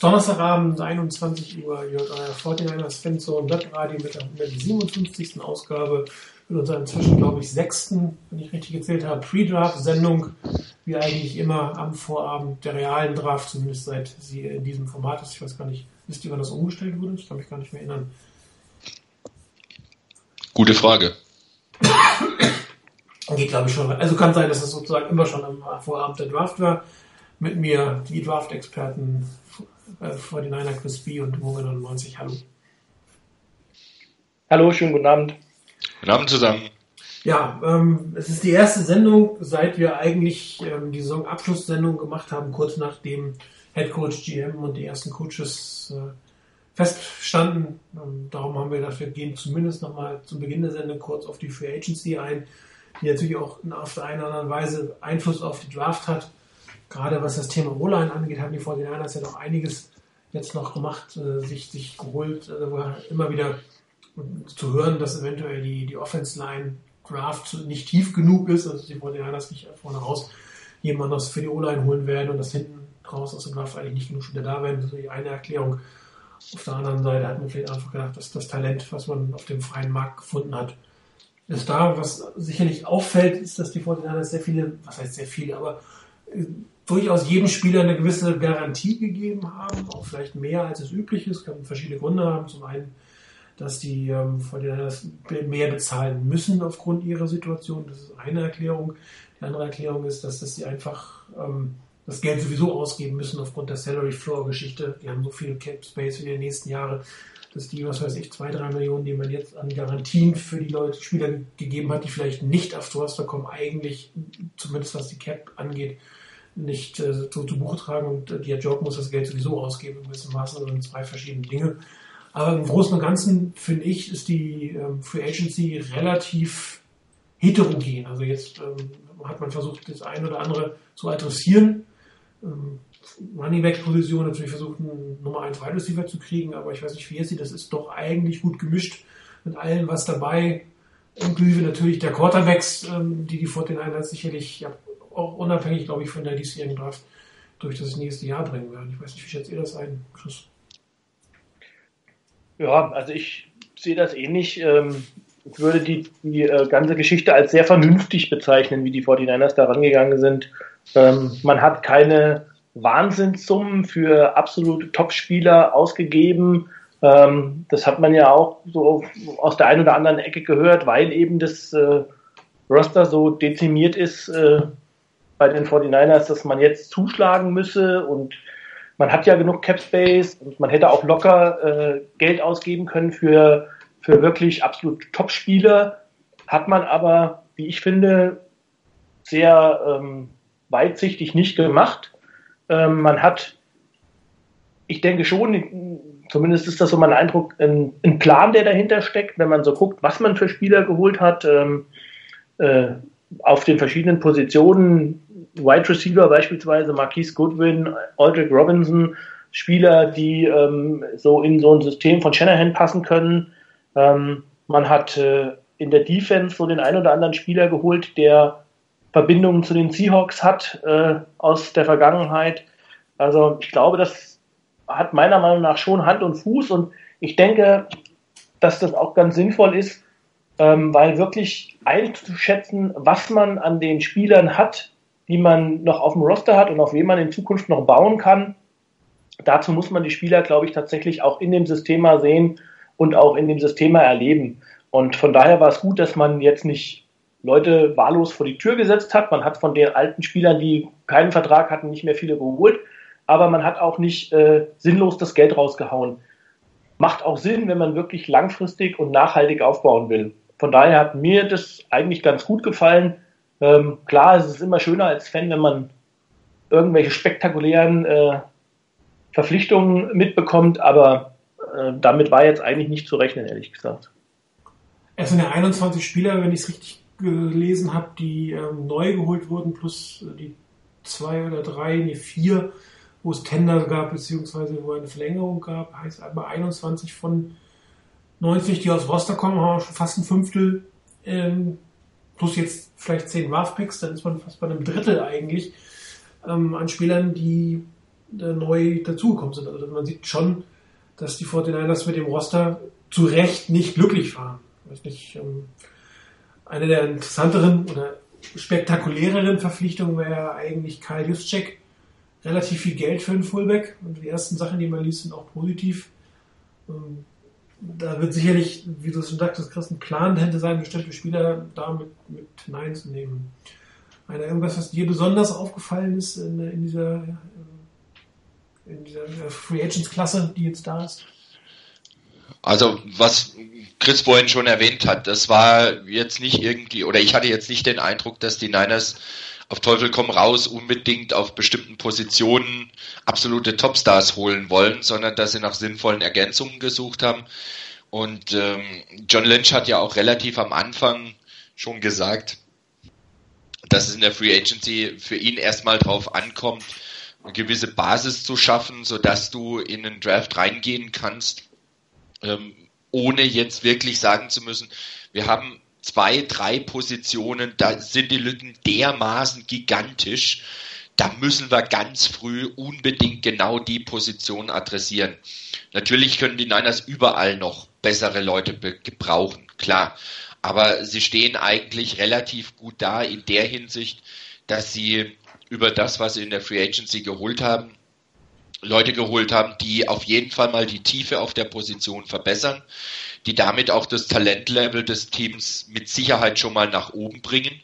Donnerstagabend, 21 Uhr, hört euer 49ers Fanzone Webradio mit der 157. Ausgabe mit unserer inzwischen, glaube ich, sechsten, wenn ich richtig gezählt habe, Pre-Draft-Sendung, wie eigentlich immer am Vorabend der realen Draft, zumindest seit sie in diesem Format ist. Ich weiß gar nicht, wisst ihr, wann das umgestellt wurde? Ich kann mich gar nicht mehr erinnern. Gute Frage. Geht, glaube ich, schon. Also kann sein, dass es sozusagen immer schon am Vorabend der Draft war. Mit mir die Draft-Experten vor den Niner Chris B und Mogen 99. Hallo. Hallo, schönen guten Abend. Guten Abend zusammen. Ja, ähm, es ist die erste Sendung, seit wir eigentlich ähm, die Saisonabschlusssendung gemacht haben, kurz nachdem Head Coach GM und die ersten Coaches äh, feststanden. Ähm, darum haben wir gedacht, wir gehen zumindest nochmal zum Beginn der Sendung kurz auf die Free Agency ein, die natürlich auch auf der einen oder anderen Weise Einfluss auf die Draft hat. Gerade was das Thema O-Line angeht, haben die 49ers ja doch einiges jetzt noch gemacht, äh, sich, sich geholt, äh, immer wieder zu hören, dass eventuell die, die Offense-Line Draft nicht tief genug ist, also die 49ers nicht vorne raus jemanden für die O-Line holen werden und das hinten raus aus dem Draft eigentlich nicht genug Spieler da werden. Das ist die eine Erklärung. Auf der anderen Seite hat man vielleicht einfach gedacht, dass das Talent, was man auf dem freien Markt gefunden hat, ist da. Was sicherlich auffällt, ist, dass die 49ers sehr viele, was heißt sehr viele, aber äh, durchaus jedem Spieler eine gewisse Garantie gegeben haben, auch vielleicht mehr als es üblich ist, kann verschiedene Gründe haben. Zum einen, dass die ähm, 49ers mehr bezahlen müssen aufgrund ihrer Situation. Das ist eine Erklärung. Die andere Erklärung ist, dass, dass sie einfach ähm, das Geld sowieso ausgeben müssen aufgrund der Salary Floor Geschichte. Die haben so viel Cap Space für die nächsten Jahre, dass die, was weiß ich, zwei, drei Millionen, die man jetzt an Garantien für die Leute, Spieler gegeben hat, die vielleicht nicht auf Roster kommen, eigentlich, zumindest was die Cap angeht, nicht äh, so zu Buche tragen und äh, der Job muss das Geld sowieso ausgeben in gewissem Maße, sind zwei verschiedene Dinge. Aber im Großen und Ganzen finde ich, ist die ähm, Free Agency relativ heterogen. Also jetzt ähm, hat man versucht, das eine oder andere zu adressieren ähm, Running-Back-Position natürlich versucht, einen Nummer 1 Wide Receiver zu kriegen, aber ich weiß nicht, wie ihr seht, das ist doch eigentlich gut gemischt mit allem, was dabei, inklusive natürlich der Quarterbacks, ähm, die die vor den Einheiten sicherlich ja, auch unabhängig, glaube ich, von der diesjährigen Draft durch das nächste Jahr bringen werden. Ich weiß nicht, wie schätzt ihr das ein, Chris? Ja, also ich sehe das ähnlich. Ähm, ich würde die, die äh, ganze Geschichte als sehr vernünftig bezeichnen, wie die 49ers da rangegangen sind. Ähm, man hat keine Wahnsinnssummen für absolute Top-Spieler ausgegeben. Ähm, das hat man ja auch so aus der einen oder anderen Ecke gehört, weil eben das äh, Roster so dezimiert ist äh, bei den 49ers, dass man jetzt zuschlagen müsse und man hat ja genug Cap Space und man hätte auch locker äh, Geld ausgeben können für, für wirklich absolut Top-Spieler. Hat man aber, wie ich finde, sehr ähm, weitsichtig nicht gemacht. Ähm, man hat, ich denke schon, zumindest ist das so mein Eindruck, ein, ein, Plan, der dahinter steckt, wenn man so guckt, was man für Spieler geholt hat. Ähm, äh, auf den verschiedenen Positionen, Wide Receiver beispielsweise, Marquise Goodwin, Aldrich Robinson, Spieler, die ähm, so in so ein System von Shanahan passen können. Ähm, man hat äh, in der Defense so den ein oder anderen Spieler geholt, der Verbindungen zu den Seahawks hat äh, aus der Vergangenheit. Also ich glaube, das hat meiner Meinung nach schon Hand und Fuß und ich denke, dass das auch ganz sinnvoll ist, ähm, weil wirklich einzuschätzen, was man an den Spielern hat, die man noch auf dem Roster hat und auf wen man in Zukunft noch bauen kann. Dazu muss man die Spieler, glaube ich, tatsächlich auch in dem System sehen und auch in dem System erleben. Und von daher war es gut, dass man jetzt nicht Leute wahllos vor die Tür gesetzt hat. Man hat von den alten Spielern, die keinen Vertrag hatten, nicht mehr viele geholt. Aber man hat auch nicht äh, sinnlos das Geld rausgehauen. Macht auch Sinn, wenn man wirklich langfristig und nachhaltig aufbauen will. Von daher hat mir das eigentlich ganz gut gefallen. Ähm, klar, es ist immer schöner als Fan, wenn man irgendwelche spektakulären äh, Verpflichtungen mitbekommt, aber äh, damit war jetzt eigentlich nicht zu rechnen, ehrlich gesagt. Es sind ja 21 Spieler, wenn ich es richtig gelesen habe, die ähm, neu geholt wurden, plus die zwei oder drei, nee, vier, wo es Tender gab, beziehungsweise wo eine Verlängerung gab, heißt aber 21 von 90, die aus Roster kommen, haben wir schon fast ein Fünftel, ähm, plus jetzt vielleicht zehn Draftpicks, dann ist man fast bei einem Drittel eigentlich ähm, an Spielern, die äh, neu dazugekommen sind. Also man sieht schon, dass die 49ers mit dem Roster zu Recht nicht glücklich waren. Ich nicht, ähm, eine der interessanteren oder spektakuläreren Verpflichtungen wäre ja eigentlich Kyle Juszczyk. Relativ viel Geld für einen Fullback und die ersten Sachen, die man liest, sind auch positiv. Ähm, da wird sicherlich, wie du es schon sagtest, Chris, ein Plan dahinter sein, bestimmte Spieler da mit, Nein zu nehmen. Einer irgendwas, was dir besonders aufgefallen ist in, in dieser, in dieser Free Agents Klasse, die jetzt da ist? Also, was Chris vorhin schon erwähnt hat, das war jetzt nicht irgendwie, oder ich hatte jetzt nicht den Eindruck, dass die Niners auf Teufel komm raus unbedingt auf bestimmten Positionen absolute Topstars holen wollen, sondern dass sie nach sinnvollen Ergänzungen gesucht haben. Und ähm, John Lynch hat ja auch relativ am Anfang schon gesagt, dass es in der Free Agency für ihn erstmal drauf ankommt, eine gewisse Basis zu schaffen, sodass du in einen Draft reingehen kannst, ähm, ohne jetzt wirklich sagen zu müssen, wir haben zwei, drei Positionen, da sind die Lücken dermaßen gigantisch, da müssen wir ganz früh unbedingt genau die Position adressieren. Natürlich können die Niners überall noch bessere Leute gebrauchen, klar. Aber sie stehen eigentlich relativ gut da in der Hinsicht, dass sie über das, was sie in der Free Agency geholt haben, Leute geholt haben, die auf jeden Fall mal die Tiefe auf der Position verbessern, die damit auch das Talentlevel des Teams mit Sicherheit schon mal nach oben bringen.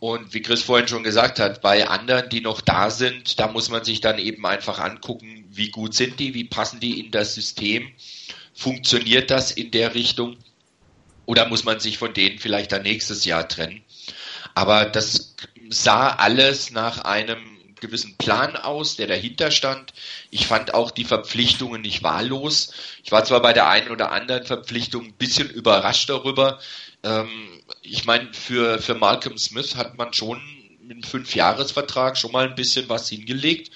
Und wie Chris vorhin schon gesagt hat, bei anderen, die noch da sind, da muss man sich dann eben einfach angucken, wie gut sind die, wie passen die in das System, funktioniert das in der Richtung oder muss man sich von denen vielleicht dann nächstes Jahr trennen. Aber das sah alles nach einem gewissen Plan aus, der dahinter stand. Ich fand auch die Verpflichtungen nicht wahllos. Ich war zwar bei der einen oder anderen Verpflichtung ein bisschen überrascht darüber. Ähm, ich meine, für, für Malcolm Smith hat man schon mit einem Fünfjahresvertrag schon mal ein bisschen was hingelegt,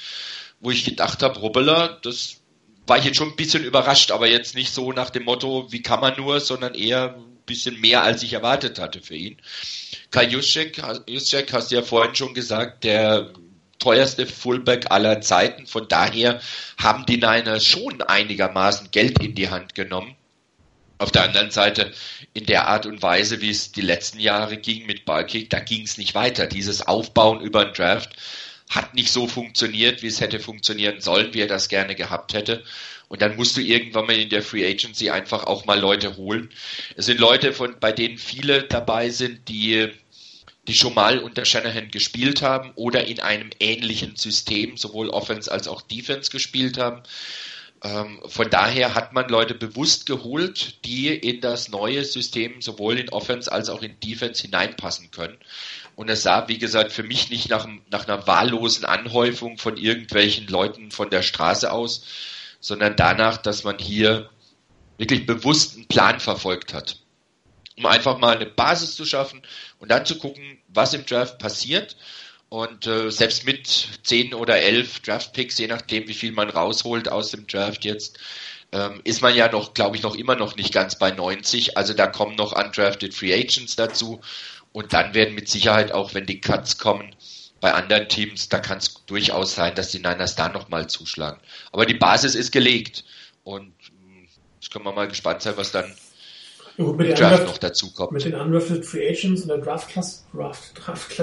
wo ich gedacht habe, Rubbela, das war ich jetzt schon ein bisschen überrascht, aber jetzt nicht so nach dem Motto, wie kann man nur, sondern eher ein bisschen mehr, als ich erwartet hatte für ihn. Kai Juszczyk, Juszczyk hast du ja vorhin schon gesagt, der teuerste Fullback aller Zeiten. Von daher haben die Niners schon einigermaßen Geld in die Hand genommen. Auf der anderen Seite, in der Art und Weise, wie es die letzten Jahre ging mit Ballkick, da ging es nicht weiter. Dieses Aufbauen über den Draft hat nicht so funktioniert, wie es hätte funktionieren sollen, wie er das gerne gehabt hätte. Und dann musst du irgendwann mal in der Free Agency einfach auch mal Leute holen. Es sind Leute, von, bei denen viele dabei sind, die die schon mal unter Shanahan gespielt haben oder in einem ähnlichen System sowohl Offense als auch Defense gespielt haben. Ähm, von daher hat man Leute bewusst geholt, die in das neue System sowohl in Offense als auch in Defense hineinpassen können. Und es sah, wie gesagt, für mich nicht nach, nach einer wahllosen Anhäufung von irgendwelchen Leuten von der Straße aus, sondern danach, dass man hier wirklich bewusst einen Plan verfolgt hat um einfach mal eine Basis zu schaffen und dann zu gucken, was im Draft passiert. Und äh, selbst mit 10 oder 11 Draft-Picks, je nachdem, wie viel man rausholt aus dem Draft jetzt, ähm, ist man ja noch, glaube ich, noch immer noch nicht ganz bei 90. Also da kommen noch undrafted Free Agents dazu. Und dann werden mit Sicherheit auch, wenn die Cuts kommen, bei anderen Teams, da kann es durchaus sein, dass die Niners da nochmal zuschlagen. Aber die Basis ist gelegt. Und hm, jetzt können wir mal gespannt sein, was dann ja, gut, mit, Draft noch dazu kommt. mit den Undrafted Free Agents in der Draftklasse Draft, Draft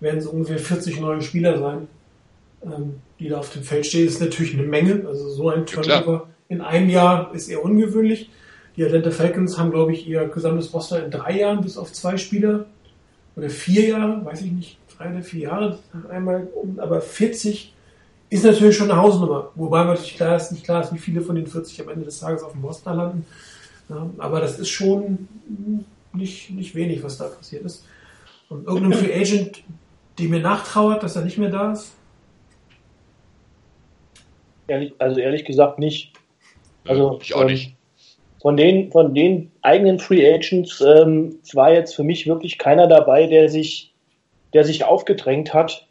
werden es ungefähr 40 neue Spieler sein, ähm, die da auf dem Feld stehen. Das ist natürlich eine Menge. Also so ein Turnover ja, in einem Jahr ist eher ungewöhnlich. Die Atlanta Falcons haben, glaube ich, ihr gesamtes Roster in drei Jahren bis auf zwei Spieler oder vier Jahre, weiß ich nicht, drei oder vier Jahre einmal um, aber 40 ist natürlich schon eine Hausnummer. Wobei natürlich klar ist, nicht klar ist, wie viele von den 40 am Ende des Tages auf dem Roster landen. Ja, aber das ist schon nicht, nicht wenig, was da passiert ist. Und irgendein Free Agent, die mir nachtrauert, dass er nicht mehr da ist? Ehrlich, also ehrlich gesagt nicht. Also ich auch nicht. Von den, von den eigenen Free Agents ähm, war jetzt für mich wirklich keiner dabei, der sich, der sich aufgedrängt hat.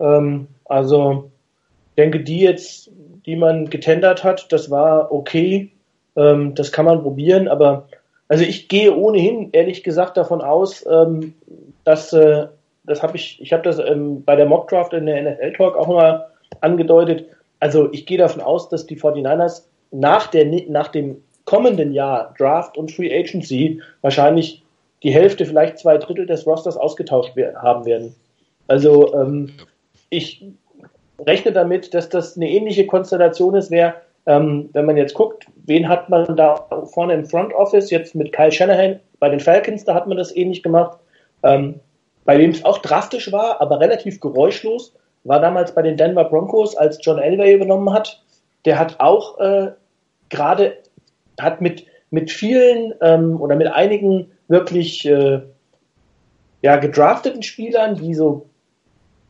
Ähm, also denke, die jetzt, die man getendert hat, das war okay. Ähm, das kann man probieren, aber also ich gehe ohnehin ehrlich gesagt davon aus, ähm, dass äh, das habe ich, ich habe das ähm, bei der Mockdraft in der NFL Talk auch mal angedeutet, also ich gehe davon aus, dass die 49ers nach, der, nach dem kommenden Jahr Draft und Free Agency wahrscheinlich die Hälfte, vielleicht zwei Drittel des Rosters ausgetauscht haben werden. Also ähm, ich rechne damit, dass das eine ähnliche Konstellation ist, wäre, ähm, wenn man jetzt guckt, wen hat man da vorne im Front Office, jetzt mit Kyle Shanahan bei den Falcons, da hat man das ähnlich gemacht. Ähm, bei wem es auch drastisch war, aber relativ geräuschlos, war damals bei den Denver Broncos, als John Elway übernommen hat. Der hat auch äh, gerade, hat mit, mit vielen ähm, oder mit einigen wirklich äh, ja, gedrafteten Spielern, die so,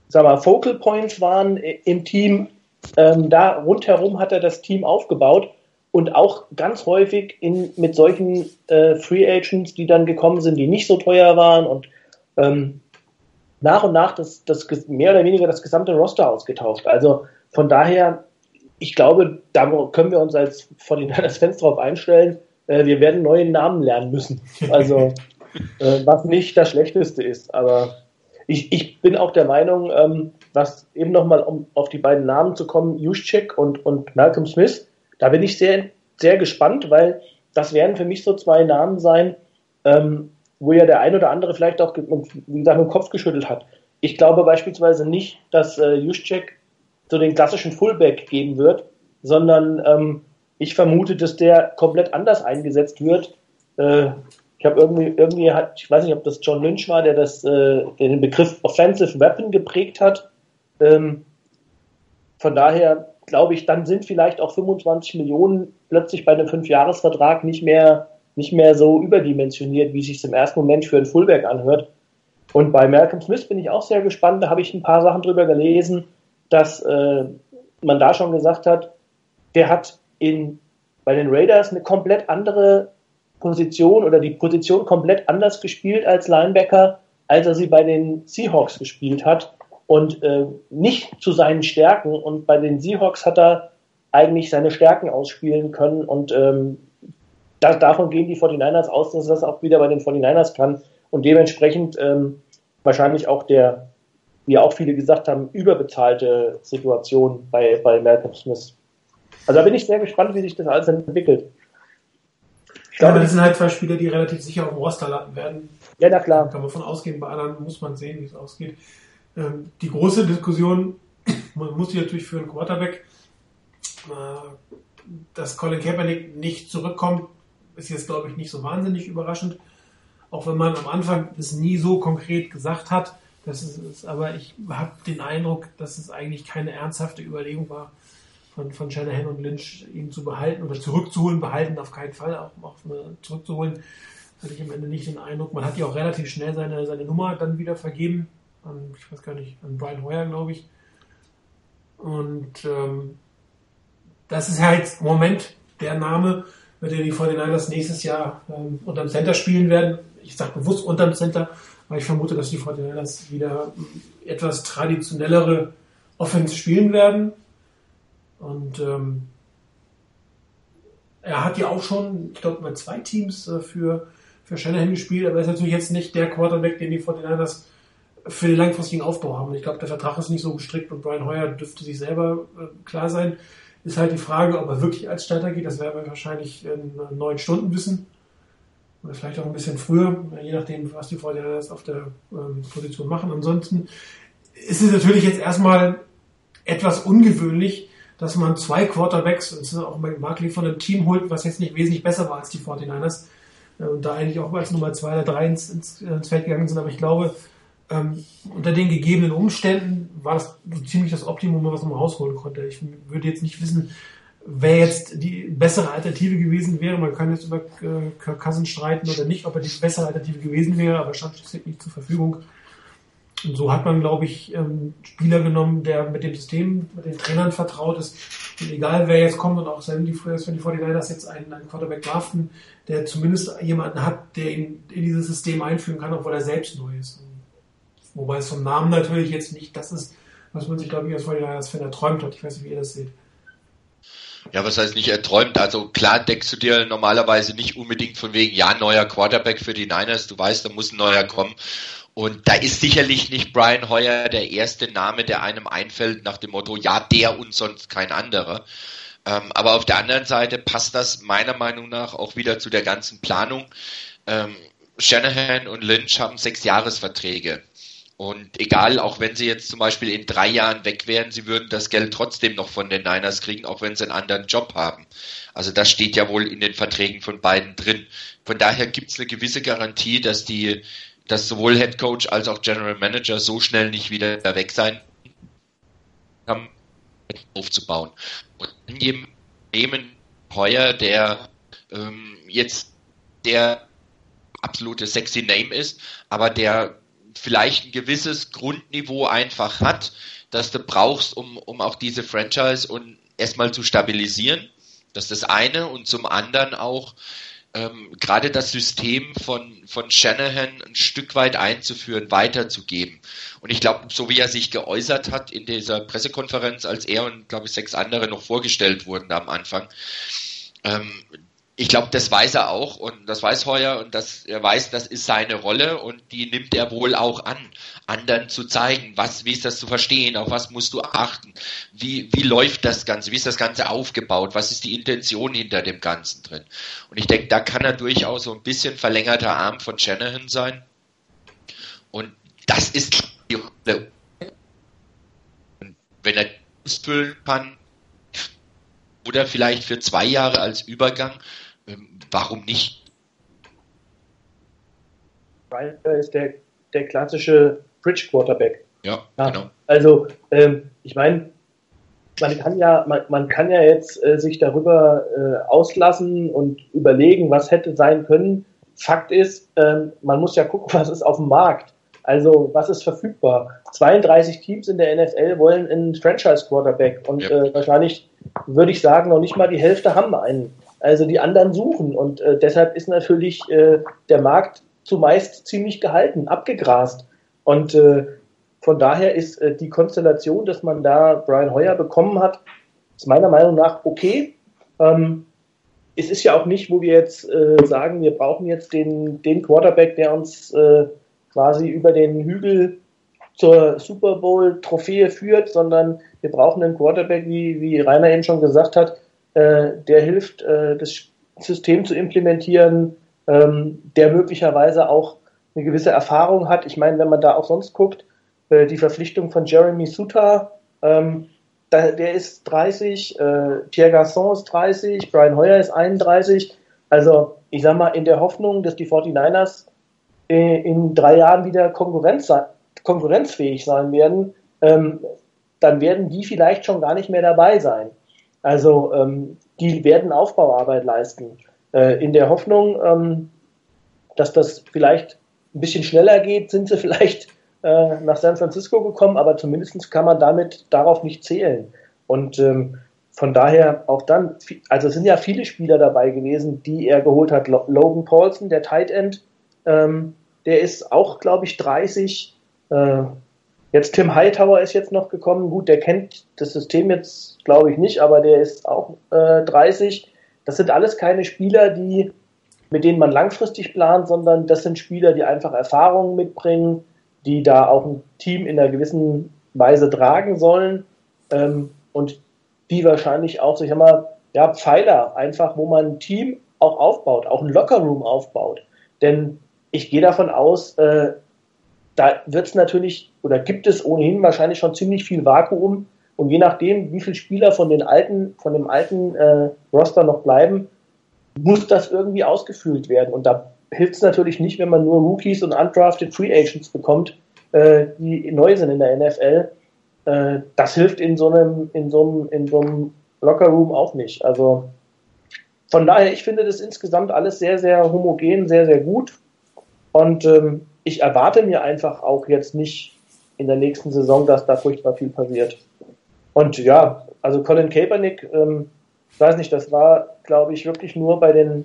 sag mal, Focal Points waren im Team, ähm, da rundherum hat er das Team aufgebaut und auch ganz häufig in, mit solchen äh, Free Agents, die dann gekommen sind, die nicht so teuer waren und ähm, nach und nach das, das mehr oder weniger das gesamte Roster ausgetauscht. Also von daher, ich glaube, da können wir uns als von den Fans drauf einstellen. Äh, wir werden neue Namen lernen müssen. Also äh, was nicht das Schlechteste ist. Aber ich, ich bin auch der Meinung, ähm, was eben nochmal, um auf die beiden Namen zu kommen, Juszczyk und, und Malcolm Smith, da bin ich sehr, sehr gespannt, weil das werden für mich so zwei Namen sein, ähm, wo ja der ein oder andere vielleicht auch, wie gesagt, den Kopf geschüttelt hat. Ich glaube beispielsweise nicht, dass äh, Juszczyk so den klassischen Fullback geben wird, sondern ähm, ich vermute, dass der komplett anders eingesetzt wird. Äh, ich habe irgendwie, irgendwie hat, ich weiß nicht, ob das John Lynch war, der das, äh, den Begriff Offensive Weapon geprägt hat. Ähm, von daher glaube ich, dann sind vielleicht auch 25 Millionen plötzlich bei einem Fünfjahresvertrag nicht mehr nicht mehr so überdimensioniert, wie es sich im ersten Moment für ein Fullback anhört. Und bei Malcolm Smith bin ich auch sehr gespannt. Da habe ich ein paar Sachen drüber gelesen, dass äh, man da schon gesagt hat, der hat in, bei den Raiders eine komplett andere Position oder die Position komplett anders gespielt als Linebacker, als er sie bei den Seahawks gespielt hat und äh, nicht zu seinen Stärken. Und bei den Seahawks hat er eigentlich seine Stärken ausspielen können und ähm, da, davon gehen die 49ers aus, dass das auch wieder bei den 49ers kann und dementsprechend ähm, wahrscheinlich auch der, wie auch viele gesagt haben, überbezahlte Situation bei, bei Malcolm Smith. Also da bin ich sehr gespannt, wie sich das alles entwickelt. Ich glaube, das sind halt zwei Spieler, die relativ sicher auf dem Roster landen werden. Ja, na klar. Kann man von ausgehen, bei anderen muss man sehen, wie es ausgeht. Ähm, die große Diskussion, man muss sie natürlich für einen Quarterback, äh, dass Colin Kaepernick nicht zurückkommt, ist jetzt, glaube ich, nicht so wahnsinnig überraschend. Auch wenn man am Anfang es nie so konkret gesagt hat. Das ist aber ich habe den Eindruck, dass es eigentlich keine ernsthafte Überlegung war, von, von Shanahan und Lynch ihn zu behalten oder zurückzuholen. Behalten auf keinen Fall, auch, auch zurückzuholen, hatte ich am Ende nicht den Eindruck. Man hat ja auch relativ schnell seine, seine Nummer dann wieder vergeben. An, ich weiß gar nicht, an Brian Hoyer, glaube ich. Und ähm, das ist halt im Moment der Name, mit der die 49ers nächstes Jahr ähm, unterm Center spielen werden. Ich sage bewusst unterm Center, weil ich vermute, dass die 49ers wieder etwas traditionellere Offense spielen werden. Und ähm, er hat ja auch schon, ich glaube, bei zwei Teams äh, für, für Shanahan gespielt, aber er ist natürlich jetzt nicht der Quarterback, den die 49ers für den langfristigen Aufbau haben. Ich glaube, der Vertrag ist nicht so gestrickt und Brian Hoyer dürfte sich selber äh, klar sein. Ist halt die Frage, ob er wirklich als Starter geht. Das werden wir wahrscheinlich in neun Stunden wissen. Oder vielleicht auch ein bisschen früher, je nachdem, was die Vorteile auf der ähm, Position machen. Ansonsten ist es natürlich jetzt erstmal etwas ungewöhnlich, dass man zwei Quarterbacks, und auch Mike Markley von einem Team holt, was jetzt nicht wesentlich besser war als die 49ers. Äh, und da eigentlich auch als Nummer zwei oder drei ins, ins, ins Feld gegangen sind. Aber ich glaube, ähm, unter den gegebenen Umständen war das so ziemlich das Optimum, was man rausholen konnte. Ich würde jetzt nicht wissen, wer jetzt die bessere Alternative gewesen wäre. Man kann jetzt über äh, Kirk Cousins streiten oder nicht, ob er die bessere Alternative gewesen wäre, aber stand schließlich nicht zur Verfügung. Und so hat man, glaube ich, ähm, Spieler genommen, der mit dem System, mit den Trainern vertraut ist. Und egal wer jetzt kommt und auch wenn die, wenn die 49ers jetzt einen, einen Quarterback draften, der zumindest jemanden hat, der ihn in dieses System einführen kann, obwohl er selbst neu ist. Wobei es vom Namen natürlich jetzt nicht das ist, was man sich, glaube ich, als Vorhinein-Fan erträumt hat. Ich weiß nicht, wie ihr das seht. Ja, was heißt nicht erträumt? Also klar deckst du dir normalerweise nicht unbedingt von wegen, ja, neuer Quarterback für die Niners, du weißt, da muss ein neuer kommen. Und da ist sicherlich nicht Brian Hoyer der erste Name, der einem einfällt nach dem Motto, ja, der und sonst kein anderer. Ähm, aber auf der anderen Seite passt das meiner Meinung nach auch wieder zu der ganzen Planung. Ähm, Shanahan und Lynch haben sechs Jahresverträge. Und egal, auch wenn sie jetzt zum Beispiel in drei Jahren weg wären, sie würden das Geld trotzdem noch von den Niners kriegen, auch wenn sie einen anderen Job haben. Also das steht ja wohl in den Verträgen von beiden drin. Von daher gibt es eine gewisse Garantie, dass die, dass sowohl Head Coach als auch General Manager so schnell nicht wieder weg sein haben, aufzubauen. Und in jedem Heuer, der ähm, jetzt der absolute sexy Name ist, aber der vielleicht ein gewisses Grundniveau einfach hat, das du brauchst, um, um auch diese Franchise und erstmal zu stabilisieren. Das ist das eine und zum anderen auch ähm, gerade das System von, von Shanahan ein Stück weit einzuführen, weiterzugeben. Und ich glaube, so wie er sich geäußert hat in dieser Pressekonferenz, als er und, glaube ich, sechs andere noch vorgestellt wurden am Anfang, ähm, ich glaube, das weiß er auch und das weiß Heuer und das, er weiß, das ist seine Rolle und die nimmt er wohl auch an, anderen zu zeigen, was, wie ist das zu verstehen, auf was musst du achten, wie, wie läuft das Ganze, wie ist das Ganze aufgebaut, was ist die Intention hinter dem Ganzen drin. Und ich denke, da kann er durchaus so ein bisschen verlängerter Arm von Shanahan sein. Und das ist die Rolle. Und wenn er das füllen kann, oder vielleicht für zwei Jahre als Übergang, ähm, warum nicht? Ryder ist der, der klassische Bridge Quarterback. Ja, ja genau. Also, ähm, ich meine, man kann ja, man, man kann ja jetzt äh, sich darüber äh, auslassen und überlegen, was hätte sein können. Fakt ist, ähm, man muss ja gucken, was ist auf dem Markt. Also, was ist verfügbar? 32 Teams in der NFL wollen einen Franchise Quarterback und ja. äh, wahrscheinlich würde ich sagen, noch nicht mal die Hälfte haben einen also die anderen suchen. Und äh, deshalb ist natürlich äh, der Markt zumeist ziemlich gehalten, abgegrast. Und äh, von daher ist äh, die Konstellation, dass man da Brian Hoyer bekommen hat, ist meiner Meinung nach okay. Ähm, es ist ja auch nicht, wo wir jetzt äh, sagen, wir brauchen jetzt den, den Quarterback, der uns äh, quasi über den Hügel zur Super Bowl-Trophäe führt, sondern wir brauchen einen Quarterback, wie, wie Rainer eben schon gesagt hat, äh, der hilft, äh, das System zu implementieren, ähm, der möglicherweise auch eine gewisse Erfahrung hat. Ich meine, wenn man da auch sonst guckt, äh, die Verpflichtung von Jeremy Suter, ähm, da, der ist 30, äh, Pierre Garçon ist 30, Brian Hoyer ist 31. Also ich sag mal, in der Hoffnung, dass die 49ers äh, in drei Jahren wieder Konkurrenz, konkurrenzfähig sein werden, ähm, dann werden die vielleicht schon gar nicht mehr dabei sein. Also ähm, die werden Aufbauarbeit leisten. Äh, in der Hoffnung, ähm, dass das vielleicht ein bisschen schneller geht, sind sie vielleicht äh, nach San Francisco gekommen, aber zumindest kann man damit darauf nicht zählen. Und ähm, von daher auch dann, also es sind ja viele Spieler dabei gewesen, die er geholt hat. Logan Paulson, der Tight End, ähm, der ist auch, glaube ich, 30. Äh, Jetzt Tim Hightower ist jetzt noch gekommen. Gut, der kennt das System jetzt, glaube ich, nicht, aber der ist auch äh, 30. Das sind alles keine Spieler, die, mit denen man langfristig plant, sondern das sind Spieler, die einfach Erfahrungen mitbringen, die da auch ein Team in einer gewissen Weise tragen sollen ähm, und die wahrscheinlich auch, ich sag mal, ja, Pfeiler einfach, wo man ein Team auch aufbaut, auch ein Lockerroom aufbaut. Denn ich gehe davon aus, äh, da wird es natürlich oder gibt es ohnehin wahrscheinlich schon ziemlich viel Vakuum. Und je nachdem, wie viele Spieler von den alten, von dem alten äh, Roster noch bleiben, muss das irgendwie ausgefüllt werden. Und da hilft es natürlich nicht, wenn man nur Rookies und undrafted Free Agents bekommt, äh, die neu sind in der NFL. Äh, das hilft in so einem, in so einem, in so einem Lockerroom auch nicht. Also von daher, ich finde das insgesamt alles sehr, sehr homogen, sehr, sehr gut. Und ähm, ich erwarte mir einfach auch jetzt nicht in der nächsten Saison, dass da furchtbar viel passiert. Und ja, also Colin Kaepernick, ähm, weiß nicht, das war, glaube ich, wirklich nur bei den,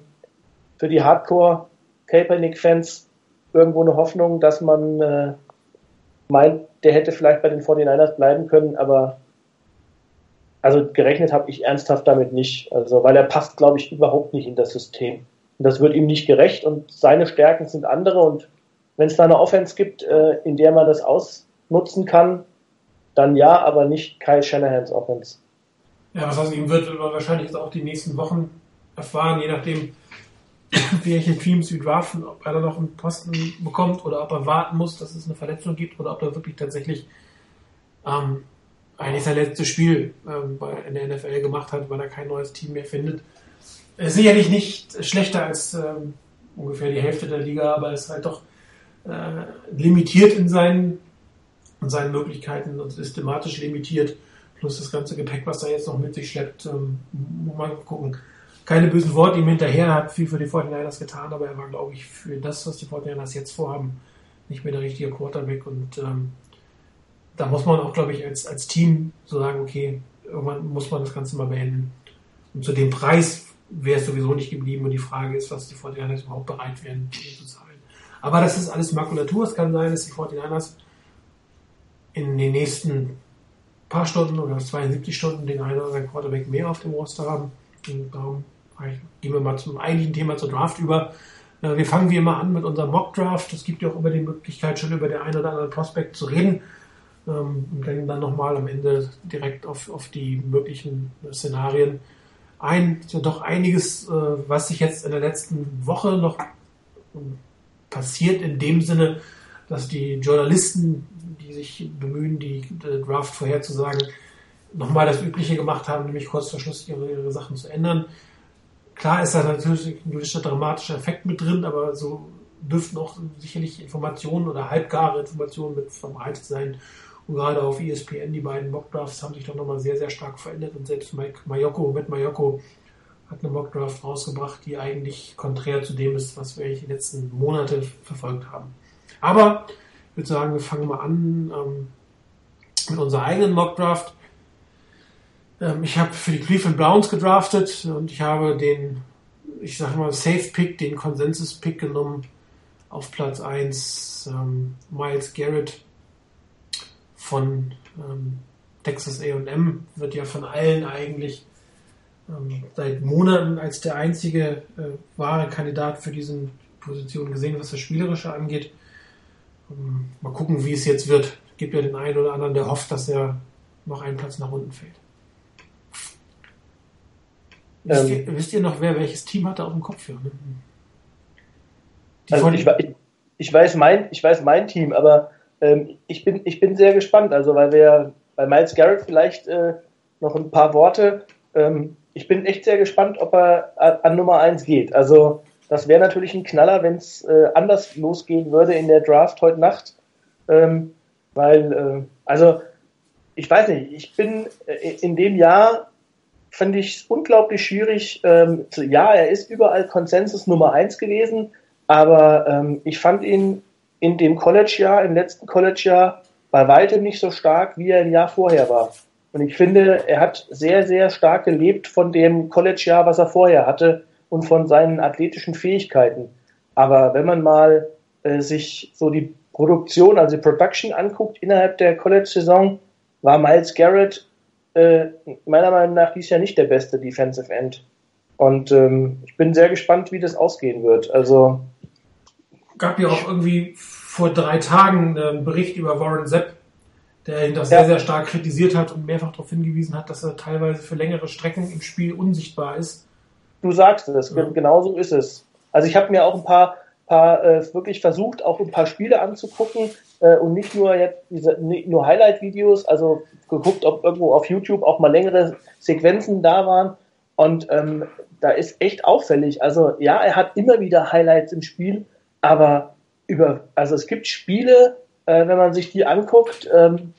für die Hardcore Kaepernick-Fans irgendwo eine Hoffnung, dass man äh, meint, der hätte vielleicht bei den 49ers bleiben können, aber also gerechnet habe ich ernsthaft damit nicht. Also, weil er passt, glaube ich, überhaupt nicht in das System. Und das wird ihm nicht gerecht und seine Stärken sind andere und wenn es da eine Offense gibt, äh, in der man das ausnutzen kann, dann ja, aber nicht Kyle Shanahans Offense. Ja, was heißt, ihm wird wahrscheinlich jetzt auch die nächsten Wochen erfahren, je nachdem, welche Teams wie draften, ob er da noch einen Posten bekommt oder ob er warten muss, dass es eine Verletzung gibt oder ob er wirklich tatsächlich ähm, eigentlich sein letztes Spiel ähm, in der NFL gemacht hat, weil er kein neues Team mehr findet. Er ist sicherlich nicht schlechter als ähm, ungefähr die Hälfte der Liga, aber ist halt doch äh, limitiert in seinen, in seinen Möglichkeiten systematisch limitiert. Plus das ganze Gepäck, was er jetzt noch mit sich schleppt, ähm, muss man gucken. Keine bösen Worte ihm hinterher, er hat viel für die 49ers getan, aber er war, glaube ich, für das, was die 49ers jetzt vorhaben, nicht mehr der richtige Quarterback und ähm, da muss man auch, glaube ich, als, als Team so sagen, okay, irgendwann muss man das Ganze mal beenden. Und zu dem Preis wäre es sowieso nicht geblieben und die Frage ist, was die 49ers überhaupt bereit wären zu zahlen. Aber das ist alles Makulatur. Es kann sein, dass die 49ers in den nächsten paar Stunden oder 72 Stunden den einen oder anderen Quarterback mehr auf dem Roster haben. Und darum gehen wir mal zum eigentlichen Thema zur Draft über. Äh, wir fangen wie immer an mit unserem Mock Draft. Es gibt ja auch immer die Möglichkeit, schon über den einen oder anderen Prospekt zu reden. Ähm, und dann, dann nochmal am Ende direkt auf, auf die möglichen Szenarien ein. Ja doch einiges, äh, was sich jetzt in der letzten Woche noch passiert, in dem Sinne, dass die Journalisten, die sich bemühen, die Draft vorherzusagen, nochmal das Übliche gemacht haben, nämlich kurz vor Schluss ihre, ihre Sachen zu ändern. Klar ist da natürlich ein gewisser dramatischer Effekt mit drin, aber so dürften auch sicherlich Informationen oder halbgare Informationen mit verbreitet sein. Und gerade auf ESPN, die beiden Mockdrafts haben sich doch nochmal sehr, sehr stark verändert und selbst Mike Mayoko mit Mayoko hat eine Mockdraft rausgebracht, die eigentlich konträr zu dem ist, was wir die letzten Monate verfolgt haben. Aber würde sagen, wir fangen mal an ähm, mit unserer eigenen Mockdraft. Ähm, ich habe für die Cleveland Browns gedraftet und ich habe den, ich sag mal, Safe Pick, den Konsensus Pick genommen auf Platz 1 ähm, Miles Garrett von ähm, Texas AM wird ja von allen eigentlich ähm, seit Monaten als der einzige äh, wahre Kandidat für diese Position gesehen, was das Spielerische angeht. Ähm, mal gucken, wie es jetzt wird. Es gibt ja den einen oder anderen, der hofft, dass er noch einen Platz nach unten fällt. Wisst, ähm, ihr, wisst ihr, noch, wer welches Team hatte auf dem Kopf? Ja, ne? also ich, ich, weiß mein, ich weiß mein Team, aber ähm, ich, bin, ich bin sehr gespannt, also weil wir bei Miles Garrett vielleicht äh, noch ein paar Worte. Ähm, ich bin echt sehr gespannt, ob er an Nummer 1 geht. Also das wäre natürlich ein Knaller, wenn es äh, anders losgehen würde in der Draft heute Nacht. Ähm, weil, äh, also ich weiß nicht, ich bin äh, in dem Jahr finde ich es unglaublich schwierig. Ähm, zu, ja, er ist überall Konsensus Nummer 1 gewesen, aber ähm, ich fand ihn in dem College-Jahr, im letzten College-Jahr, bei weitem nicht so stark, wie er ein Jahr vorher war. Und ich finde, er hat sehr, sehr stark gelebt von dem College-Jahr, was er vorher hatte und von seinen athletischen Fähigkeiten. Aber wenn man mal äh, sich so die Produktion, also die Production anguckt innerhalb der College-Saison, war Miles Garrett äh, meiner Meinung nach dies Jahr nicht der beste Defensive End. Und ähm, ich bin sehr gespannt, wie das ausgehen wird. Also gab ja auch irgendwie vor drei Tagen einen Bericht über Warren Sepp, der ihn das ja. sehr, sehr stark kritisiert hat und mehrfach darauf hingewiesen hat, dass er teilweise für längere Strecken im Spiel unsichtbar ist. Du sagst es, ja. genau so ist es. Also ich habe mir auch ein paar, paar äh, wirklich versucht, auch ein paar Spiele anzugucken äh, und nicht nur jetzt diese nur Highlight-Videos, also geguckt, ob irgendwo auf YouTube auch mal längere Sequenzen da waren. Und ähm, da ist echt auffällig. Also ja, er hat immer wieder Highlights im Spiel, aber über, also es gibt Spiele, äh, wenn man sich die anguckt, ähm,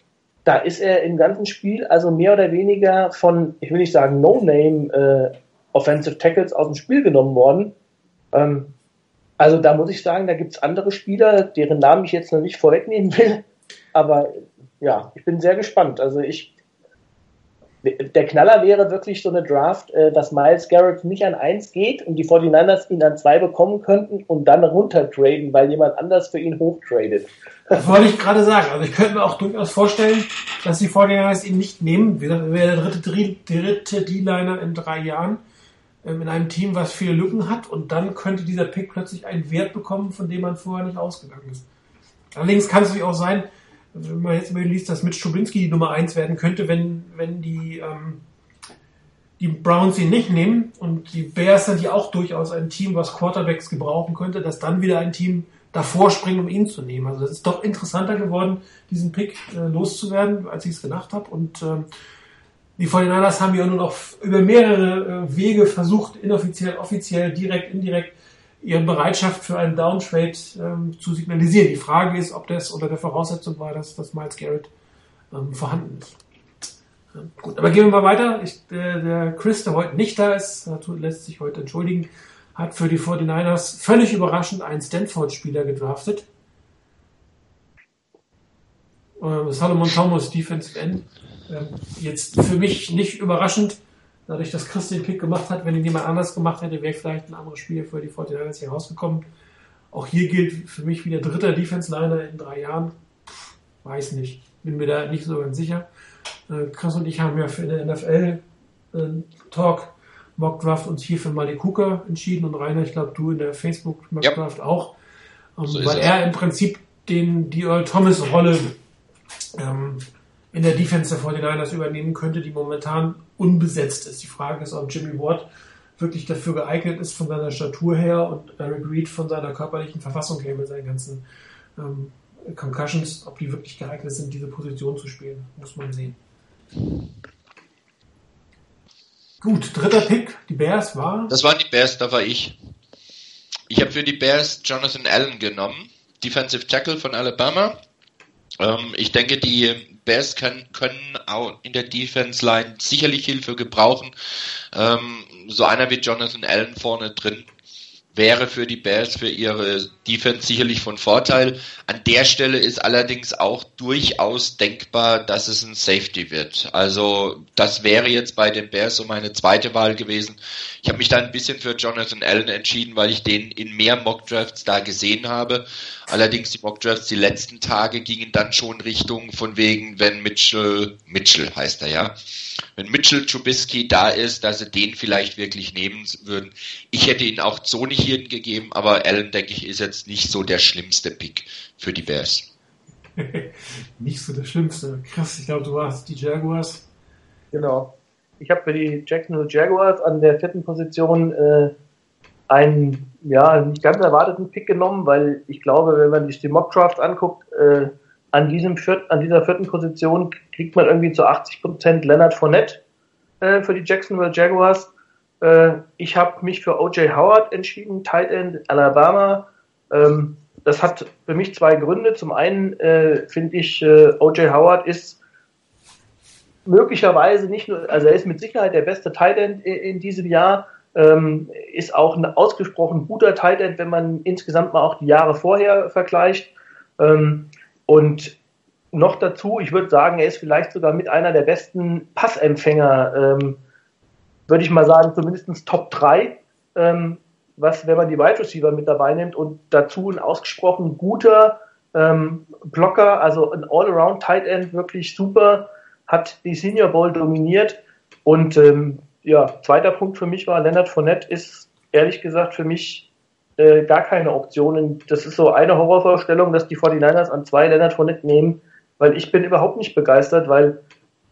da ist er im ganzen Spiel also mehr oder weniger von, ich will nicht sagen No-Name äh, Offensive Tackles aus dem Spiel genommen worden. Ähm, also da muss ich sagen, da gibt es andere Spieler, deren Namen ich jetzt noch nicht vorwegnehmen will. Aber ja, ich bin sehr gespannt. Also ich der Knaller wäre wirklich so eine Draft, äh, dass Miles Garrett nicht an 1 geht und die 49ers ihn an 2 bekommen könnten und dann runtertraden, weil jemand anders für ihn hochtradet. Das wollte ich gerade sagen. Also ich könnte mir auch durchaus vorstellen, dass die 49ers ihn nicht nehmen. Wäre der dritte D-Liner in drei Jahren. Ähm, in einem Team, was viele Lücken hat und dann könnte dieser Pick plötzlich einen Wert bekommen, von dem man vorher nicht ausgegangen ist. Allerdings kann es natürlich auch sein, wenn man jetzt liest, dass Mitch Trubinski die Nummer eins werden könnte, wenn, wenn die, ähm, die Browns ihn nicht nehmen und die Bears sind ja auch durchaus ein Team, was Quarterbacks gebrauchen könnte, dass dann wieder ein Team davor springen, um ihn zu nehmen. Also es ist doch interessanter geworden, diesen Pick äh, loszuwerden, als ich es gedacht habe. Und ähm, die 49ers haben ja nun auch über mehrere äh, Wege versucht, inoffiziell, offiziell, direkt, indirekt, ihre Bereitschaft für einen Downtrade ähm, zu signalisieren. Die Frage ist, ob das unter der Voraussetzung war, dass, dass Miles Garrett ähm, vorhanden ist. Ja, gut, aber gehen wir mal weiter. Ich, der, der Chris, der heute nicht da ist, lässt sich heute entschuldigen, hat für die 49ers völlig überraschend einen Stanford-Spieler gedraftet. Äh, Solomon Thomas, Defensive End. Ähm, jetzt für mich nicht überraschend, dadurch, dass Chris den Pick gemacht hat. Wenn ihn jemand anders gemacht hätte, wäre vielleicht ein anderes Spiel für die 49ers hier rausgekommen. Auch hier gilt für mich wieder dritter Defense-Liner in drei Jahren. Pff, weiß nicht. Bin mir da nicht so ganz sicher. Äh, Chris und ich haben ja für den NFL äh, Mockdraft uns hier für Malik Hooker entschieden und Rainer, ich glaube, du in der Facebook Mockdraft ja. auch. Ähm, so weil er im Prinzip den, die Earl Thomas Rolle ähm, in der Defense der 49ers übernehmen könnte, die momentan unbesetzt ist. Die Frage ist, ob Jimmy Ward wirklich dafür geeignet ist von seiner Statur her und Eric Reed von seiner körperlichen Verfassung her mit seinen ganzen ähm, Concussions, ob die wirklich geeignet sind, diese Position zu spielen, muss man sehen. Gut, dritter Pick, die Bears war. Das waren die Bears, da war ich. Ich habe für die Bears Jonathan Allen genommen, Defensive Tackle von Alabama. Ähm, ich denke, die Bears können, können auch in der Defense Line sicherlich Hilfe gebrauchen. Ähm, so einer wie Jonathan Allen vorne drin wäre für die Bears, für ihre Defense sicherlich von Vorteil. An der Stelle ist allerdings auch durchaus denkbar, dass es ein Safety wird. Also das wäre jetzt bei den Bears so meine zweite Wahl gewesen. Ich habe mich da ein bisschen für Jonathan Allen entschieden, weil ich den in mehr Mockdrafts da gesehen habe. Allerdings die Mockdrafts die letzten Tage gingen dann schon Richtung von wegen, wenn Mitchell, Mitchell heißt er ja, wenn Mitchell Trubisky da ist, dass sie den vielleicht wirklich nehmen würden. Ich hätte ihn auch so nicht hier gegeben, aber Allen, denke ich, ist jetzt nicht so der schlimmste Pick für die Bears. nicht so der schlimmste. Krass, ich glaube, du warst die Jaguars. Genau. Ich habe für die Jacksonville Jaguars an der vierten Position äh, einen ja, nicht ganz erwarteten Pick genommen, weil ich glaube, wenn man sich die Mock Drafts anguckt, äh, an, diesem viert, an dieser vierten Position kriegt man irgendwie zu 80 Prozent Leonard Fournette äh, für die Jacksonville Jaguars. Äh, ich habe mich für O.J. Howard entschieden, Tight End Alabama. Ähm, das hat für mich zwei Gründe. Zum einen äh, finde ich, äh, O.J. Howard ist möglicherweise nicht nur, also er ist mit Sicherheit der beste Tight End in, diesem Jahr, ähm, ist auch ein ausgesprochen guter Tight End, wenn man insgesamt mal auch die Jahre vorher vergleicht. Ähm, und noch dazu, ich würde sagen, er ist vielleicht sogar mit einer der besten Passempfänger, ähm, würde ich mal sagen, zumindest Top 3, ähm, was, wenn man die Wide Receiver mit dabei nimmt und dazu ein ausgesprochen guter ähm, Blocker, also ein All-Around Tight End, wirklich super, hat die Senior Bowl dominiert und ähm, ja, zweiter Punkt für mich war, Leonard Fournette ist ehrlich gesagt für mich äh, gar keine Optionen. Das ist so eine Horrorvorstellung, dass die 49ers an zwei Leonard Fournette nehmen, weil ich bin überhaupt nicht begeistert, weil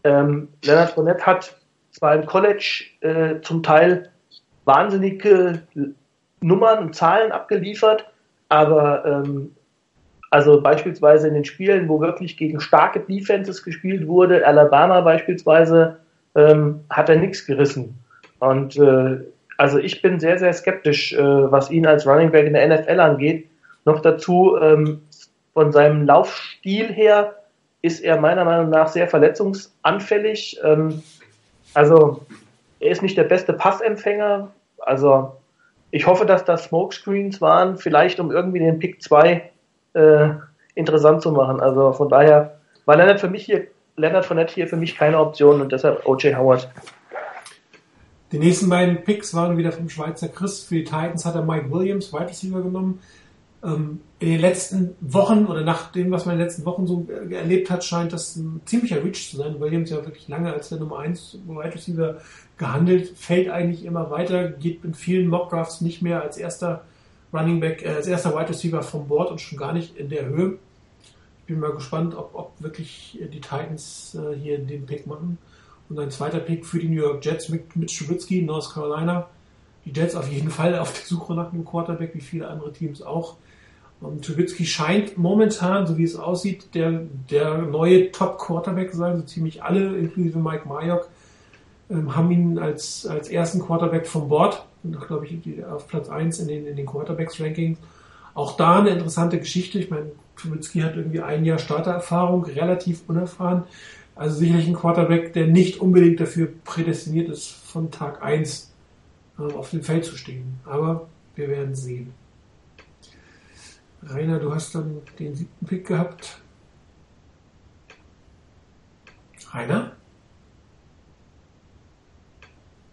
ähm, Leonard Fournette hat zwar im College äh, zum Teil wahnsinnige Nummern und Zahlen abgeliefert, aber ähm, also beispielsweise in den Spielen, wo wirklich gegen starke Defenses gespielt wurde, Alabama beispielsweise, ähm, hat er nichts gerissen. Und äh, also ich bin sehr, sehr skeptisch, äh, was ihn als Running Back in der NFL angeht. Noch dazu, ähm, von seinem Laufstil her ist er meiner Meinung nach sehr verletzungsanfällig. Ähm, also er ist nicht der beste Passempfänger. Also ich hoffe, dass das Smokescreens waren, vielleicht um irgendwie den Pick 2 äh, interessant zu machen. Also von daher war Leonard für mich hier, Leonard Fournette hier für mich keine Option und deshalb O.J. Howard. Die nächsten beiden Picks waren wieder vom Schweizer Chris. Für die Titans hat er Mike Williams, Wide Receiver, genommen. Ähm, in den letzten Wochen oder nach dem, was man in den letzten Wochen so erlebt hat, scheint das ein ziemlicher Reach zu sein. Williams ja wirklich lange als der Nummer 1 Wide Receiver gehandelt, fällt eigentlich immer weiter, geht in vielen Mockdrafts nicht mehr als erster Running Back, äh, als erster Wide Receiver vom Board und schon gar nicht in der Höhe. Ich bin mal gespannt, ob, ob wirklich die Titans äh, hier den Pick machen. Und ein zweiter Pick für die New York Jets mit, mit Trubisky, North Carolina. Die Jets auf jeden Fall auf der Suche nach einem Quarterback, wie viele andere Teams auch. Und Trubisky scheint momentan, so wie es aussieht, der, der neue Top-Quarterback sein. So ziemlich alle, inklusive Mike Mayock, ähm, haben ihn als, als ersten Quarterback vom Board. Und glaube ich, auf Platz 1 in den, in den Quarterbacks-Rankings. Auch da eine interessante Geschichte. Ich meine, Trubisky hat irgendwie ein Jahr Startererfahrung, relativ unerfahren. Also sicherlich ein Quarterback, der nicht unbedingt dafür prädestiniert ist, von Tag 1 äh, auf dem Feld zu stehen. Aber wir werden sehen. Rainer, du hast dann den siebten Pick gehabt. Rainer?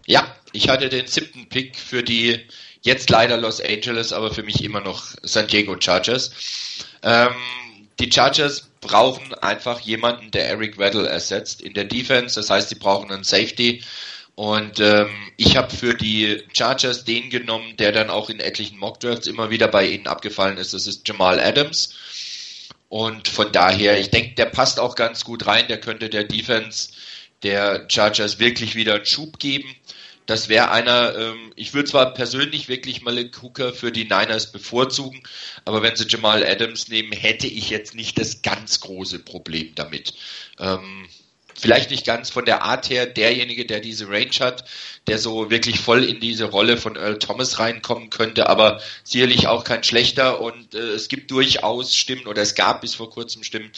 Ja, ich hatte den siebten Pick für die jetzt leider Los Angeles, aber für mich immer noch San Diego Chargers. Ähm, die Chargers brauchen einfach jemanden, der Eric Weddle ersetzt in der Defense. Das heißt, sie brauchen einen Safety. Und ähm, ich habe für die Chargers den genommen, der dann auch in etlichen Mockdrafts immer wieder bei ihnen abgefallen ist. Das ist Jamal Adams. Und von daher, ich denke, der passt auch ganz gut rein. Der könnte der Defense der Chargers wirklich wieder einen Schub geben. Das wäre einer, ähm, ich würde zwar persönlich wirklich Malik Hooker für die Niners bevorzugen, aber wenn sie Jamal Adams nehmen, hätte ich jetzt nicht das ganz große Problem damit. Ähm, vielleicht nicht ganz von der Art her derjenige, der diese Range hat, der so wirklich voll in diese Rolle von Earl Thomas reinkommen könnte, aber sicherlich auch kein schlechter und äh, es gibt durchaus Stimmen oder es gab bis vor kurzem Stimmen,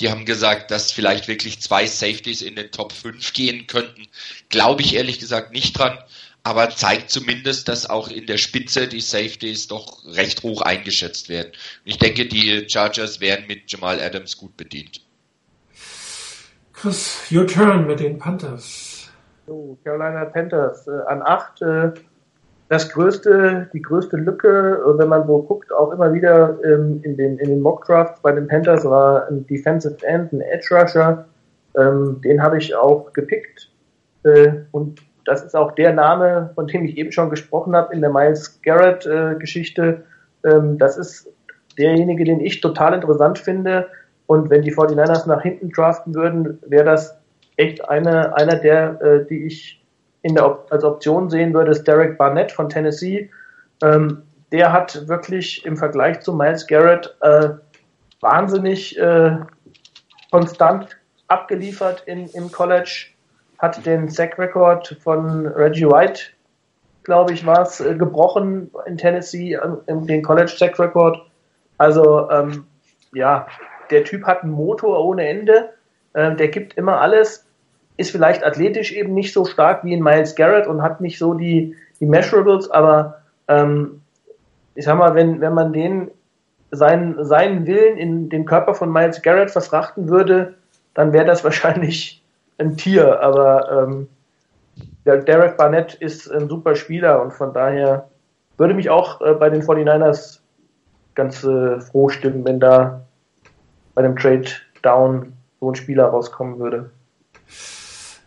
die haben gesagt, dass vielleicht wirklich zwei Safeties in den Top 5 gehen könnten. Glaube ich ehrlich gesagt nicht dran, aber zeigt zumindest, dass auch in der Spitze die Safeties doch recht hoch eingeschätzt werden. Ich denke, die Chargers wären mit Jamal Adams gut bedient. Chris, your turn mit den Panthers. So, Carolina Panthers äh, an 8. Äh, das größte, die größte Lücke, wenn man so guckt, auch immer wieder ähm, in den, in den Mockdrafts bei den Panthers war ein Defensive End, ein Edge Rusher. Ähm, den habe ich auch gepickt. Äh, und das ist auch der Name, von dem ich eben schon gesprochen habe in der Miles Garrett äh, Geschichte. Ähm, das ist derjenige, den ich total interessant finde. Und wenn die 49ers nach hinten draften würden, wäre das echt eine, einer der, äh, die ich in der, als Option sehen würde, ist Derek Barnett von Tennessee. Ähm, der hat wirklich im Vergleich zu Miles Garrett äh, wahnsinnig äh, konstant abgeliefert in, im College, hat den Sack-Rekord von Reggie White, glaube ich, war es, äh, gebrochen in Tennessee, äh, den College-Sack-Rekord. Also, ähm, ja, der Typ hat einen Motor ohne Ende, äh, der gibt immer alles, ist vielleicht athletisch eben nicht so stark wie in Miles Garrett und hat nicht so die, die Measurables, aber ähm, ich sag mal, wenn, wenn man den seinen, seinen Willen in den Körper von Miles Garrett verfrachten würde, dann wäre das wahrscheinlich ein Tier, aber ähm, der Derek Barnett ist ein super Spieler und von daher würde mich auch äh, bei den 49ers ganz äh, froh stimmen, wenn da bei dem Trade Down so ein Spieler rauskommen würde.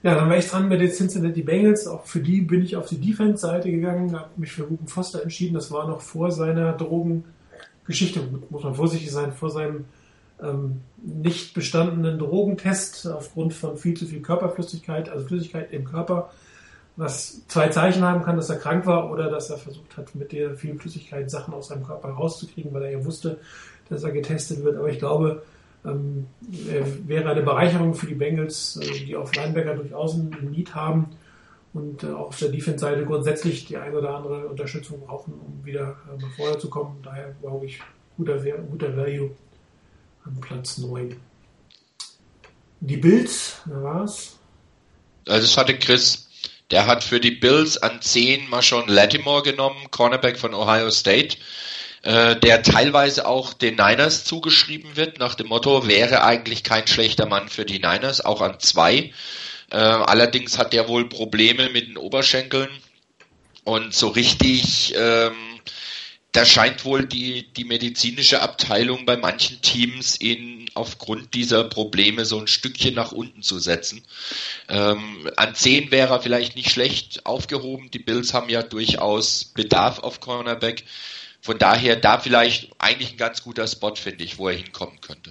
Ja, dann war ich dran mit den Cincinnati Bengals. Auch für die bin ich auf die Defense-Seite gegangen, habe mich für Ruben Foster entschieden. Das war noch vor seiner Drogengeschichte, muss man vorsichtig sein, vor seinem ähm, nicht bestandenen Drogentest aufgrund von viel zu viel Körperflüssigkeit, also Flüssigkeit im Körper, was zwei Zeichen haben kann, dass er krank war oder dass er versucht hat, mit der vielen Flüssigkeit Sachen aus seinem Körper rauszukriegen, weil er ja wusste, dass er getestet wird. Aber ich glaube, ähm, wäre eine Bereicherung für die Bengals, äh, die auf Linebacker durchaus einen Need haben und äh, auch auf der Defense-Seite grundsätzlich die eine oder andere Unterstützung brauchen, um wieder äh, nach vorne zu kommen. Daher glaube ich, guter, guter Value an Platz 9. Die Bills, da war's. Also das hatte Chris, der hat für die Bills an 10 mal schon Latimore genommen, Cornerback von Ohio State äh, der teilweise auch den Niners zugeschrieben wird, nach dem Motto, wäre eigentlich kein schlechter Mann für die Niners, auch an zwei. Äh, allerdings hat der wohl Probleme mit den Oberschenkeln und so richtig ähm, da scheint wohl die, die medizinische Abteilung bei manchen Teams ihn aufgrund dieser Probleme so ein Stückchen nach unten zu setzen. Ähm, an 10 wäre er vielleicht nicht schlecht aufgehoben. Die Bills haben ja durchaus Bedarf auf Cornerback. Von daher da vielleicht eigentlich ein ganz guter Spot, finde ich, wo er hinkommen könnte.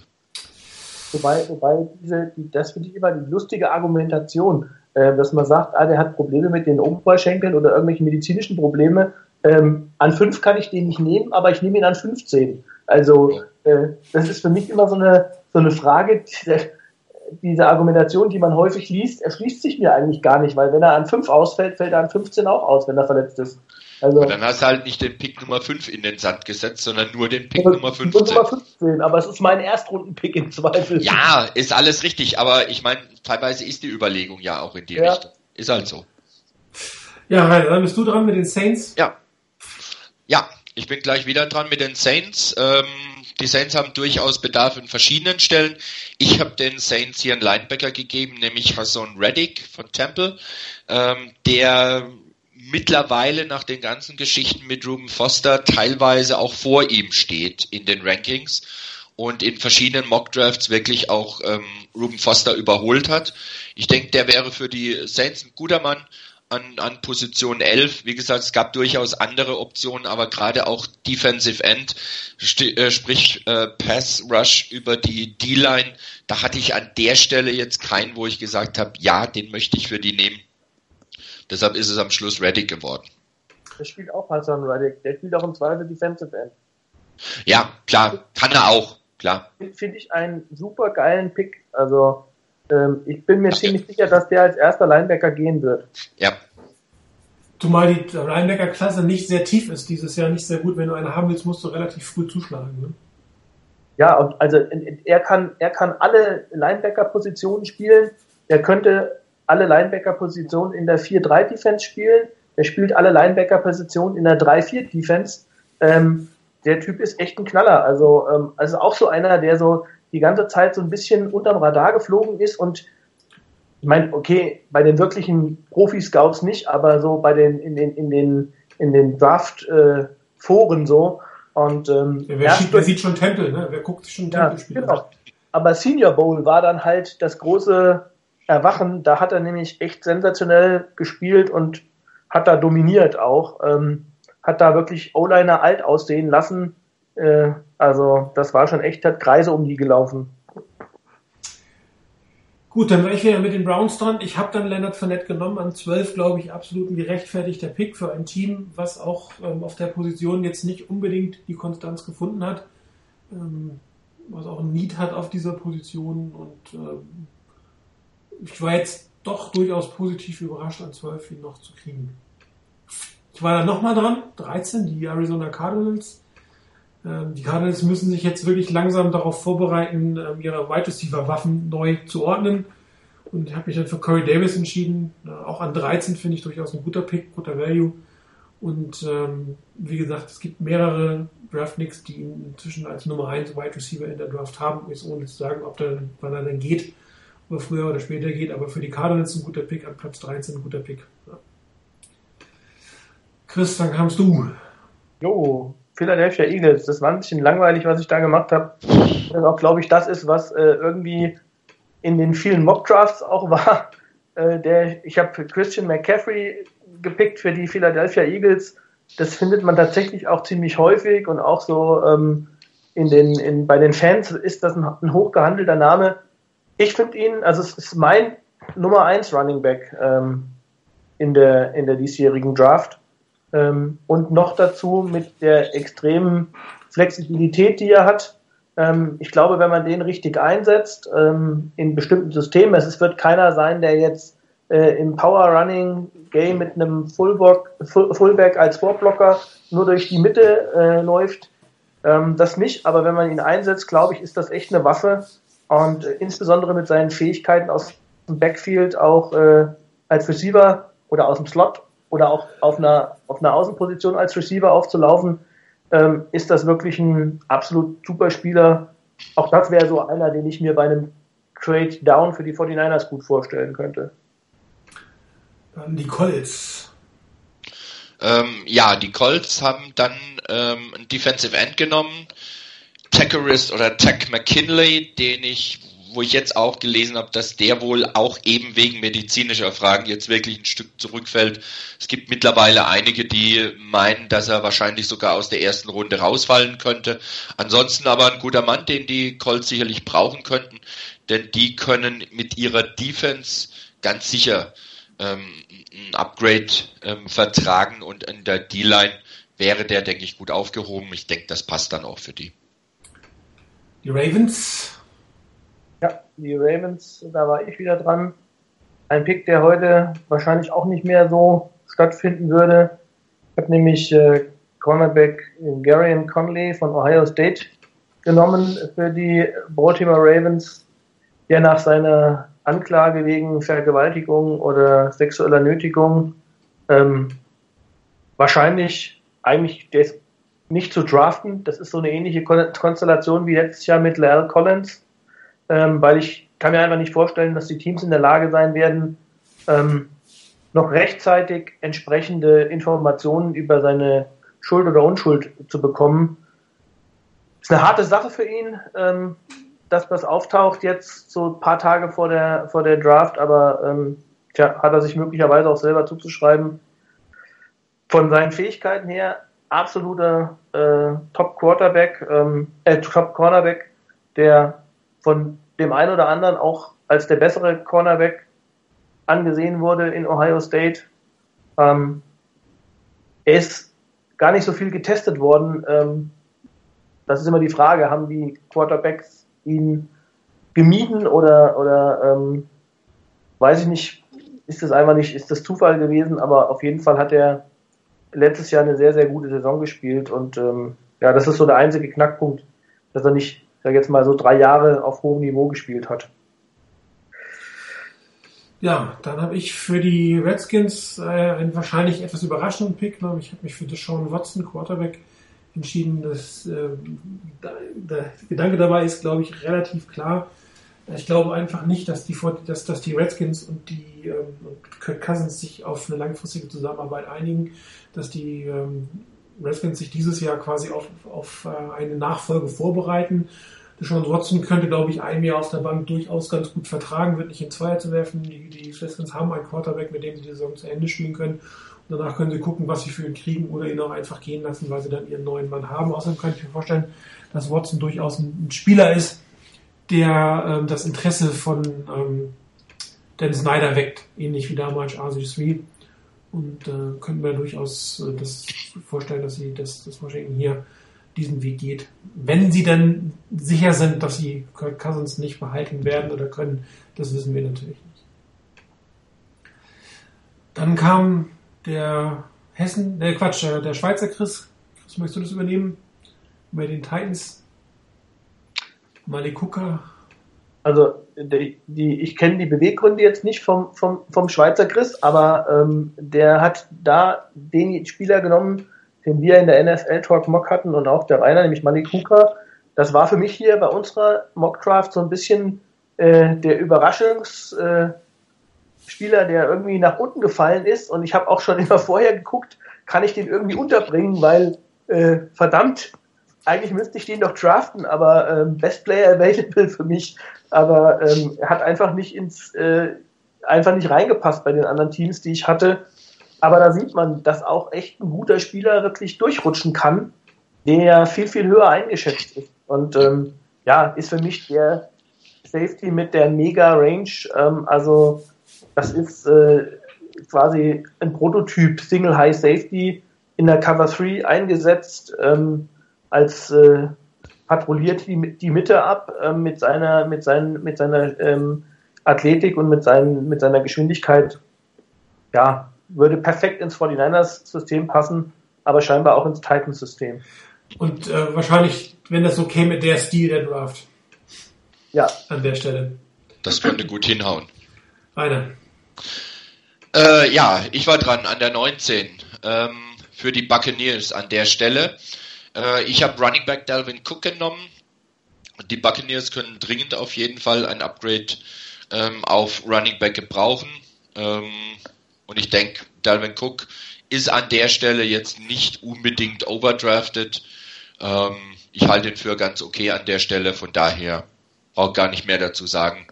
Wobei, wobei diese, die, das finde ich immer die lustige Argumentation, äh, dass man sagt, ah, der hat Probleme mit den Oberschenkeln oder irgendwelche medizinischen Probleme. Ähm, an 5 kann ich den nicht nehmen, aber ich nehme ihn an 15. Also äh, das ist für mich immer so eine, so eine Frage, die, diese Argumentation, die man häufig liest, erschließt sich mir eigentlich gar nicht, weil wenn er an 5 ausfällt, fällt er an 15 auch aus, wenn er verletzt ist. Also, aber dann hast du halt nicht den Pick Nummer 5 in den Sand gesetzt, sondern nur den Pick Nummer 15. Nummer 15. Aber es ist mein Erstrunden-Pick im Zweifel. Ja, ist alles richtig, aber ich meine, teilweise ist die Überlegung ja auch in die ja. Richtung. Ist halt so. Ja, dann bist du dran mit den Saints. Ja. Ja, ich bin gleich wieder dran mit den Saints. Ähm, die Saints haben durchaus Bedarf in verschiedenen Stellen. Ich habe den Saints hier einen Linebacker gegeben, nämlich Hassan Reddick von Temple, ähm, der mittlerweile nach den ganzen Geschichten mit Ruben Foster teilweise auch vor ihm steht in den Rankings und in verschiedenen Mockdrafts wirklich auch ähm, Ruben Foster überholt hat. Ich denke, der wäre für die Saints ein guter Mann an, an Position 11. Wie gesagt, es gab durchaus andere Optionen, aber gerade auch Defensive End, äh, sprich äh, Pass Rush über die D-Line, da hatte ich an der Stelle jetzt keinen, wo ich gesagt habe, ja, den möchte ich für die nehmen. Deshalb ist es am Schluss Reddick geworden. Der spielt auch Hassan Reddick. Der spielt auch im Zweifel Defensive End. Ja, klar, kann er auch, klar. Finde ich einen super geilen Pick. Also, ähm, ich bin mir Ach, ziemlich ja. sicher, dass der als erster Linebacker gehen wird. Ja. Zumal die Linebacker-Klasse nicht sehr tief ist dieses Jahr, nicht sehr gut. Wenn du einen haben willst, musst du relativ früh zuschlagen. Ne? Ja, und also er kann, er kann alle Linebacker-Positionen spielen. Er könnte alle Linebacker-Positionen in der 4-3-Defense spielen. Er spielt alle Linebacker-Positionen in der 3-4-Defense. Ähm, der Typ ist echt ein Knaller. Also, ähm, also auch so einer, der so die ganze Zeit so ein bisschen unterm Radar geflogen ist und ich meine, okay, bei den wirklichen Profi-Scouts nicht, aber so bei den in den in den in den Draft-Foren äh, so und ähm, ja, wer, sieht, wer sieht schon Tempel, ne? Wer guckt schon Tempel-Spiele? Ja, genau. Aber Senior Bowl war dann halt das große Erwachen, da hat er nämlich echt sensationell gespielt und hat da dominiert auch. Ähm, hat da wirklich O-Liner alt aussehen lassen. Äh, also das war schon echt, hat Kreise um die gelaufen. Gut, dann war ich wieder mit den Browns dran. Ich habe dann Leonard Fournette genommen an 12, glaube ich, absolut ein gerechtfertigter Pick für ein Team, was auch ähm, auf der Position jetzt nicht unbedingt die Konstanz gefunden hat, ähm, was auch ein Need hat auf dieser Position und ähm, ich war jetzt doch durchaus positiv überrascht, an 12 ihn noch zu kriegen. Ich war dann nochmal dran, 13, die Arizona Cardinals. Ähm, die Cardinals müssen sich jetzt wirklich langsam darauf vorbereiten, ähm, ihre Wide Receiver Waffen neu zu ordnen. Und ich habe mich dann für Corey Davis entschieden. Auch an 13 finde ich durchaus ein guter Pick, guter Value. Und ähm, wie gesagt, es gibt mehrere Draftnicks, die ihn inzwischen als Nummer 1 Wide Receiver in der Draft haben, ist ohne zu sagen, ob der, wann er dann geht ob er früher oder später geht, aber für die Cardinals ein guter Pick, an Platz 13 ein guter Pick. Ja. Chris, dann kamst du. Jo, Philadelphia Eagles. Das war ein bisschen langweilig, was ich da gemacht habe. Das auch, glaube ich, das ist, was äh, irgendwie in den vielen Mock-Drafts auch war. Äh, der, ich habe Christian McCaffrey gepickt für die Philadelphia Eagles. Das findet man tatsächlich auch ziemlich häufig und auch so ähm, in den, in, bei den Fans ist das ein, ein hochgehandelter Name ich finde ihn, also es ist mein Nummer 1 Running Back ähm, in, der, in der diesjährigen Draft. Ähm, und noch dazu mit der extremen Flexibilität, die er hat. Ähm, ich glaube, wenn man den richtig einsetzt ähm, in bestimmten Systemen, es wird keiner sein, der jetzt äh, im Power Running Game mit einem Fullback, Fullback als Vorblocker nur durch die Mitte äh, läuft. Ähm, das nicht, aber wenn man ihn einsetzt, glaube ich, ist das echt eine Waffe, und äh, insbesondere mit seinen Fähigkeiten aus dem Backfield auch äh, als Receiver oder aus dem Slot oder auch auf einer, auf einer Außenposition als Receiver aufzulaufen, ähm, ist das wirklich ein absolut super Spieler. Auch das wäre so einer, den ich mir bei einem Trade Down für die 49ers gut vorstellen könnte. Dann die Colts. Ähm, ja, die Colts haben dann ähm, einen Defensive End genommen, Tackerist oder Tack McKinley, den ich wo ich jetzt auch gelesen habe, dass der wohl auch eben wegen medizinischer Fragen jetzt wirklich ein Stück zurückfällt. Es gibt mittlerweile einige, die meinen, dass er wahrscheinlich sogar aus der ersten Runde rausfallen könnte. Ansonsten aber ein guter Mann, den die Colts sicherlich brauchen könnten, denn die können mit ihrer Defense ganz sicher ähm, ein Upgrade ähm, vertragen und in der D-Line wäre der, denke ich, gut aufgehoben. Ich denke, das passt dann auch für die. Die Ravens ja, die Ravens, da war ich wieder dran. Ein Pick, der heute wahrscheinlich auch nicht mehr so stattfinden würde. Ich habe nämlich äh, Cornerback Garion Conley von Ohio State genommen für die Baltimore Ravens, der nach seiner Anklage wegen Vergewaltigung oder sexueller Nötigung ähm, wahrscheinlich eigentlich der ist nicht zu draften. Das ist so eine ähnliche Konstellation wie letztes Jahr mit Lyle Collins ähm, weil ich kann mir einfach nicht vorstellen, dass die Teams in der Lage sein werden, ähm, noch rechtzeitig entsprechende Informationen über seine Schuld oder Unschuld zu bekommen. Ist eine harte Sache für ihn, ähm, dass das auftaucht jetzt so ein paar Tage vor der vor der Draft, aber ähm, tja, hat er sich möglicherweise auch selber zuzuschreiben. Von seinen Fähigkeiten her absoluter äh, Top Quarterback, ähm, äh, Top Cornerback, der von dem einen oder anderen auch als der bessere Cornerback angesehen wurde in Ohio State. Ähm, er ist gar nicht so viel getestet worden. Ähm, das ist immer die Frage, haben die Quarterbacks ihn gemieden oder, oder ähm, weiß ich nicht, ist das einfach nicht, ist das Zufall gewesen, aber auf jeden Fall hat er letztes Jahr eine sehr, sehr gute Saison gespielt und ähm, ja, das ist so der einzige Knackpunkt, dass er nicht sag jetzt mal so drei Jahre auf hohem Niveau gespielt hat. Ja, dann habe ich für die Redskins äh, einen wahrscheinlich etwas überraschenden Pick. Ne? Ich habe mich für Deshaun Watson, Quarterback, entschieden. Das, äh, der Gedanke dabei ist, glaube ich, relativ klar. Ich glaube einfach nicht, dass die, dass, dass die Redskins und die ähm, Kirk Cousins sich auf eine langfristige Zusammenarbeit einigen, dass die ähm, Redskins sich dieses Jahr quasi auf, auf äh, eine Nachfolge vorbereiten. Deshaun Watson könnte, glaube ich, ein Jahr auf der Bank durchaus ganz gut vertragen, wird nicht in Zweier zu werfen. Die, die Redskins haben einen Quarterback, mit dem sie die Saison zu Ende spielen können. Und danach können sie gucken, was sie für ihn kriegen oder ihn auch einfach gehen lassen, weil sie dann ihren neuen Mann haben. Außerdem kann ich mir vorstellen, dass Watson durchaus ein, Spieler ist, der ähm, das Interesse von ähm, Dan Snyder weckt, ähnlich wie damals RC3. Und äh, könnten wir durchaus äh, das vorstellen, dass sie das, das Washington hier diesen Weg geht. Wenn sie dann sicher sind, dass sie Kirk Cousins nicht behalten werden oder können, das wissen wir natürlich nicht. Dann kam der Hessen, der Quatsch, äh, der Schweizer Chris. Chris, möchtest du das übernehmen? Bei den Titans. Malekuka also die, die ich kenne die Beweggründe jetzt nicht vom, vom, vom Schweizer Chris, aber ähm, der hat da den Spieler genommen, den wir in der NFL Talk Mock hatten und auch der Rainer, nämlich Malik Hooker. Das war für mich hier bei unserer Mockdraft so ein bisschen äh, der Überraschungsspieler, äh, der irgendwie nach unten gefallen ist. Und ich habe auch schon immer vorher geguckt, kann ich den irgendwie unterbringen, weil äh, verdammt, eigentlich müsste ich den doch draften, aber ähm, Best Player Available für mich. Aber ähm, er hat einfach nicht ins, äh, einfach nicht reingepasst bei den anderen Teams, die ich hatte. Aber da sieht man, dass auch echt ein guter Spieler wirklich durchrutschen kann, der viel, viel höher eingeschätzt ist. Und ähm, ja, ist für mich der Safety mit der Mega Range. Ähm, also das ist äh, quasi ein Prototyp Single High Safety in der Cover 3 eingesetzt. Ähm, als äh, patrouilliert die, die Mitte ab äh, mit seiner mit seinen mit seiner ähm, Athletik und mit seinen mit seiner Geschwindigkeit. Ja würde perfekt ins 49ers System passen aber scheinbar auch ins Titans System und äh, wahrscheinlich wenn das so käme der Stil der Draft. Ja. An der Stelle. Das könnte gut hinhauen. Einer. Äh, ja, ich war dran an der 19 ähm, für die Buccaneers an der Stelle. Äh, ich habe Running Back Dalvin Cook genommen. Die Buccaneers können dringend auf jeden Fall ein Upgrade ähm, auf Running Back gebrauchen. Ähm, und ich denke, Dalvin Cook ist an der Stelle jetzt nicht unbedingt overdrafted. Ähm, ich halte ihn für ganz okay an der Stelle, von daher brauche gar nicht mehr dazu sagen.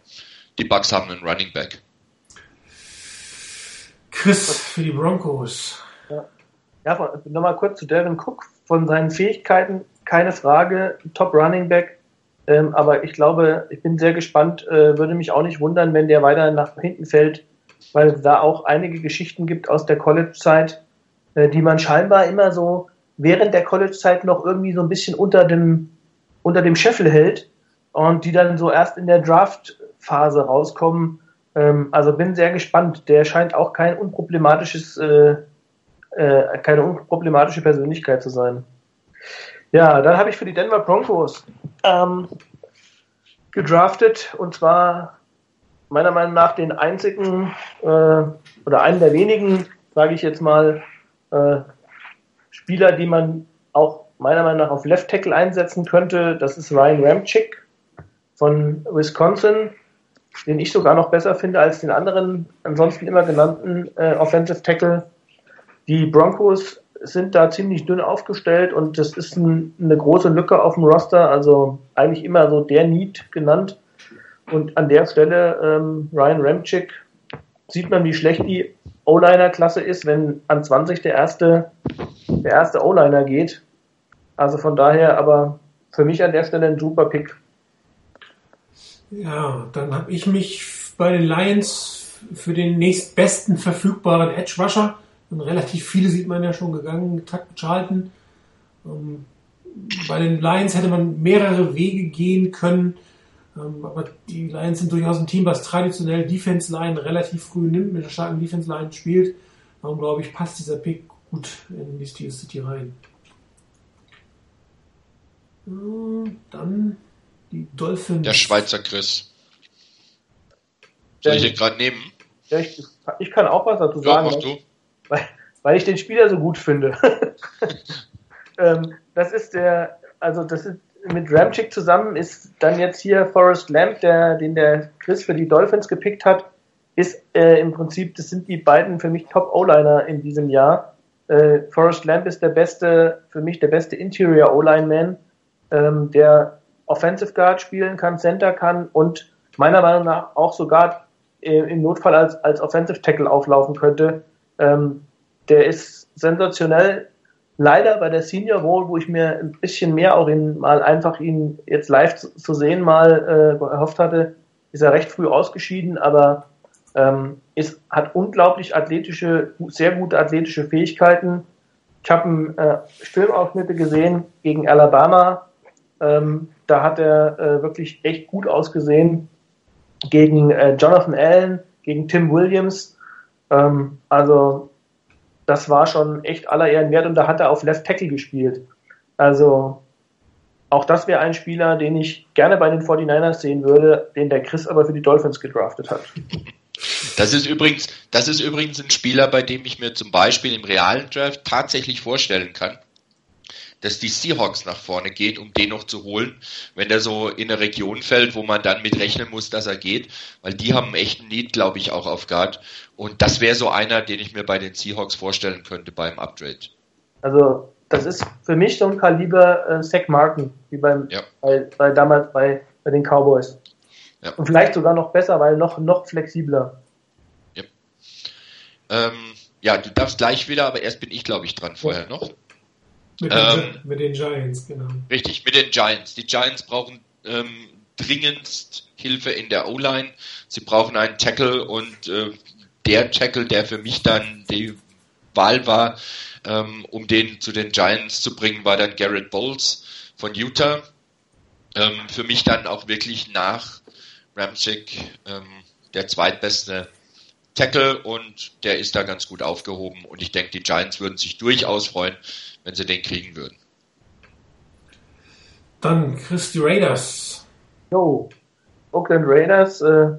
Die Bucks haben einen Running Back. Chris für die Broncos. Ja, ja nochmal kurz zu Devin Cook. Von seinen Fähigkeiten keine Frage, Top Running Back. Ähm, aber ich glaube, ich bin sehr gespannt, äh, würde mich auch nicht wundern, wenn der weiter nach hinten fällt, weil es da auch einige Geschichten gibt aus der College-Zeit, äh, die man scheinbar immer so während der College-Zeit noch irgendwie so ein bisschen unter dem, unter dem Scheffel hält und die dann so erst in der Draft-Phase rauskommen. Ähm, also bin sehr gespannt. Der scheint auch kein unproblematisches, äh, äh, keine unproblematische Persönlichkeit zu sein. Ja, dann habe ich für die Denver Broncos ähm, gedraftet und zwar meiner Meinung nach den einzigen äh, oder einen der wenigen, sage ich jetzt mal, äh, Spieler, die man auch meiner Meinung nach auf Left Tackle einsetzen könnte. Das ist Ryan Ramchick von Wisconsin, den ich sogar noch besser finde als den anderen ansonsten immer genannten äh, Offensive Tackle. Die Broncos sind da ziemlich dünn aufgestellt und das ist ein, eine große Lücke auf dem Roster, also eigentlich immer so der Need genannt. Und an der Stelle ähm, Ryan Ramchick sieht man, wie schlecht die O-Liner-Klasse ist, wenn an 20 der erste, der erste O-Liner geht. Also von daher aber für mich an der Stelle ein super Pick. Ja, dann habe ich mich bei den Lions für den nächstbesten verfügbaren Edge Rusher, und relativ viele sieht man ja schon gegangen, Takt Charlton. Ähm, bei den Lions hätte man mehrere Wege gehen können. Ähm, aber die Lions sind durchaus ein Team, was traditionell Defense Line relativ früh nimmt, mit einer starken Defense Line spielt. Darum glaube ich, passt dieser Pick gut in die Steel City rein. Dann die Dolphins. Der Schweizer Chris. Soll ich den gerade nehmen? Ja, ich, ich, kann auch was dazu ja, sagen. Mach du. Weil, weil ich den Spieler so gut finde. ähm, das ist der, also das ist mit Ramchick zusammen ist dann jetzt hier Forrest Lamp, der, den der Chris für die Dolphins gepickt hat, ist äh, im Prinzip, das sind die beiden für mich Top O-Liner in diesem Jahr. Äh, Forrest Lamp ist der beste, für mich der beste Interior O-Line-Man, ähm, der Offensive Guard spielen kann, Center kann und meiner Meinung nach auch sogar äh, im Notfall als, als Offensive Tackle auflaufen könnte. Ähm, der ist sensationell leider bei der Senior Bowl, wo ich mir ein bisschen mehr auch ihn mal einfach ihn jetzt live zu, sehen mal äh, erhofft hatte, ist er recht früh ausgeschieden, aber ähm, ist, hat unglaublich athletische, sehr gute athletische Fähigkeiten. Ich habe äh, Filmausschnitte gesehen gegen Alabama. Ähm, da hat er äh, wirklich echt gut ausgesehen gegen äh, Jonathan Allen, gegen Tim Williams. Ähm, also das war schon echt aller Ehren wert und da hat er auf Left Tackle gespielt. Also auch das wäre ein Spieler, den ich gerne bei den 49ers sehen würde, den der Chris aber für die Dolphins gedraftet hat. Das ist übrigens, das ist übrigens ein Spieler, bei dem ich mir zum Beispiel im realen Draft tatsächlich vorstellen kann, dass die Seahawks nach vorne geht, um den noch zu holen, wenn der so in eine Region fällt, wo man dann mit rechnen muss, dass er geht, weil die haben einen echten Need, glaube ich, auch auf Guard. Und das wäre so einer, den ich mir bei den Seahawks vorstellen könnte beim Upgrade. Also das ist für mich so ein Kaliber äh, Zach Martin, wie beim ja. bei, bei damals bei, bei den Cowboys. Ja. Und vielleicht sogar noch besser, weil noch, noch flexibler. Ja. Ähm, ja, du darfst gleich wieder, aber erst bin ich, glaube ich, dran vorher noch. Mit, ähm, den, mit den Giants, genau. Richtig, mit den Giants. Die Giants brauchen ähm, dringendst Hilfe in der O-Line. Sie brauchen einen Tackle und äh, der Tackle, der für mich dann die Wahl war, ähm, um den zu den Giants zu bringen, war dann Garrett Bowles von Utah. Ähm, für mich dann auch wirklich nach Ramchick ähm, der zweitbeste Tackle und der ist da ganz gut aufgehoben und ich denke, die Giants würden sich durchaus freuen, wenn sie den kriegen würden. Dann Chris, die Raiders. Jo, Oakland Raiders äh,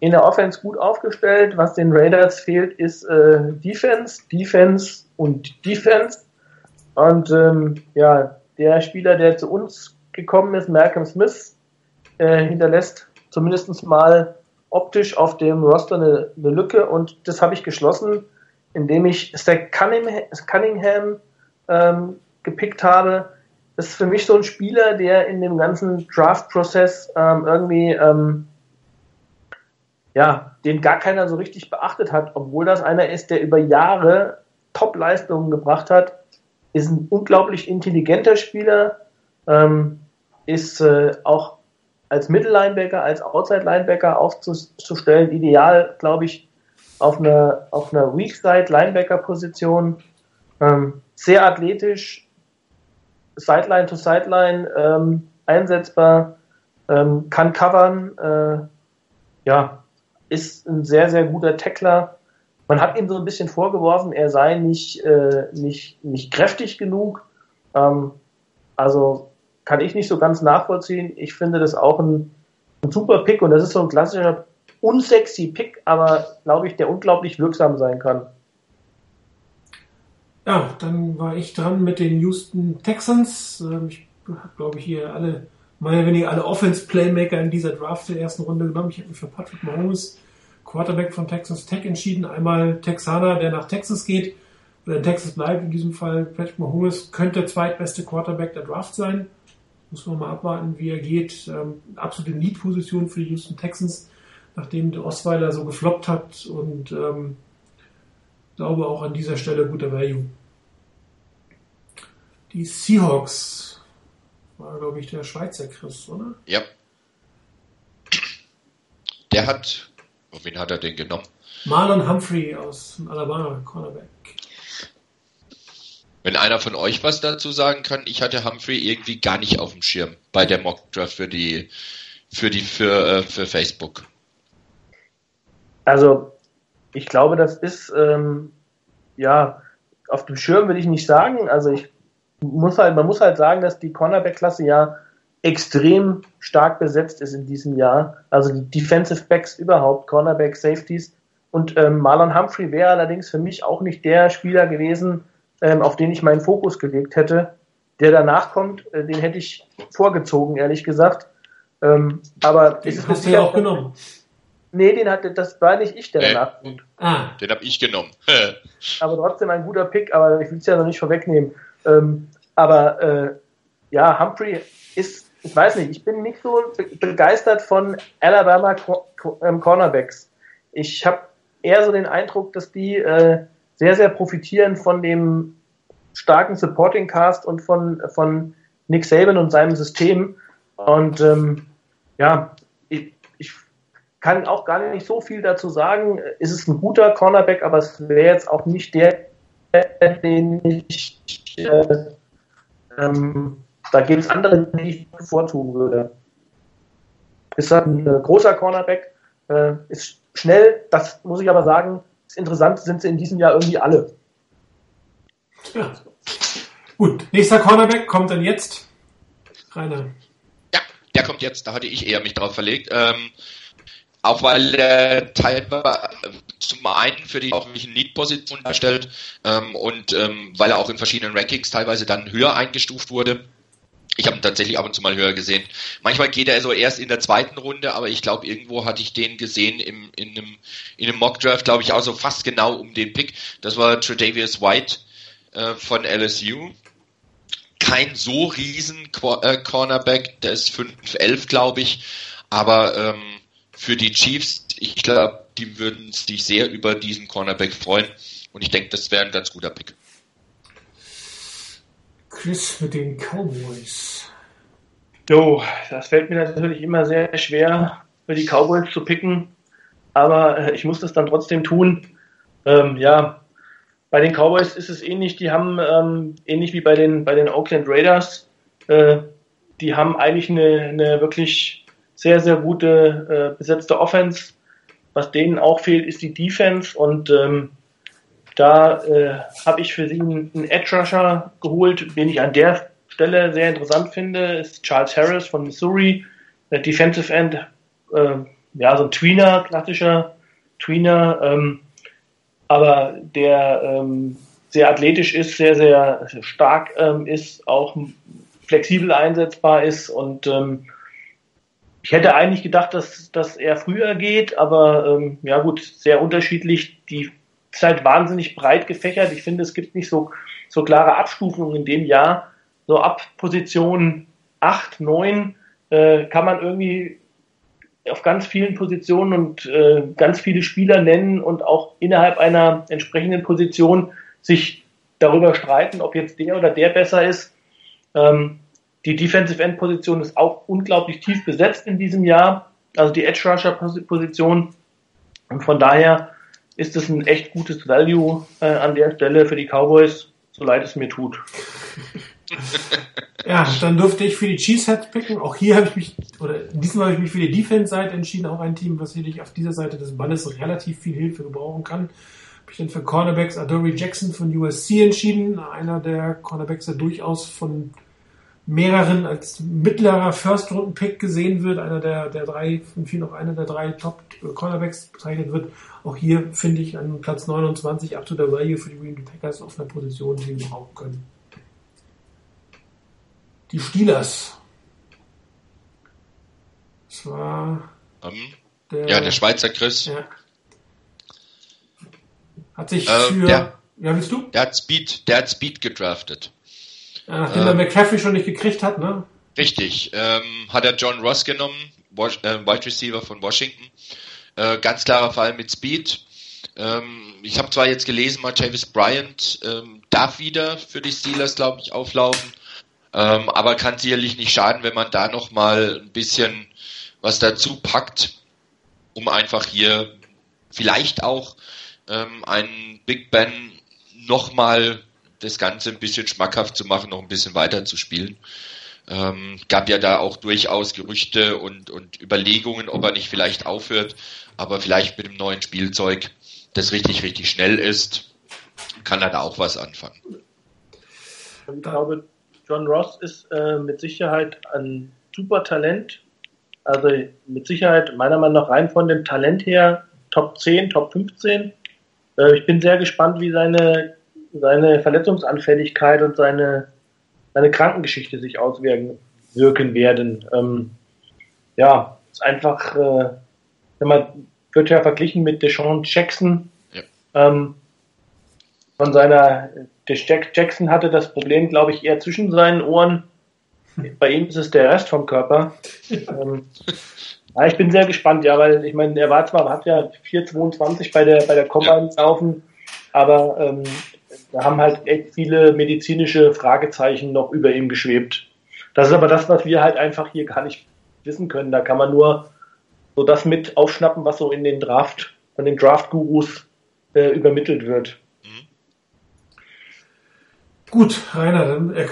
in der Offense gut aufgestellt. Was den Raiders fehlt, ist äh, Defense, Defense und Defense. Und ähm, ja, der Spieler, der zu uns gekommen ist, Malcolm Smith, äh, hinterlässt zumindest mal optisch auf dem Roster eine, eine Lücke und das habe ich geschlossen. indem ich Zach Cunningham ähm, gepickt habe. Ist für mich so ein Spieler, der in dem ganzen Draft-Prozess ähm, irgendwie, ähm, ja, den gar keiner so richtig beachtet hat, obwohl das einer ist, der über Jahre Top-Leistungen gebracht hat, ist ein unglaublich intelligenter Spieler, ähm, ist äh, auch als Mittellinebacker, als Outside-Linebacker aufzustellen, ideal, glaube ich, auf einer, auf einer Weak-Side-Linebacker-Position. Ähm, sehr athletisch, Sideline to Sideline ähm, einsetzbar, ähm, kann covern, äh, ja, ist ein sehr, sehr guter Tackler. Man hat ihm so ein bisschen vorgeworfen, er sei nicht, äh, nicht, nicht kräftig genug. Ähm, also kann ich nicht so ganz nachvollziehen. Ich finde das auch ein, ein super Pick und das ist so ein klassischer unsexy Pick, aber glaube ich, der unglaublich wirksam sein kann. Ja, dann war ich dran mit den Houston Texans. Ähm, ich habe, glaube ich, hier alle, mehr oder weniger alle Offense-Playmaker in dieser Draft der ersten Runde genommen. Ich habe mich für Patrick Mahomes, Quarterback von Texas Tech, entschieden. Einmal Texaner, der nach Texas geht, oder in Texas bleibt. In diesem Fall Patrick Mahomes könnte zweitbeste Quarterback der Draft sein. Muss man mal abwarten, wie er geht. Ähm, absolute Lead-Position für die Houston Texans, nachdem der Osweiler so gefloppt hat und ähm, glaube auch an dieser Stelle guter Value. Die Seahawks war, glaube ich, der Schweizer Chris, oder? Ja. Der hat, auf wen hat er den genommen? Marlon Humphrey aus Alabama, Cornerback. Wenn einer von euch was dazu sagen kann, ich hatte Humphrey irgendwie gar nicht auf dem Schirm bei der Mock Draft für die für die für, äh, für Facebook. Also ich glaube, das ist ähm, ja auf dem Schirm will ich nicht sagen. Also ich muss halt, man muss halt sagen, dass die Cornerback-Klasse ja extrem stark besetzt ist in diesem Jahr. Also die Defensive Backs überhaupt, Cornerback, Safeties. Und ähm, Marlon Humphrey wäre allerdings für mich auch nicht der Spieler gewesen, ähm, auf den ich meinen Fokus gelegt hätte. Der danach kommt, äh, den hätte ich vorgezogen, ehrlich gesagt. Ähm, aber den hast du ja auch genommen. Nee, den hatte, das war nicht ich, der äh, danach kommt. Ah. Den habe ich genommen. aber trotzdem ein guter Pick, aber ich will es ja noch nicht vorwegnehmen. Ähm, aber äh, ja, Humphrey ist, ich weiß nicht, ich bin nicht so begeistert von Alabama ähm, Cornerbacks. Ich habe eher so den Eindruck, dass die äh, sehr, sehr profitieren von dem starken Supporting Cast und von, von Nick Saban und seinem System. Und ähm, ja, kann auch gar nicht so viel dazu sagen. Es ist ein guter Cornerback, aber es wäre jetzt auch nicht der, den ich äh, ähm, da gibt es andere, die ich bevorzugen würde. Ist halt ein äh, großer Cornerback, äh, ist schnell, das muss ich aber sagen, ist interessant, sind sie in diesem Jahr irgendwie alle. Ja. Gut, nächster Cornerback kommt dann jetzt. Rainer. Ja, der kommt jetzt, da hatte ich eher mich drauf verlegt. Ähm, auch weil er teilweise zum einen für die auch Lead-Position darstellt ähm, und ähm, weil er auch in verschiedenen Rankings teilweise dann höher eingestuft wurde. Ich habe ihn tatsächlich ab und zu mal höher gesehen. Manchmal geht er so erst in der zweiten Runde, aber ich glaube, irgendwo hatte ich den gesehen im, in einem, in einem Mock-Draft, glaube ich, auch so fast genau um den Pick. Das war Tredavious White äh, von LSU. Kein so riesen äh, Cornerback, der ist 5'11, glaube ich, aber ähm, für die Chiefs, ich glaube, die würden sich sehr über diesen Cornerback freuen. Und ich denke, das wäre ein ganz guter Pick. Chris mit den Cowboys. Jo, das fällt mir natürlich immer sehr schwer, für die Cowboys zu picken. Aber äh, ich muss das dann trotzdem tun. Ähm, ja, bei den Cowboys ist es ähnlich. Die haben, ähm, ähnlich wie bei den, bei den Oakland Raiders, äh, die haben eigentlich eine, eine wirklich sehr, sehr gute äh, besetzte Offense. Was denen auch fehlt, ist die Defense und ähm, da äh, habe ich für sie einen, Edge Rusher geholt, den ich an der Stelle sehr interessant finde, ist Charles Harris von Missouri, der Defensive End, äh, ja, so ein Tweener, klassischer Tweener, ähm, aber der ähm, sehr athletisch ist, sehr, sehr stark ähm, ist, auch flexibel einsetzbar ist und ähm, ich hätte eigentlich gedacht, dass, dass er früher geht, aber ähm, ja gut, sehr unterschiedlich. Die ist halt wahnsinnig breit gefächert. Ich finde, es gibt nicht so, so klare Abstufungen in dem Jahr. So ab Position 8, 9 äh, kann man irgendwie auf ganz vielen Positionen und äh, ganz viele Spieler nennen und auch innerhalb einer entsprechenden Position sich darüber streiten, ob jetzt der oder der besser ist. Ähm, die Defensive End Position ist auch unglaublich tief besetzt in diesem Jahr, also die Edge Rusher Position. Und von daher ist es ein echt gutes Value äh, an der Stelle für die Cowboys, so leid es mir tut. Ja, dann durfte ich für die Cheeseheads picken. Auch hier habe ich mich, oder diesmal habe ich mich für die Defense-Seite entschieden. Auch ein Team, was sicherlich auf dieser Seite des Balles relativ viel Hilfe gebrauchen kann. Habe ich dann für Cornerbacks Adoree Jackson von USC entschieden. Einer der Cornerbacks, der durchaus von mehreren als mittlerer First-Runden-Pick gesehen wird. Einer der, der drei, von vielen auch einer der drei Top-Cornerbacks bezeichnet wird. Auch hier finde ich an Platz 29 up to the value für die Green Bay Packers auf einer Position, die wir brauchen können. Die Steelers. Das war um, der, ja, der Schweizer Chris. Ja. Hat sich äh, für. Der, ja, willst du? Der hat Speed, der hat Speed gedraftet. Ja, nachdem äh, er McCaffrey schon nicht gekriegt hat, ne? Richtig. Ähm, hat er John Ross genommen, äh, Wide Receiver von Washington. Äh, ganz klarer Fall mit Speed. Ähm, ich habe zwar jetzt gelesen, Martavis Bryant ähm, darf wieder für die Steelers, glaube ich, auflaufen. Ähm, aber kann sicherlich nicht schaden, wenn man da nochmal ein bisschen was dazu packt, um einfach hier vielleicht auch ähm, einen Big Ben nochmal das Ganze ein bisschen schmackhaft zu machen, noch ein bisschen weiter zu spielen. Ähm, gab ja da auch durchaus Gerüchte und, und Überlegungen, ob er nicht vielleicht aufhört, aber vielleicht mit dem neuen Spielzeug, das richtig, richtig schnell ist, kann er da auch was anfangen. Ich glaube, John Ross ist äh, mit Sicherheit ein super Talent. Also mit Sicherheit meiner Meinung nach rein von dem Talent her Top 10, Top 15. Äh, ich bin sehr gespannt, wie seine, seine Verletzungsanfälligkeit und seine, seine Krankengeschichte sich auswirken wirken werden. Ähm, ja, ist einfach, äh, wenn man wird ja verglichen mit Deshaun Jackson. Ja. Ähm, von seiner der Jack Jackson hatte das Problem, glaube ich, eher zwischen seinen Ohren. Bei ihm ist es der Rest vom Körper. ähm, ja, ich bin sehr gespannt, ja, weil ich meine, er war zwar, hat ja 4,22 bei der bei der Combine laufen, aber ähm, da haben halt echt viele medizinische Fragezeichen noch über ihm geschwebt. Das ist aber das, was wir halt einfach hier gar nicht wissen können. Da kann man nur so das mit aufschnappen, was so in den Draft, von den Draft-Gurus äh, übermittelt wird. Gut, Rainer, dann, äh,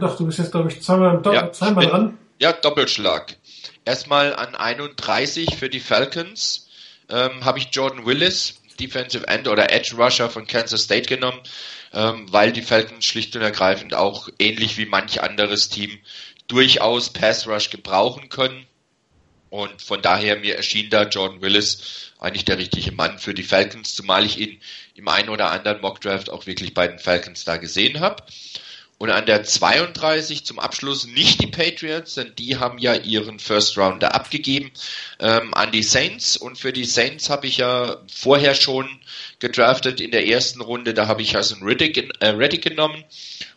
doch, du bist jetzt, glaube ich, zweimal, ja, zweimal dran. Ja, Doppelschlag. Erstmal an 31 für die Falcons ähm, habe ich Jordan Willis, Defensive End oder Edge Rusher von Kansas State genommen, ähm, weil die Falcons schlicht und ergreifend auch ähnlich wie manch anderes Team durchaus Pass Rush gebrauchen können. Und von daher mir erschien da Jordan Willis eigentlich der richtige Mann für die Falcons, zumal ich ihn im einen oder anderen Mockdraft auch wirklich bei den Falcons da gesehen habe. Und an der 32 zum Abschluss nicht die Patriots, denn die haben ja ihren First Rounder abgegeben ähm, an die Saints. Und für die Saints habe ich ja vorher schon gedraftet in der ersten Runde. Da habe ich Hassan Riddick, äh, Reddick genommen.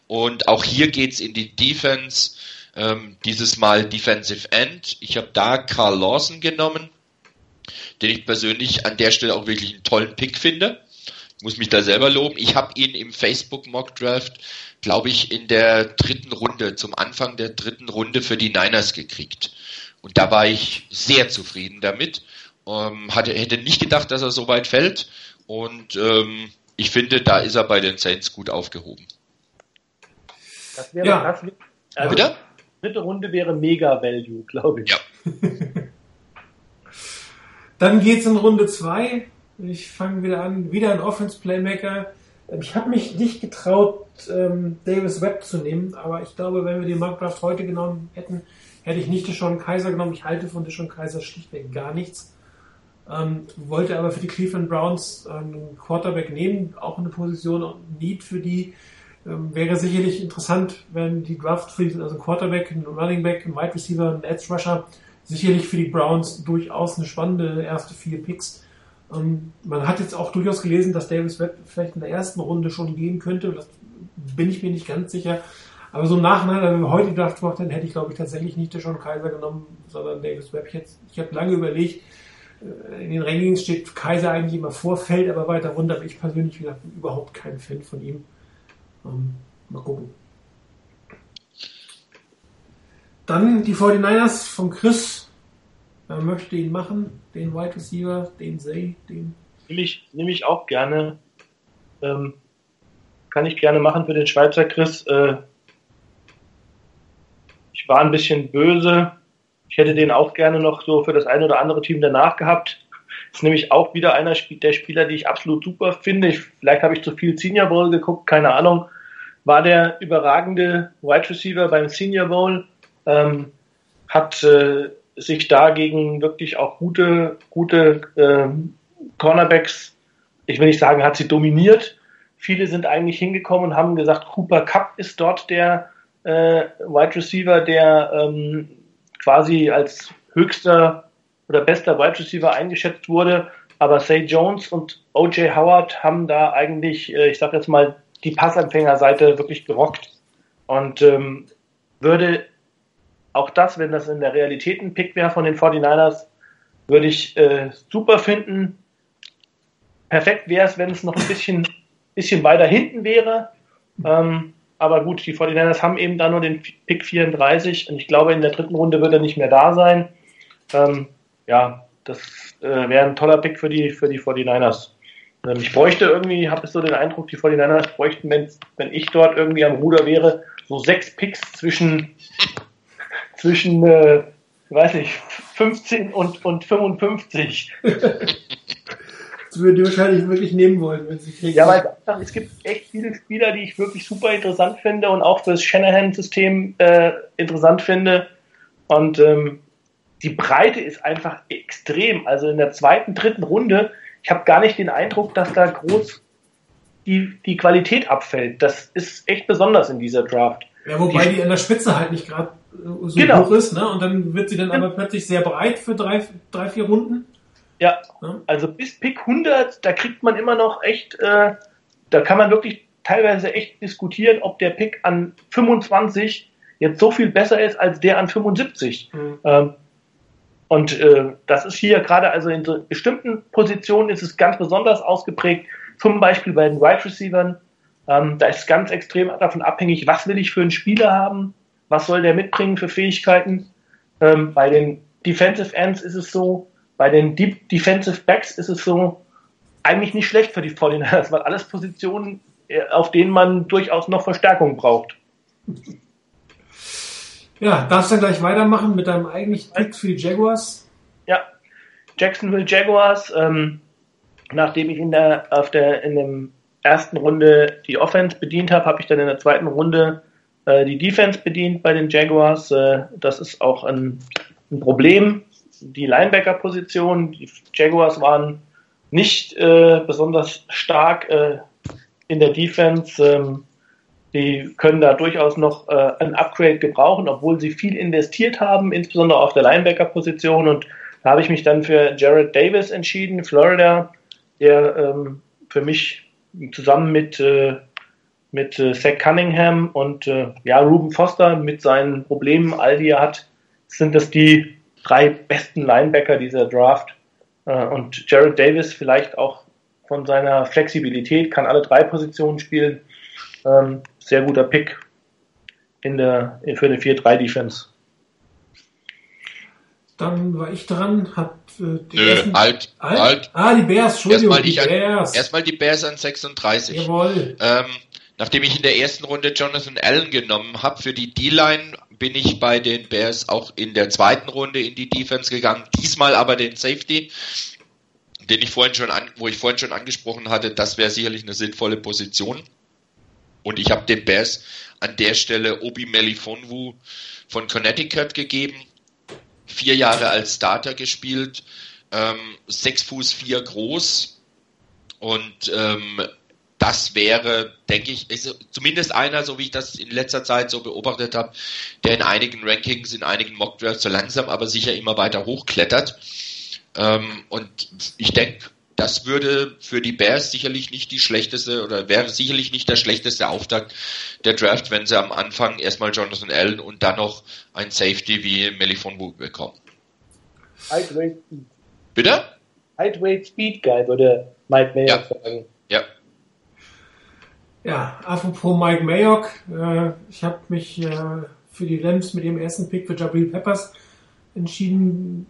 Und auch hier geht's in die Defense ähm, dieses Mal Defensive End. Ich habe da Carl Lawson genommen, den ich persönlich an der Stelle auch wirklich einen tollen Pick finde. Ich muss mich da selber loben. Ich habe ihn im Facebook Mock Draft, glaube ich, in der dritten Runde, zum Anfang der dritten Runde für die Niners gekriegt. Und da war ich sehr zufrieden damit. Ähm, hatte, hätte nicht gedacht, dass er so weit fällt. Und ähm, ich finde, da ist er bei den Saints gut aufgehoben. Das wäre ja. das, also, Bitte? dritte Runde wäre Mega Value, glaube ich. Ja. Dann geht's in Runde 2. Ich fange wieder an, wieder ein Offense Playmaker. Ich habe mich nicht getraut, ähm, Davis Webb zu nehmen, aber ich glaube, wenn wir den Markdraft heute genommen hätten, hätte ich nicht Deshaun Kaiser genommen. Ich halte von Deshaun Kaiser schlichtweg gar nichts. Ähm, wollte aber für die Cleveland Browns einen Quarterback nehmen, auch eine Position Need für die. Ähm, wäre sicherlich interessant, wenn die Draft für also ein Quarterback, ein Running Back, ein Wide Receiver, ein Edge Rusher, sicherlich für die Browns durchaus eine spannende erste vier Picks. Ähm, man hat jetzt auch durchaus gelesen, dass Davis Webb vielleicht in der ersten Runde schon gehen könnte. Das bin ich mir nicht ganz sicher. Aber so im Nachhinein, wenn wir heute gedacht hätten, hätte ich glaube ich tatsächlich nicht Sean Kaiser genommen, sondern Davis Webb. Ich, jetzt, ich habe lange überlegt, äh, in den Rankings steht Kaiser eigentlich immer vor, fällt aber weiter runter. Aber ich persönlich gesagt, bin überhaupt kein Fan von ihm. Ähm, mal gucken. Dann die 49ers von Chris. Wer möchte ihn machen? Den Wide Receiver, den Zay, den. Nehme ich, nehme ich auch gerne. Ähm, kann ich gerne machen für den Schweizer Chris. Äh, ich war ein bisschen böse. Ich hätte den auch gerne noch so für das eine oder andere Team danach gehabt. Ist nämlich auch wieder einer der Spieler, die ich absolut super finde. Ich, vielleicht habe ich zu viel Senior Bowl geguckt, keine Ahnung. War der überragende Wide Receiver beim Senior Bowl ähm, hat äh, sich dagegen wirklich auch gute, gute äh, Cornerbacks, ich will nicht sagen, hat sie dominiert. Viele sind eigentlich hingekommen und haben gesagt, Cooper Cup ist dort der äh, Wide Receiver, der ähm, quasi als höchster oder bester Wide Receiver eingeschätzt wurde. Aber Say Jones und OJ Howard haben da eigentlich, äh, ich sag jetzt mal, die Passempfängerseite wirklich gerockt. Und ähm, würde auch das, wenn das in der Realität ein Pick wäre von den 49ers, würde ich äh, super finden. Perfekt wäre es, wenn es noch ein bisschen, bisschen weiter hinten wäre. Ähm, aber gut, die 49ers haben eben da nur den Pick 34 und ich glaube, in der dritten Runde wird er nicht mehr da sein. Ähm, ja, das äh, wäre ein toller Pick für die, für die 49ers. Ähm, ich bräuchte irgendwie, habe ich so den Eindruck, die 49ers bräuchten, wenn, wenn ich dort irgendwie am Ruder wäre, so sechs Picks zwischen zwischen, äh, weiß nicht, 15 und, und 55. das würde ich wahrscheinlich wirklich nehmen wollen, wenn sie kriegen. Ja, weil es gibt echt viele Spieler, die ich wirklich super interessant finde und auch fürs Shanahan-System äh, interessant finde. Und ähm, die Breite ist einfach extrem. Also in der zweiten, dritten Runde, ich habe gar nicht den Eindruck, dass da groß die, die Qualität abfällt. Das ist echt besonders in dieser Draft. Ja, wobei die, die an der Spitze halt nicht gerade so genau. hoch ist, ne? Und dann wird sie dann aber plötzlich sehr breit für drei, drei vier Runden. Ja, ja. also bis Pick 100, da kriegt man immer noch echt, äh, da kann man wirklich teilweise echt diskutieren, ob der Pick an 25 jetzt so viel besser ist als der an 75. Mhm. Ähm, und äh, das ist hier gerade, also in so bestimmten Positionen ist es ganz besonders ausgeprägt, zum Beispiel bei den Wide Receivers. Ähm, da ist ganz extrem davon abhängig, was will ich für einen Spieler haben, was soll der mitbringen für Fähigkeiten. Ähm, bei den Defensive Ends ist es so, bei den Deep Defensive Backs ist es so, eigentlich nicht schlecht für die 49ers, weil alles Positionen, äh, auf denen man durchaus noch Verstärkung braucht. Ja, darfst du gleich weitermachen mit deinem eigentlichen Pick für die Jaguars? Ja, Jacksonville Jaguars, ähm, nachdem ich in der, auf der, in dem ersten Runde die Offense bedient habe, habe ich dann in der zweiten Runde äh, die Defense bedient bei den Jaguars. Äh, das ist auch ein, ein Problem. Die Linebacker-Position, die Jaguars waren nicht äh, besonders stark äh, in der Defense. Ähm, die können da durchaus noch äh, ein Upgrade gebrauchen, obwohl sie viel investiert haben, insbesondere auf der Linebacker-Position. Und da habe ich mich dann für Jared Davis entschieden, Florida, der ähm, für mich zusammen mit äh, mit äh, Zach Cunningham und äh, ja, Ruben Foster mit seinen Problemen, all die er hat, sind das die drei besten Linebacker dieser Draft. Äh, und Jared Davis vielleicht auch von seiner Flexibilität, kann alle drei Positionen spielen. Ähm, sehr guter Pick in der, für eine 4-3-Defense. Dann war ich dran, hab äh, die Nö, ersten, alt, alt, alt. Ah, die Bears, Entschuldigung, erstmal die Bears. erstmal die Bears an 36. Jawohl. Ähm, Nachdem ich in der ersten Runde Jonathan Allen genommen habe für die D-Line, bin ich bei den Bears auch in der zweiten Runde in die Defense gegangen. Diesmal aber den Safety, den ich vorhin schon an, wo ich vorhin schon angesprochen hatte. Das wäre sicherlich eine sinnvolle Position. Und ich habe den Bears an der Stelle Obi Melifonwu von Connecticut gegeben. Vier Jahre als Starter gespielt, ähm, sechs Fuß vier groß und ähm, das wäre, denke ich, ist zumindest einer, so wie ich das in letzter Zeit so beobachtet habe, der in einigen Rankings, in einigen Mockdrafts so langsam, aber sicher immer weiter hochklettert. Ähm, und ich denke, das würde für die Bears sicherlich nicht die schlechteste oder wäre sicherlich nicht der schlechteste Auftakt der Draft, wenn sie am Anfang erstmal Jonathan Allen und dann noch ein Safety wie Melifon Wu bekommen. Lightweight Speed. Bitte? Lightweight Speed Guy, würde Mike Mayock Ja. sagen. Ja. Apropos Mike Mayock, äh, ich habe mich äh, für die Rams mit ihrem ersten Pick für Jabril Peppers entschieden.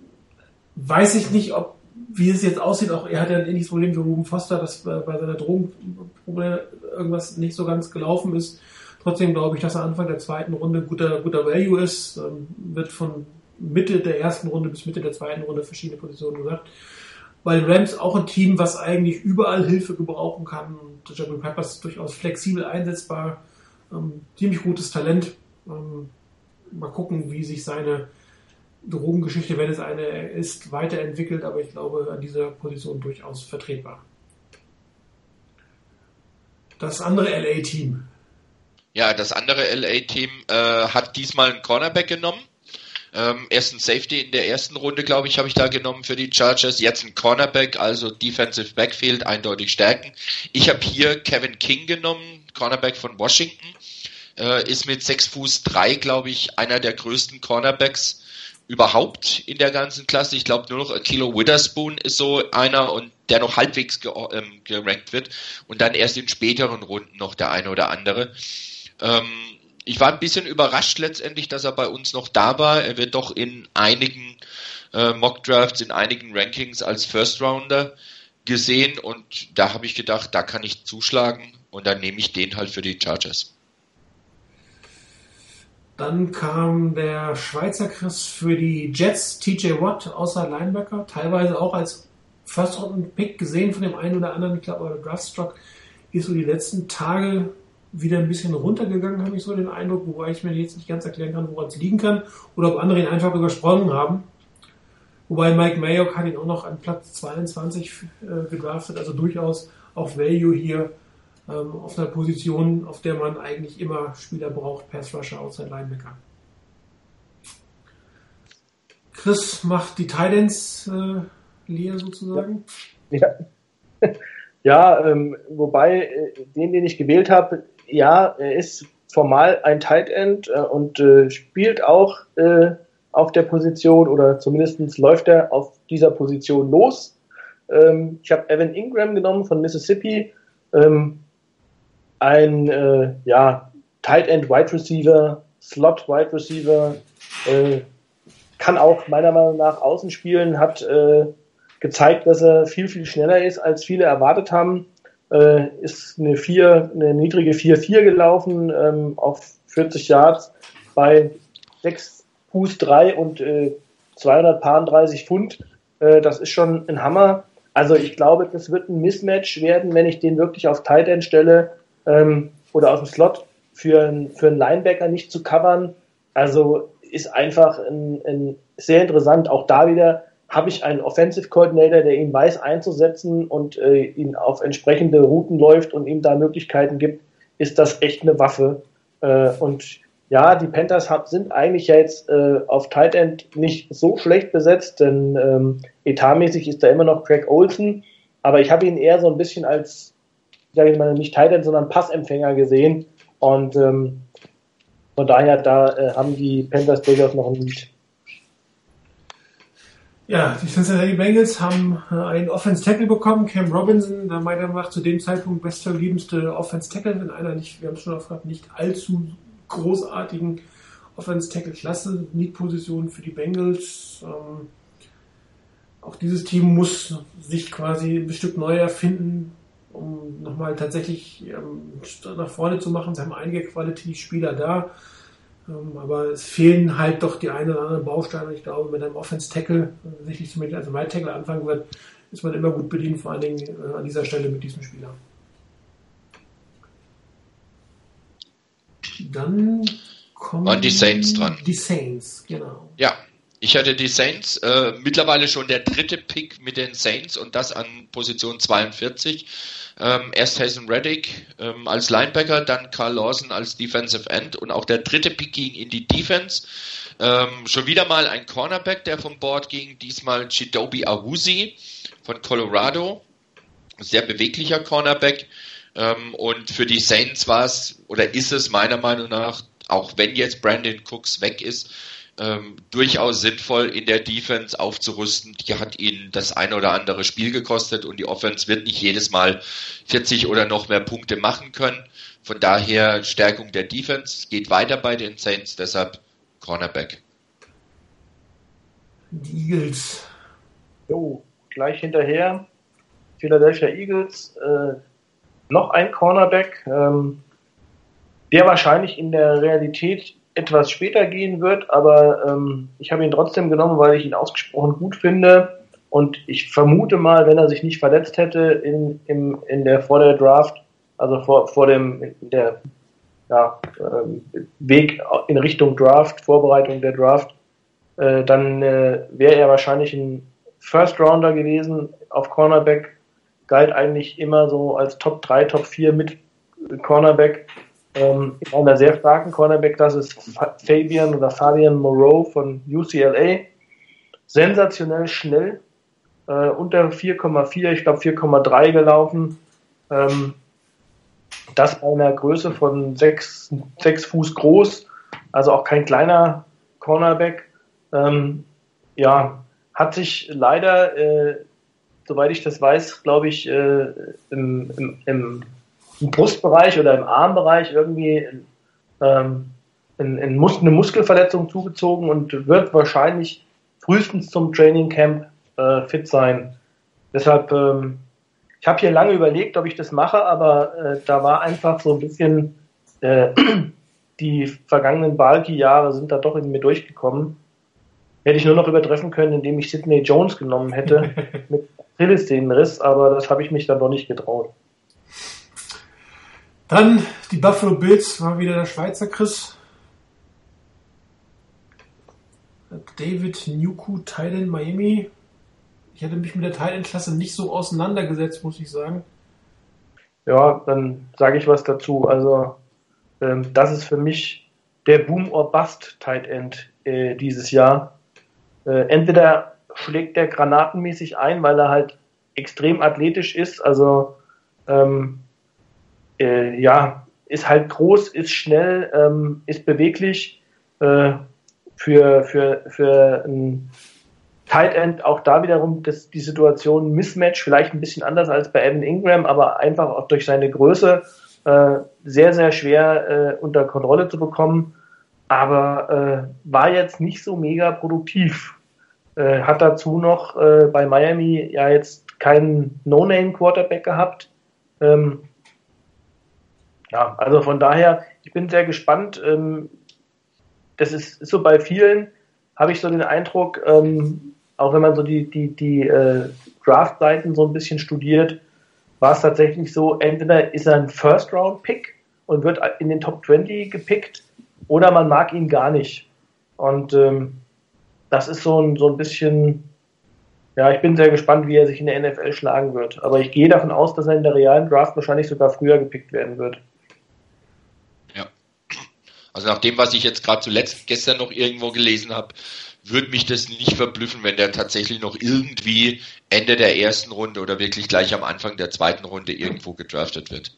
Weiß ich nicht, ob wie es jetzt aussieht, auch er hat ja ein ähnliches Problem wie Ruben Foster, dass äh, bei seiner Drogenprobleme irgendwas nicht so ganz gelaufen ist. Trotzdem glaube ich, dass er Anfang der zweiten Runde guter, guter Value ist. Ähm, wird von Mitte der ersten Runde bis Mitte der zweiten Runde verschiedene Positionen gesagt. Den Rams auch ein Team, was eigentlich überall Hilfe gebrauchen kann. Und Jabril Peppers ist durchaus flexibel einsetzbar. Ähm, ziemlich gutes Talent. Ähm, mal gucken, wie sich seine Drogengeschichte, wenn es eine ist, weiterentwickelt, aber ich glaube, an dieser Position durchaus vertretbar. Das andere LA-Team. Ja, das andere LA-Team äh, hat diesmal einen Cornerback genommen. Ähm, erst ein Safety in der ersten Runde, glaube ich, habe ich da genommen für die Chargers. Jetzt ein Cornerback, also Defensive Backfield, eindeutig stärken. Ich habe hier Kevin King genommen, Cornerback von Washington. Äh, ist mit 6 Fuß 3, glaube ich, einer der größten Cornerbacks überhaupt in der ganzen Klasse. Ich glaube nur noch Kilo Witherspoon ist so einer und der noch halbwegs ge ähm, gerankt wird und dann erst in späteren Runden noch der eine oder andere. Ähm, ich war ein bisschen überrascht letztendlich, dass er bei uns noch da war. Er wird doch in einigen äh, Mock Drafts, in einigen Rankings als First Rounder gesehen und da habe ich gedacht, da kann ich zuschlagen und dann nehme ich den halt für die Chargers. Dann kam der Schweizer Chris für die Jets, TJ Watt, außer Linebacker, teilweise auch als First-Round-Pick gesehen von dem einen oder anderen. Ich glaube, Draftstock ist so die letzten Tage wieder ein bisschen runtergegangen, habe ich so den Eindruck, wobei ich mir jetzt nicht ganz erklären kann, woran es liegen kann oder ob andere ihn einfach übersprungen haben. Wobei Mike Mayock hat ihn auch noch an Platz 22 äh, gedraftet, also durchaus auch Value hier ähm, auf einer Position, auf der man eigentlich immer Spieler braucht, Pass Rusher, Outside Linebacker. Chris macht die Titans äh, leer sozusagen. Ja, ja ähm, wobei äh, den, den ich gewählt habe, ja, er ist formal ein Tight End äh, und äh, spielt auch äh, auf der Position oder zumindest läuft er auf dieser Position los. Ähm, ich habe Evan Ingram genommen von Mississippi, ähm, ein äh, ja, Tight End Wide Receiver, Slot Wide Receiver, äh, kann auch meiner Meinung nach außen spielen, hat äh, gezeigt, dass er viel, viel schneller ist, als viele erwartet haben. Äh, ist eine, 4, eine niedrige 4-4 gelaufen ähm, auf 40 Yards bei 6 Fuß 3 und äh, 230 Pfund. Äh, das ist schon ein Hammer. Also ich glaube, das wird ein Mismatch werden, wenn ich den wirklich auf Tight End stelle ähm, oder aus dem Slot für, ein, für einen Linebacker nicht zu covern. Also ist einfach ein, ein sehr interessant. Auch da wieder habe ich einen Offensive Coordinator, der ihn weiß einzusetzen und äh, ihn auf entsprechende Routen läuft und ihm da Möglichkeiten gibt, ist das echt eine Waffe. Äh, und ja, die Panthers hab, sind eigentlich jetzt äh, auf Tight End nicht so schlecht besetzt, denn ähm, etatmäßig ist da immer noch Craig Olsen, aber ich habe ihn eher so ein bisschen als, sage ich mal, nicht Tight End, sondern Passempfänger gesehen und ähm, von daher, da äh, haben die Panthers durchaus noch ein Lied. Ja, die Cincinnati Bengals haben äh, einen Offense Tackle bekommen, Cam Robinson, der meiner Meinung nach zu dem Zeitpunkt bestverliebenste Offense Tackle in einer nicht, wir haben es schon aufgehört, nicht allzu großartigen Offense Tackle Klasse, Need-Position für die Bengals. Ähm, auch dieses Team muss sich quasi ein Stück neu erfinden, um nochmal tatsächlich ähm, nach vorne zu machen. Sie haben einige Quality-Spieler da. Ähm, aber es fehlen halt doch die ein oder anderen Bausteine. Ich glaube, mit einem Offense-Tackle, sicherlich zumindest als Right Tackle anfangen wird, ist man immer gut bedient, vor allen Dingen äh, an dieser Stelle mit diesem Spieler. Dann kommen Waren die Saints dran. Die Saints, genau. Ja, ich hatte die Saints, äh, mittlerweile schon der dritte Pick mit den Saints und das an Position 42. Ähm, erst Hazen Reddick ähm, als Linebacker, dann Carl Lawson als Defensive End und auch der dritte Pick ging in die Defense. Ähm, schon wieder mal ein Cornerback, der vom Board ging, diesmal Chidobi Awusi von Colorado. sehr beweglicher Cornerback. Ähm, und für die Saints war es oder ist es meiner Meinung nach, auch wenn jetzt Brandon Cooks weg ist, ähm, durchaus sinnvoll in der Defense aufzurüsten. Die hat ihnen das ein oder andere Spiel gekostet und die Offense wird nicht jedes Mal 40 oder noch mehr Punkte machen können. Von daher Stärkung der Defense geht weiter bei den Saints, deshalb Cornerback. Die Eagles. Jo, gleich hinterher. Philadelphia Eagles, äh, noch ein Cornerback, ähm, der wahrscheinlich in der Realität etwas später gehen wird, aber ähm, ich habe ihn trotzdem genommen, weil ich ihn ausgesprochen gut finde. Und ich vermute mal, wenn er sich nicht verletzt hätte in, in, in der vor der Draft, also vor, vor dem der ja, ähm, Weg in Richtung Draft, Vorbereitung der Draft, äh, dann äh, wäre er wahrscheinlich ein First Rounder gewesen auf Cornerback, galt eigentlich immer so als Top 3, Top 4 mit Cornerback ähm, in einer sehr starken Cornerback, das ist Fabian oder Fabian Moreau von UCLA. Sensationell schnell, äh, unter 4,4, ich glaube 4,3 gelaufen. Ähm, das bei einer Größe von 6, 6 Fuß groß, also auch kein kleiner Cornerback. Ähm, ja, hat sich leider, äh, soweit ich das weiß, glaube ich, äh, im, im, im im Brustbereich oder im Armbereich irgendwie ähm, in, in Mus eine Muskelverletzung zugezogen und wird wahrscheinlich frühestens zum Training Camp äh, fit sein. Deshalb, ähm, ich habe hier lange überlegt, ob ich das mache, aber äh, da war einfach so ein bisschen äh, die vergangenen Balki-Jahre sind da doch in mir durchgekommen. Hätte ich nur noch übertreffen können, indem ich Sidney Jones genommen hätte mit Achillessehnenriss, aber das habe ich mich dann doch nicht getraut. Dann die Buffalo Bills, war wieder der Schweizer Chris. David Nuku, Titan Miami. Ich hatte mich mit der Titan-Klasse nicht so auseinandergesetzt, muss ich sagen. Ja, dann sage ich was dazu. Also, ähm, das ist für mich der Boom or Bust Tight End äh, dieses Jahr. Äh, entweder schlägt der granatenmäßig ein, weil er halt extrem athletisch ist, also ähm, äh, ja, ist halt groß, ist schnell, ähm, ist beweglich. Äh, für, für, für ein Tight End auch da wiederum das, die Situation Mismatch, vielleicht ein bisschen anders als bei Evan Ingram, aber einfach auch durch seine Größe äh, sehr, sehr schwer äh, unter Kontrolle zu bekommen. Aber äh, war jetzt nicht so mega produktiv. Äh, hat dazu noch äh, bei Miami ja jetzt keinen No-Name-Quarterback gehabt. Ähm, ja, also von daher, ich bin sehr gespannt. Ähm, das ist, so bei vielen, habe ich so den Eindruck, ähm, auch wenn man so die, die, die äh, Draft-Seiten so ein bisschen studiert, war es tatsächlich so, entweder ist er ein First-Round-Pick und wird in den Top 20 gepickt oder man mag ihn gar nicht. Und ähm, das ist so ein, so ein bisschen, ja, ich bin sehr gespannt, wie er sich in der NFL schlagen wird. Aber ich gehe davon aus, dass er in der realen Draft wahrscheinlich sogar früher gepickt werden wird. Also nach dem, was ich jetzt gerade zuletzt gestern noch irgendwo gelesen habe, würde mich das nicht verblüffen, wenn der tatsächlich noch irgendwie Ende der ersten Runde oder wirklich gleich am Anfang der zweiten Runde irgendwo gedraftet wird.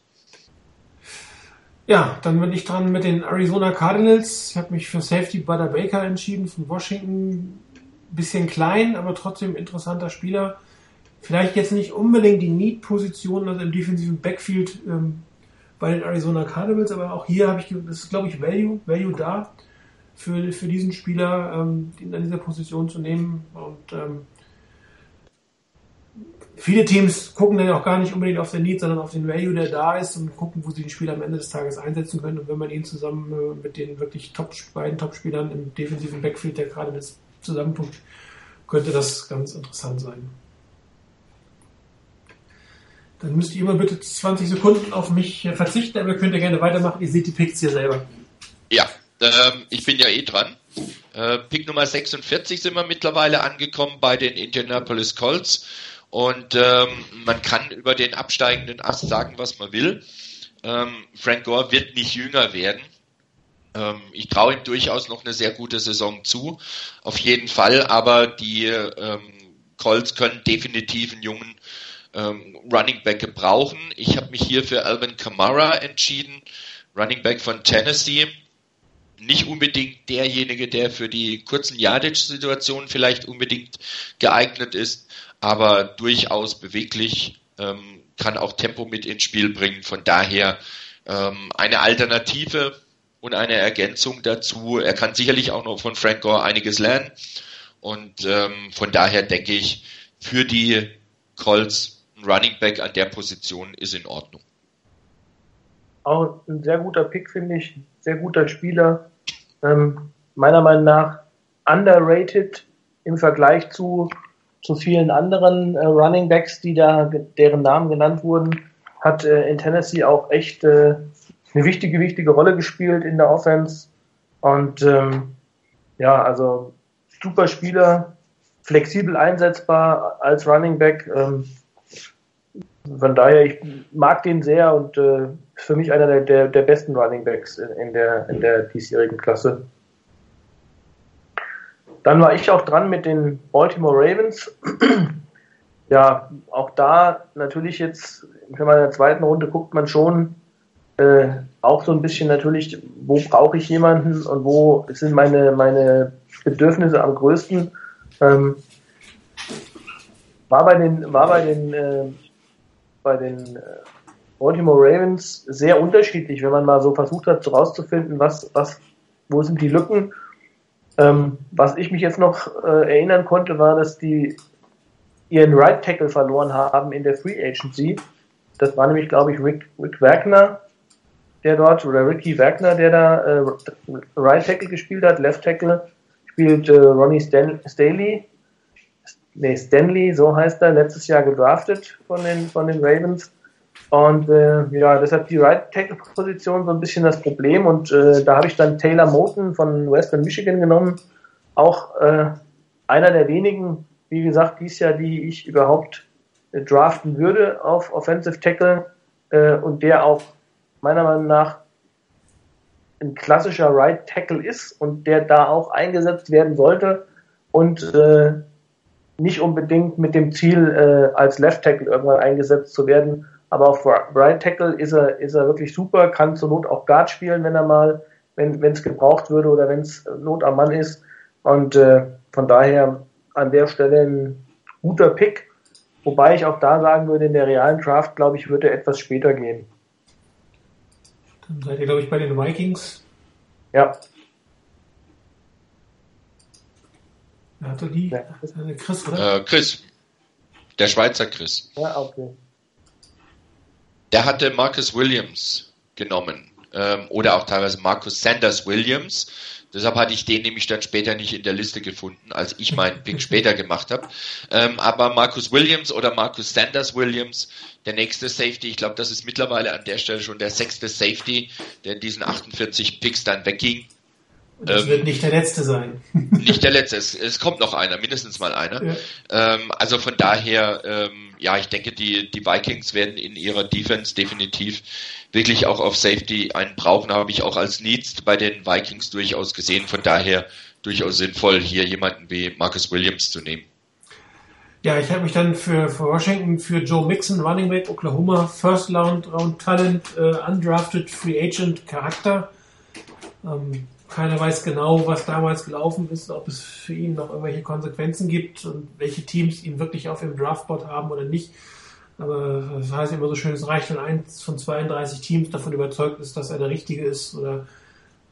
Ja, dann bin ich dran mit den Arizona Cardinals. Ich habe mich für Safety Butter Baker entschieden von Washington. Bisschen klein, aber trotzdem interessanter Spieler. Vielleicht jetzt nicht unbedingt die Need-Position, also im defensiven Backfield ähm, bei den Arizona Cardinals, aber auch hier habe ich, das ist glaube ich Value, Value da für, für diesen Spieler, ähm, ihn an dieser Position zu nehmen und ähm, viele Teams gucken dann auch gar nicht unbedingt auf den Need, sondern auf den Value, der da ist und gucken, wo sie den Spieler am Ende des Tages einsetzen können. Und wenn man ihn zusammen äh, mit den wirklich Top, beiden Top-Spielern im defensiven Backfield, der gerade das zusammenpunkt, könnte das ganz interessant sein. Dann müsst ihr mal bitte 20 Sekunden auf mich verzichten, aber ihr könnt ja gerne weitermachen. Ihr seht die Picks hier selber. Ja, ähm, ich bin ja eh dran. Äh, Pick Nummer 46 sind wir mittlerweile angekommen bei den Indianapolis Colts. Und ähm, man kann über den absteigenden Ast sagen, was man will. Ähm, Frank Gore wird nicht jünger werden. Ähm, ich traue ihm durchaus noch eine sehr gute Saison zu. Auf jeden Fall, aber die ähm, Colts können definitiv einen jungen ähm, Running Back gebrauchen. Ich habe mich hier für Alvin Kamara entschieden, Running Back von Tennessee. Nicht unbedingt derjenige, der für die kurzen Yardage-Situationen vielleicht unbedingt geeignet ist, aber durchaus beweglich, ähm, kann auch Tempo mit ins Spiel bringen. Von daher ähm, eine Alternative und eine Ergänzung dazu. Er kann sicherlich auch noch von Frank Gore einiges lernen. Und ähm, von daher denke ich, für die Colts ein Running Back an der Position ist in Ordnung. Auch ein sehr guter Pick, finde ich. Sehr guter Spieler. Ähm, meiner Meinung nach underrated im Vergleich zu, zu vielen anderen äh, Running Backs, die da, deren Namen genannt wurden. Hat äh, in Tennessee auch echt äh, eine wichtige, wichtige Rolle gespielt in der Offense. Und ähm, ja, also super Spieler, flexibel einsetzbar als Running Back. Ähm, von daher, ich mag den sehr und äh, für mich einer der, der, der besten Running Backs in der, in der diesjährigen Klasse. Dann war ich auch dran mit den Baltimore Ravens. ja, auch da natürlich jetzt, wenn man in der zweiten Runde guckt, man schon äh, auch so ein bisschen natürlich, wo brauche ich jemanden und wo sind meine, meine Bedürfnisse am größten. Ähm, war bei den, war bei den, äh, bei den äh, Baltimore Ravens sehr unterschiedlich, wenn man mal so versucht hat, so rauszufinden, was, was, wo sind die Lücken. Ähm, was ich mich jetzt noch äh, erinnern konnte, war, dass die ihren Right Tackle verloren haben in der Free Agency. Das war nämlich, glaube ich, Rick, Rick Wagner, der dort, oder Ricky Wagner, der da äh, Right Tackle gespielt hat, Left Tackle spielt äh, Ronnie Stan Staley, nee, Stanley, so heißt er, letztes Jahr gedraftet von den, von den Ravens. Und äh, ja, deshalb die Right Tackle Position so ein bisschen das Problem. Und äh, da habe ich dann Taylor Moten von Western Michigan genommen. Auch äh, einer der wenigen, wie gesagt, dies Jahr, die ich überhaupt äh, draften würde auf Offensive Tackle äh, und der auch meiner Meinung nach ein klassischer Right Tackle ist und der da auch eingesetzt werden sollte und äh, nicht unbedingt mit dem Ziel, äh, als Left Tackle irgendwann eingesetzt zu werden. Aber auf Right Tackle ist er, ist er wirklich super, kann zur Not auch Guard spielen, wenn er mal, wenn es gebraucht würde oder wenn es Not am Mann ist. Und äh, von daher an der Stelle ein guter Pick. Wobei ich auch da sagen würde, in der realen Draft, glaube ich, würde er etwas später gehen. Dann seid ihr, glaube ich, bei den Vikings. Ja. Die? Ja. Chris, oder? Äh, Chris. Der Schweizer Chris. Ja, okay. Der hatte Marcus Williams genommen. Ähm, oder auch teilweise Marcus Sanders Williams. Deshalb hatte ich den nämlich dann später nicht in der Liste gefunden, als ich meinen Pick später gemacht habe. Ähm, aber Marcus Williams oder Marcus Sanders Williams, der nächste Safety, ich glaube, das ist mittlerweile an der Stelle schon der sechste Safety, der in diesen 48 Picks dann wegging. Das ähm, wird nicht der letzte sein. nicht der letzte, es, es, kommt noch einer, mindestens mal einer. Ja. Ähm, also von daher, ähm, ja, ich denke, die, die Vikings werden in ihrer Defense definitiv wirklich auch auf Safety einen brauchen, habe ich auch als Needs bei den Vikings durchaus gesehen. Von daher durchaus sinnvoll, hier jemanden wie Marcus Williams zu nehmen. Ja, ich habe mich dann für, für Washington für Joe Mixon, Running Back, Oklahoma, First Round, Round Talent, äh, Undrafted, Free Agent, Charakter. Ähm, keiner weiß genau, was damals gelaufen ist, ob es für ihn noch irgendwelche Konsequenzen gibt und welche Teams ihn wirklich auf dem Draftboard haben oder nicht. Aber das heißt immer so schön, es reicht, wenn eins von 32 Teams davon überzeugt ist, dass er der Richtige ist oder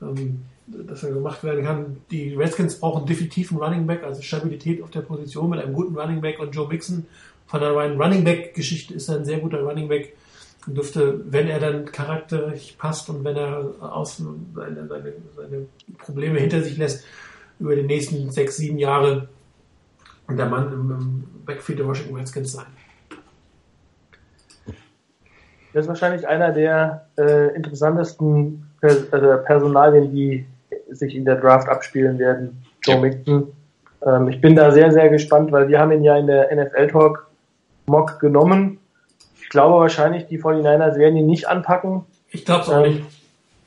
ähm, dass er gemacht werden kann. Die Redskins brauchen definitiv einen Running Back, also Stabilität auf der Position mit einem guten Running Back und Joe Mixon von der reinen Running Back Geschichte ist er ein sehr guter Running Back und dürfte, wenn er dann charakterlich passt und wenn er aus seine, seine, seine Probleme hinter sich lässt, über die nächsten sechs, sieben Jahre der Mann im Backfield der Washington Redskins sein. Das ist wahrscheinlich einer der äh, interessantesten Pers also Personalien, die sich in der Draft abspielen werden. Joe ja. Mixon. Ähm, ich bin da sehr, sehr gespannt, weil wir haben ihn ja in der NFL Talk Mock genommen. Ich glaube wahrscheinlich, die 49ers werden ihn nicht anpacken. Ich glaube es auch ähm, nicht.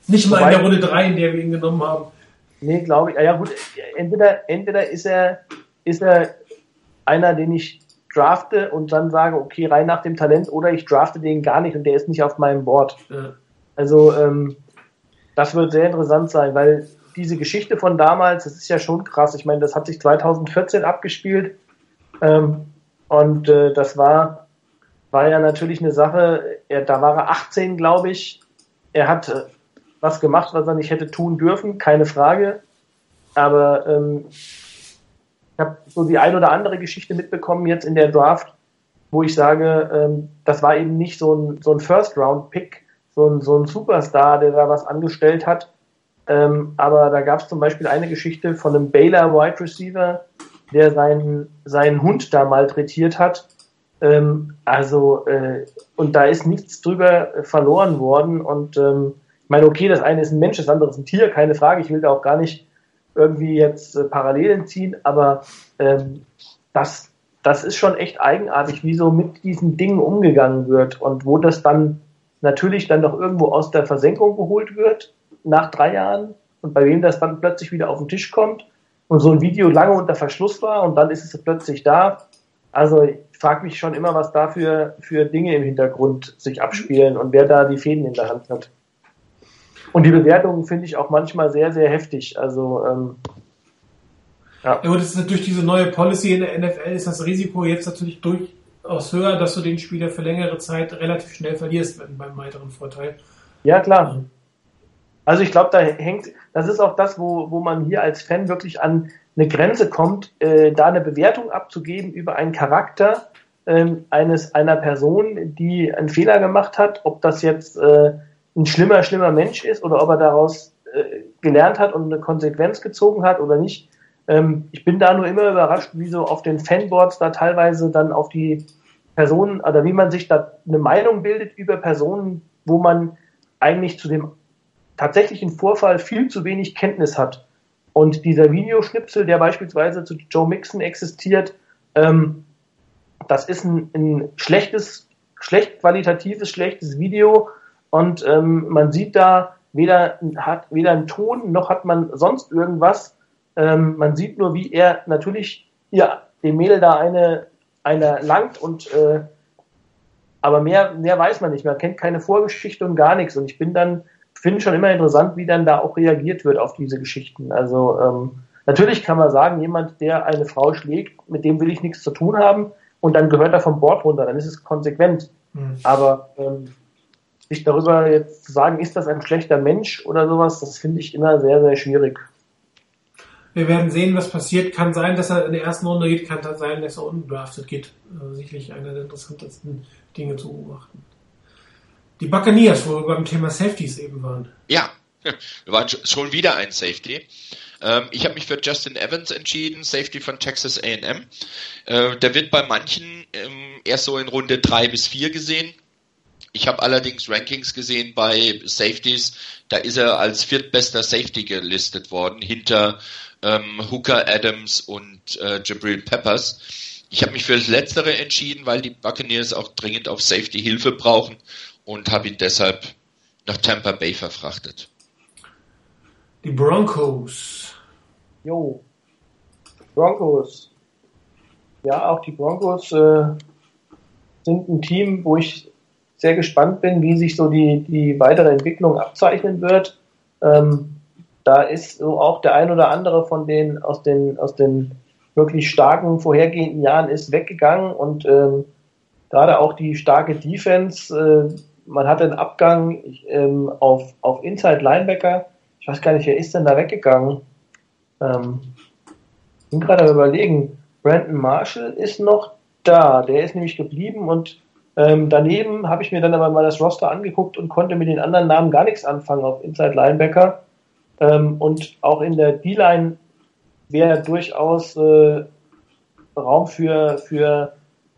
Nicht mal in der Runde 3, in der wir ihn genommen haben. Nee, glaube ich. Ja, gut, entweder, entweder ist er, ist er einer, den ich drafte und dann sage, okay, rein nach dem Talent oder ich drafte den gar nicht und der ist nicht auf meinem Board. Ja. Also ähm, das wird sehr interessant sein, weil diese Geschichte von damals, das ist ja schon krass. Ich meine, das hat sich 2014 abgespielt ähm, und äh, das war, war ja natürlich eine Sache, er, da war er 18, glaube ich. Er hat äh, was gemacht, was er nicht hätte tun dürfen, keine Frage. Aber ähm, ich habe so die ein oder andere Geschichte mitbekommen jetzt in der Draft, wo ich sage, ähm, das war eben nicht so ein, so ein First-Round-Pick, so ein, so ein Superstar, der da was angestellt hat. Ähm, aber da gab es zum Beispiel eine Geschichte von einem Baylor Wide Receiver, der seinen, seinen Hund da malträtiert hat. Ähm, also, äh, und da ist nichts drüber verloren worden. Und ähm, ich meine, okay, das eine ist ein Mensch, das andere ist ein Tier, keine Frage. Ich will da auch gar nicht irgendwie jetzt äh, Parallelen ziehen, aber ähm, das, das ist schon echt eigenartig, wie so mit diesen Dingen umgegangen wird und wo das dann natürlich dann doch irgendwo aus der Versenkung geholt wird nach drei Jahren und bei wem das dann plötzlich wieder auf den Tisch kommt und so ein Video lange unter Verschluss war und dann ist es plötzlich da. Also frage mich schon immer, was da für, für Dinge im Hintergrund sich abspielen und wer da die Fäden in der Hand hat. Und die Bewertungen finde ich auch manchmal sehr, sehr heftig. Also ähm, ja. ja, und das ist durch diese neue Policy in der NFL ist das Risiko jetzt natürlich durchaus höher, dass du den Spieler für längere Zeit relativ schnell verlierst beim weiteren Vorteil. Ja, klar. Also ich glaube, da hängt, das ist auch das, wo, wo man hier als Fan wirklich an eine Grenze kommt, äh, da eine Bewertung abzugeben über einen Charakter ähm, eines einer Person, die einen Fehler gemacht hat, ob das jetzt äh, ein schlimmer, schlimmer Mensch ist oder ob er daraus äh, gelernt hat und eine Konsequenz gezogen hat oder nicht. Ähm, ich bin da nur immer überrascht, wie so auf den Fanboards da teilweise dann auf die Personen oder wie man sich da eine Meinung bildet über Personen, wo man eigentlich zu dem tatsächlichen Vorfall viel zu wenig Kenntnis hat. Und dieser Videoschnipsel, der beispielsweise zu Joe Mixon existiert, ähm, das ist ein, ein schlechtes, schlecht qualitatives, schlechtes Video, und ähm, man sieht da weder, hat weder einen Ton noch hat man sonst irgendwas. Ähm, man sieht nur, wie er natürlich ja, dem Mädel da eine, eine langt und äh, aber mehr, mehr weiß man nicht. Man kennt keine Vorgeschichte und gar nichts. Und ich bin dann, finde schon immer interessant, wie dann da auch reagiert wird auf diese Geschichten. Also ähm, natürlich kann man sagen, jemand, der eine Frau schlägt, mit dem will ich nichts zu tun haben und dann gehört er vom Bord runter, dann ist es konsequent. Mhm. Aber ähm, sich darüber jetzt zu sagen, ist das ein schlechter Mensch oder sowas, das finde ich immer sehr, sehr schwierig. Wir werden sehen, was passiert. Kann sein, dass er in der ersten Runde geht, kann sein, dass er undrafted geht. Also sicherlich einer der interessantesten Dinge zu beobachten. Die Buccaneers, wo wir beim Thema Safeties eben waren. Ja, wir waren schon wieder ein Safety. Ähm, ich habe mich für Justin Evans entschieden, Safety von Texas A&M. Äh, der wird bei manchen ähm, erst so in Runde drei bis vier gesehen. Ich habe allerdings Rankings gesehen bei Safeties, da ist er als viertbester Safety gelistet worden, hinter ähm, Hooker Adams und äh, Jabril Peppers. Ich habe mich für das Letztere entschieden, weil die Buccaneers auch dringend auf Safety Hilfe brauchen und habe ihn deshalb nach Tampa Bay verfrachtet. Die Broncos. Jo. Broncos. Ja, auch die Broncos äh, sind ein Team, wo ich sehr gespannt bin, wie sich so die, die weitere Entwicklung abzeichnen wird. Ähm, da ist so auch der ein oder andere von den aus den aus den wirklich starken vorhergehenden Jahren ist weggegangen und ähm, gerade auch die starke Defense. Äh, man hat einen Abgang ähm, auf auf Inside Linebacker. Ich weiß gar nicht, wer ist denn da weggegangen? Ähm, bin gerade überlegen. Brandon Marshall ist noch da. Der ist nämlich geblieben und ähm, daneben habe ich mir dann aber mal das Roster angeguckt und konnte mit den anderen Namen gar nichts anfangen auf Inside Linebacker. Ähm, und auch in der D-Line wäre durchaus äh, Raum für, für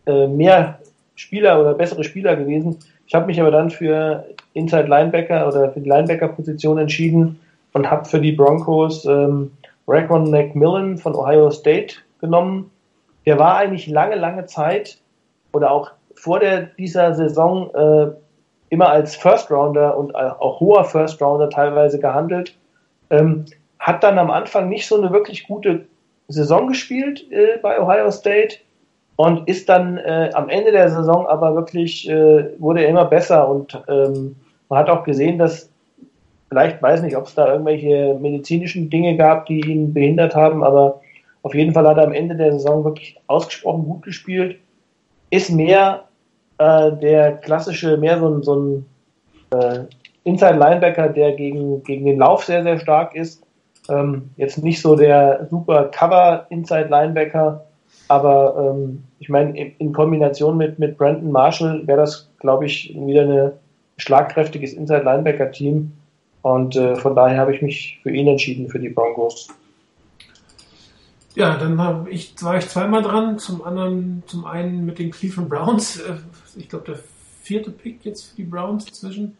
äh, mehr Spieler oder bessere Spieler gewesen. Ich habe mich aber dann für Inside Linebacker oder für die Linebacker-Position entschieden und habe für die Broncos ähm, Raquan McMillan von Ohio State genommen. Der war eigentlich lange, lange Zeit oder auch vor der, dieser Saison äh, immer als First Rounder und auch hoher First Rounder teilweise gehandelt. Ähm, hat dann am Anfang nicht so eine wirklich gute Saison gespielt äh, bei Ohio State. Und ist dann äh, am Ende der Saison aber wirklich, äh, wurde er immer besser und ähm, man hat auch gesehen, dass vielleicht, weiß nicht, ob es da irgendwelche medizinischen Dinge gab, die ihn behindert haben, aber auf jeden Fall hat er am Ende der Saison wirklich ausgesprochen gut gespielt. Ist mehr äh, der klassische, mehr so ein, so ein äh, Inside Linebacker, der gegen, gegen den Lauf sehr, sehr stark ist. Ähm, jetzt nicht so der super Cover Inside Linebacker, aber ähm, ich meine, in, in, Kombination mit, mit Brandon Marshall wäre das, glaube ich, wieder ein schlagkräftiges Inside Linebacker Team. Und äh, von daher habe ich mich für ihn entschieden, für die Broncos. Ja, dann war ich, war ich zweimal dran. Zum anderen, zum einen mit den Cleveland Browns. Äh, ich glaube, der vierte Pick jetzt für die Browns inzwischen.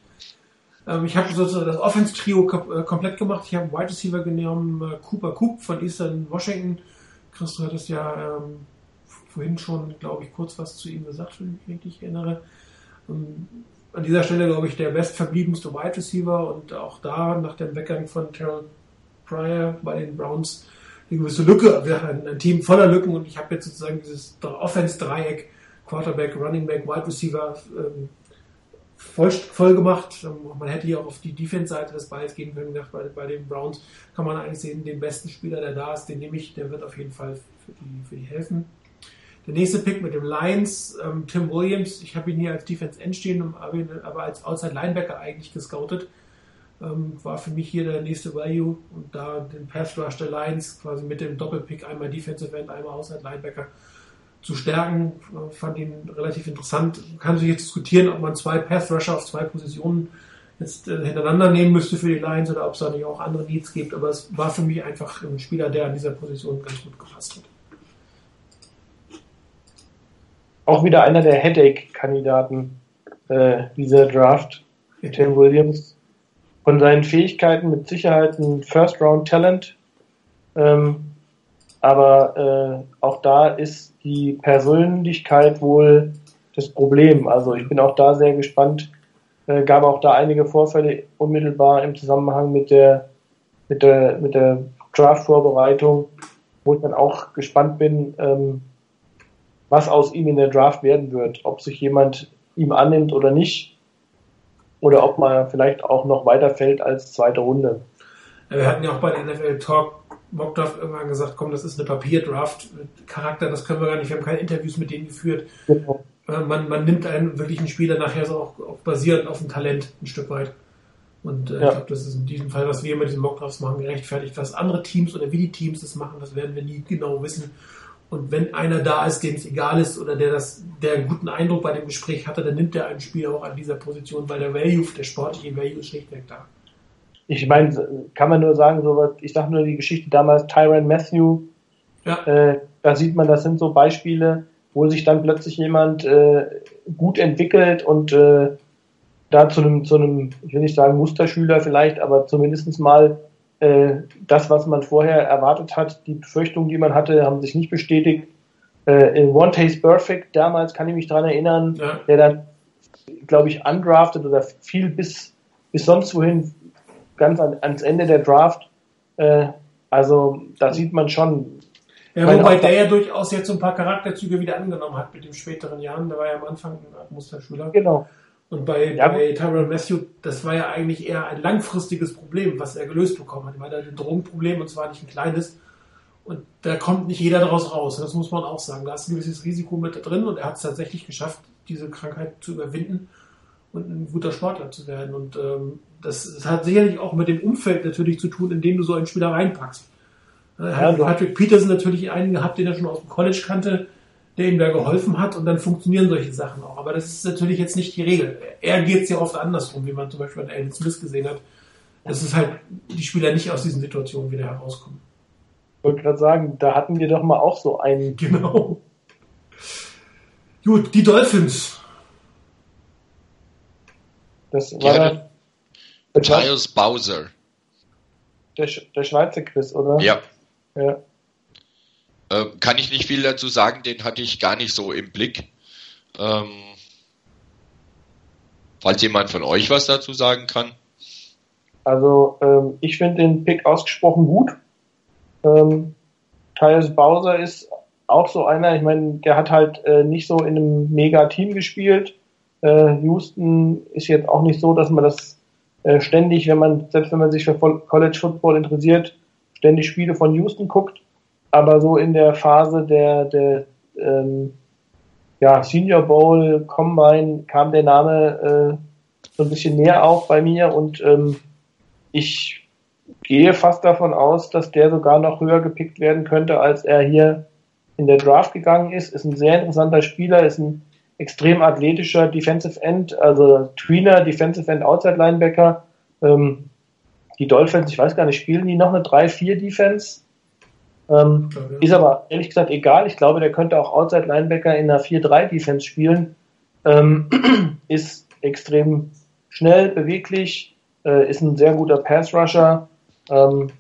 Ähm, ich habe sozusagen das Offense-Trio äh, komplett gemacht. Ich habe Wide Receiver genommen, äh, Cooper Coop von Eastern Washington. Chris, du hattest ja ähm, vorhin schon, glaube ich, kurz was zu ihm gesagt, wenn ich mich richtig erinnere. Ähm, an dieser Stelle, glaube ich, der bestverbliebenste Wide Receiver und auch da nach dem Weggang von Terrell Pryor bei den Browns eine gewisse Lücke. Wir haben ein Team voller Lücken und ich habe jetzt sozusagen dieses Offense-Dreieck, Quarterback, Running Back, Wide Receiver ähm, voll, voll gemacht. Ähm, man hätte hier auch auf die Defense-Seite des Balls gehen können. Bei, bei den Browns kann man eigentlich sehen, den besten Spieler, der da ist, den nehme ich, der wird auf jeden Fall für die, für die helfen. Der nächste Pick mit dem Lions, ähm, Tim Williams. Ich habe ihn hier als Defense End stehen, aber als Outside Linebacker eigentlich gescoutet. Ähm, war für mich hier der nächste Value und da den Pass Rush der Lions quasi mit dem Doppelpick einmal Defensive End, einmal Outside Linebacker zu stärken, fand ihn relativ interessant. Kann sich jetzt diskutieren, ob man zwei Pass Rusher auf zwei Positionen jetzt äh, hintereinander nehmen müsste für die Lions oder ob es da nicht auch andere Needs gibt, aber es war für mich einfach ein Spieler, der an dieser Position ganz gut gepasst hat. Auch wieder einer der Headache-Kandidaten äh, dieser Draft, Tim Williams von seinen Fähigkeiten mit Sicherheit ein First-Round-Talent. Ähm, aber äh, auch da ist die Persönlichkeit wohl das Problem. Also ich bin auch da sehr gespannt. Äh, gab auch da einige Vorfälle unmittelbar im Zusammenhang mit der mit der mit der Draft-Vorbereitung, wo ich dann auch gespannt bin, ähm, was aus ihm in der Draft werden wird, ob sich jemand ihm annimmt oder nicht oder ob man vielleicht auch noch weiterfällt als zweite Runde. Wir hatten ja auch bei NFL Talk Mockdraft irgendwann gesagt, komm, das ist eine Papierdraft mit Charakter, das können wir gar nicht, wir haben keine Interviews mit denen geführt. Genau. Man, man nimmt einen wirklichen Spieler nachher so auch, auch basierend auf dem Talent ein Stück weit. Und äh, ja. ich glaube, das ist in diesem Fall, was wir mit diesen Mockdrafts machen, gerechtfertigt. Was andere Teams oder wie die Teams das machen, das werden wir nie genau wissen. Und wenn einer da ist, dem es egal ist oder der das, der einen guten Eindruck bei dem Gespräch hatte, dann nimmt er einen Spieler auch an dieser Position, weil der Value, der sportliche Value ist schlichtweg da. Ich meine, kann man nur sagen, so was, ich sage nur die Geschichte damals, Tyron Matthew, ja. äh, da sieht man, das sind so Beispiele, wo sich dann plötzlich jemand äh, gut entwickelt und äh, da zu einem, zu einem, ich will nicht sagen Musterschüler vielleicht, aber zumindest mal äh, das, was man vorher erwartet hat, die Befürchtungen, die man hatte, haben sich nicht bestätigt. Äh, in One Taste Perfect, damals kann ich mich daran erinnern, ja. der dann, glaube ich, undrafted oder viel bis, bis sonst wohin, ganz an, ans Ende der Draft. Äh, also da sieht man schon. Ja, wobei der ja durchaus jetzt so ein paar Charakterzüge wieder angenommen hat mit den späteren Jahren. Der war ja am Anfang ein Musterschüler. Genau. Und bei, ja, bei Tyrone Matthew, das war ja eigentlich eher ein langfristiges Problem, was er gelöst bekommen hat. Er hatte ein Drogenproblem und zwar nicht ein kleines. Und da kommt nicht jeder daraus raus. Das muss man auch sagen. Da ist ein gewisses Risiko mit drin und er hat es tatsächlich geschafft, diese Krankheit zu überwinden und ein guter Sportler zu werden. Und ähm, das, das, hat sicherlich auch mit dem Umfeld natürlich zu tun, in dem du so einen Spieler reinpackst. Hat ja, Patrick Peterson natürlich einen gehabt, den er schon aus dem College kannte der ihm da geholfen hat und dann funktionieren solche Sachen auch. Aber das ist natürlich jetzt nicht die Regel. Er geht es ja oft andersrum, wie man zum Beispiel an Alvin Smith gesehen hat. Das ist halt, die Spieler nicht aus diesen Situationen wieder herauskommen. Ich wollte gerade sagen, da hatten wir doch mal auch so einen. Genau. Gut, die Dolphins. Das war ja, der, Giles Bowser. Der, der Schweizer Chris, oder? Ja. Ja. Ähm, kann ich nicht viel dazu sagen, den hatte ich gar nicht so im Blick. Ähm, falls jemand von euch was dazu sagen kann. Also ähm, ich finde den Pick ausgesprochen gut. Ähm, Tyus Bowser ist auch so einer, ich meine, der hat halt äh, nicht so in einem Mega-Team gespielt. Äh, Houston ist jetzt auch nicht so, dass man das äh, ständig, wenn man, selbst wenn man sich für College Football interessiert, ständig Spiele von Houston guckt. Aber so in der Phase der, der ähm, ja, Senior Bowl, Combine kam der Name äh, so ein bisschen näher auf bei mir und ähm, ich gehe fast davon aus, dass der sogar noch höher gepickt werden könnte, als er hier in der Draft gegangen ist. Ist ein sehr interessanter Spieler, ist ein extrem athletischer Defensive End, also Tweener, Defensive End, Outside Linebacker. Ähm, die Dolphins, ich weiß gar nicht, spielen die noch eine 3-4 Defense? Ähm, okay. Ist aber ehrlich gesagt egal. Ich glaube, der könnte auch Outside Linebacker in einer 4-3 Defense spielen. Ähm, ist extrem schnell, beweglich, äh, ist ein sehr guter Pass Rusher. Ähm,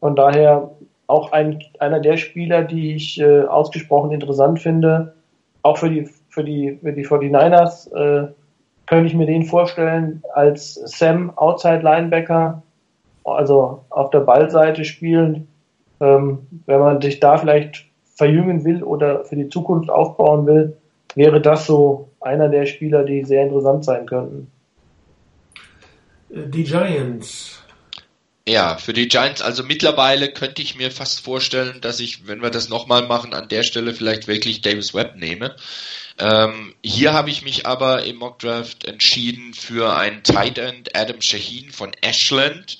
von daher auch ein, einer der Spieler, die ich äh, ausgesprochen interessant finde. Auch für die für die, für die 49ers äh, könnte ich mir den vorstellen als Sam Outside Linebacker, also auf der Ballseite spielen. Ähm, wenn man sich da vielleicht verjüngen will oder für die Zukunft aufbauen will, wäre das so einer der Spieler, die sehr interessant sein könnten. Die Giants ja, für die Giants, also mittlerweile könnte ich mir fast vorstellen, dass ich, wenn wir das nochmal machen, an der Stelle vielleicht wirklich Davis Webb nehme. Ähm, hier habe ich mich aber im Mock Draft entschieden für einen Tight End Adam Shaheen von Ashland,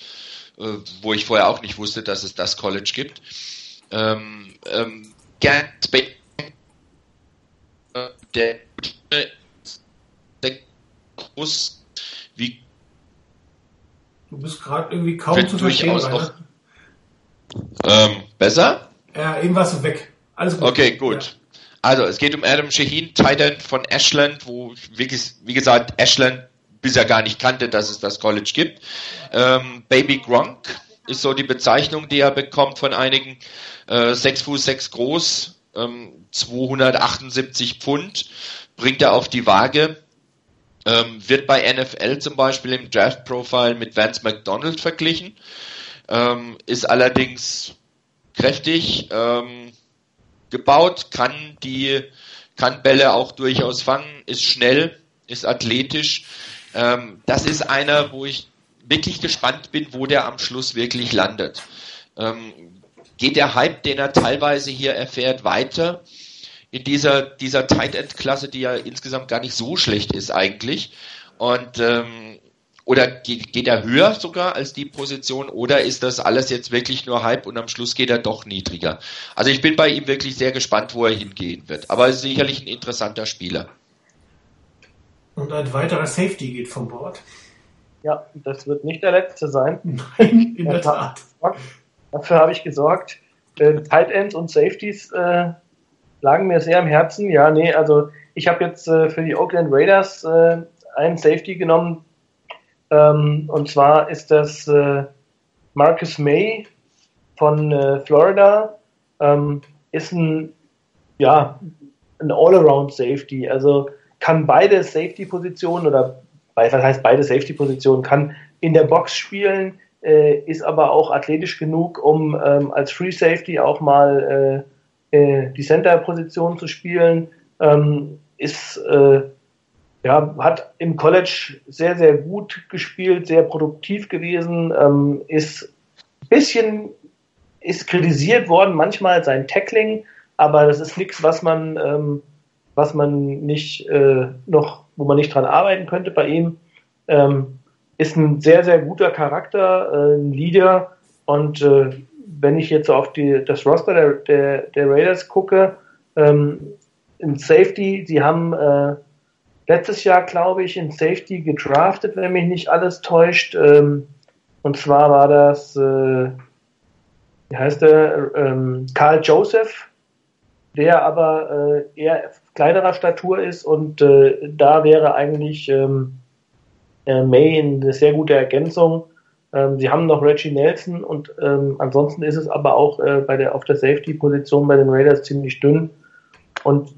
äh, wo ich vorher auch nicht wusste, dass es das College gibt. Ähm, ähm, ganz der, der groß wie Du bist gerade irgendwie kaum zu verstehen. Noch, ähm, besser? Ja, eben warst du weg. Alles gut. Okay, gut. Ja. Also, es geht um Adam Shaheen, Titan von Ashland, wo, wie, wie gesagt, Ashland bisher gar nicht kannte, dass es das College gibt. Ähm, Baby Gronk ist so die Bezeichnung, die er bekommt von einigen. Äh, 6 Fuß 6 groß, ähm, 278 Pfund, bringt er auf die Waage. Ähm, wird bei NFL zum Beispiel im Draft Profile mit Vance McDonald verglichen, ähm, ist allerdings kräftig ähm, gebaut, kann die kann Bälle auch durchaus fangen, ist schnell, ist athletisch. Ähm, das ist einer, wo ich wirklich gespannt bin, wo der am Schluss wirklich landet. Ähm, geht der Hype, den er teilweise hier erfährt, weiter? in dieser, dieser Tight End Klasse, die ja insgesamt gar nicht so schlecht ist eigentlich. Und ähm, oder geht, geht er höher sogar als die Position oder ist das alles jetzt wirklich nur Hype und am Schluss geht er doch niedriger? Also ich bin bei ihm wirklich sehr gespannt, wo er hingehen wird. Aber sicherlich ein interessanter Spieler. Und ein weiterer Safety geht vom Bord. Ja, das wird nicht der letzte sein. Nein, in der Tat. Dafür habe ich gesorgt. Äh, Tight Ends und Safeties äh, lagen mir sehr am Herzen. Ja, nee, also ich habe jetzt äh, für die Oakland Raiders äh, einen Safety genommen. Ähm, und zwar ist das äh, Marcus May von äh, Florida. Ähm, ist ein, ja, ein All-Around Safety. Also kann beide Safety-Positionen oder was heißt beide Safety-Positionen, kann in der Box spielen, äh, ist aber auch athletisch genug, um ähm, als Free Safety auch mal äh, äh, die Center-Position zu spielen, ähm, ist, äh, ja, hat im College sehr, sehr gut gespielt, sehr produktiv gewesen, ähm, ist ein bisschen, ist kritisiert worden, manchmal sein Tackling, aber das ist nichts, was man, ähm, was man nicht äh, noch, wo man nicht dran arbeiten könnte bei ihm. Ähm, ist ein sehr, sehr guter Charakter, äh, ein Leader und äh, wenn ich jetzt auf die, das Roster der, der, der Raiders gucke, ähm, im Safety, sie haben äh, letztes Jahr, glaube ich, in Safety gedraftet, wenn mich nicht alles täuscht. Ähm, und zwar war das, äh, wie heißt der, ähm, Karl Joseph, der aber äh, eher kleinerer Statur ist und äh, da wäre eigentlich ähm, äh, May eine sehr gute Ergänzung. Ähm, sie haben noch Reggie Nelson und ähm, ansonsten ist es aber auch äh, bei der, auf der Safety-Position bei den Raiders ziemlich dünn. Und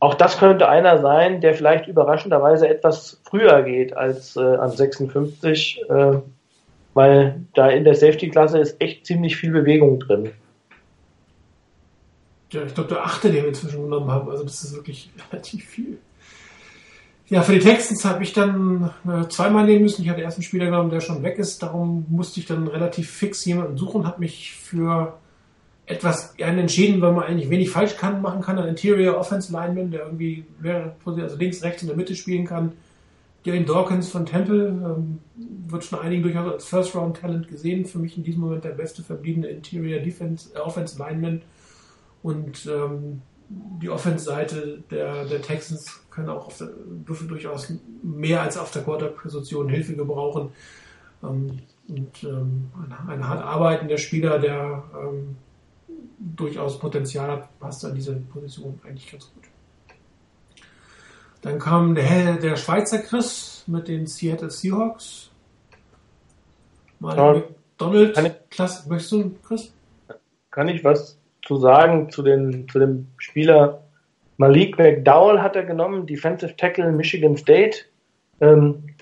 auch das könnte einer sein, der vielleicht überraschenderweise etwas früher geht als äh, an 56, äh, weil da in der Safety-Klasse ist echt ziemlich viel Bewegung drin. ja, ich glaube, der achte, den wir inzwischen genommen haben. Also das ist wirklich relativ viel. Ja, für die Texans habe ich dann äh, zweimal nehmen müssen. Ich hatte erst einen Spieler genommen, der schon weg ist. Darum musste ich dann relativ fix jemanden suchen, habe mich für etwas einen entschieden, weil man eigentlich wenig falsch kann, machen kann. Ein Interior Offense Lineman, der irgendwie mehrere also links, rechts in der Mitte spielen kann. Darren Dawkins von Temple ähm, wird von einigen durchaus als First Round Talent gesehen. Für mich in diesem Moment der beste verbliebene Interior Defense, äh, Offense Lineman. Und ähm, die Offense-Seite der, der Texans kann auch auf der, dürfen durchaus mehr als auf der Quarterback-Position Hilfe gebrauchen. Ähm, und ähm, ein, ein hart arbeitender Spieler, der ähm, durchaus Potenzial hat, passt an diese Position eigentlich ganz gut. Dann kam der, der Schweizer Chris mit den Seattle Seahawks. Mal ja. McDonald. Klasse. Möchtest du, Chris? Kann ich was zu sagen zu, den, zu dem Spieler Malik McDowell hat er genommen, Defensive Tackle Michigan State. Ähm,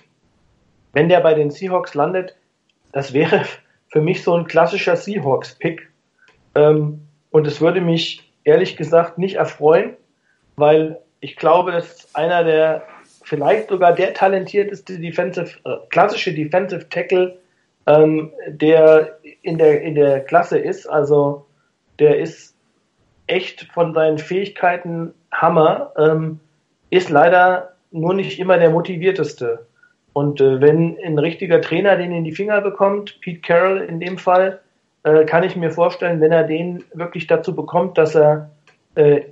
wenn der bei den Seahawks landet, das wäre für mich so ein klassischer Seahawks-Pick. Ähm, und es würde mich ehrlich gesagt nicht erfreuen, weil ich glaube, das ist einer der, vielleicht sogar der talentierteste Defensive, äh, klassische Defensive Tackle, ähm, der in der, in der Klasse ist. Also der ist echt von seinen Fähigkeiten Hammer, ähm, ist leider nur nicht immer der motivierteste. Und äh, wenn ein richtiger Trainer den in die Finger bekommt, Pete Carroll in dem Fall, äh, kann ich mir vorstellen, wenn er den wirklich dazu bekommt, dass er äh,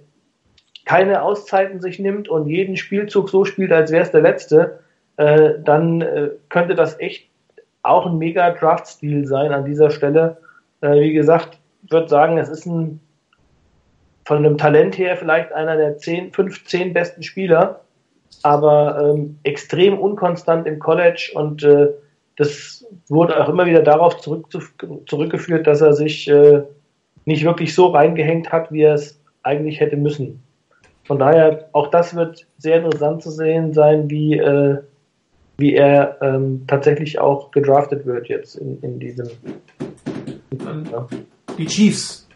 keine Auszeiten sich nimmt und jeden Spielzug so spielt, als wäre es der letzte, äh, dann äh, könnte das echt auch ein mega Draft-Stil sein an dieser Stelle. Äh, wie gesagt, würde sagen, es ist ein von einem Talent her vielleicht einer der 10, 5, 10 besten Spieler, aber ähm, extrem unkonstant im College und äh, das wurde auch immer wieder darauf zurück, zurückgeführt, dass er sich äh, nicht wirklich so reingehängt hat, wie er es eigentlich hätte müssen. Von daher, auch das wird sehr interessant zu sehen sein, wie, äh, wie er ähm, tatsächlich auch gedraftet wird jetzt in, in diesem. Ja. Die Chiefs.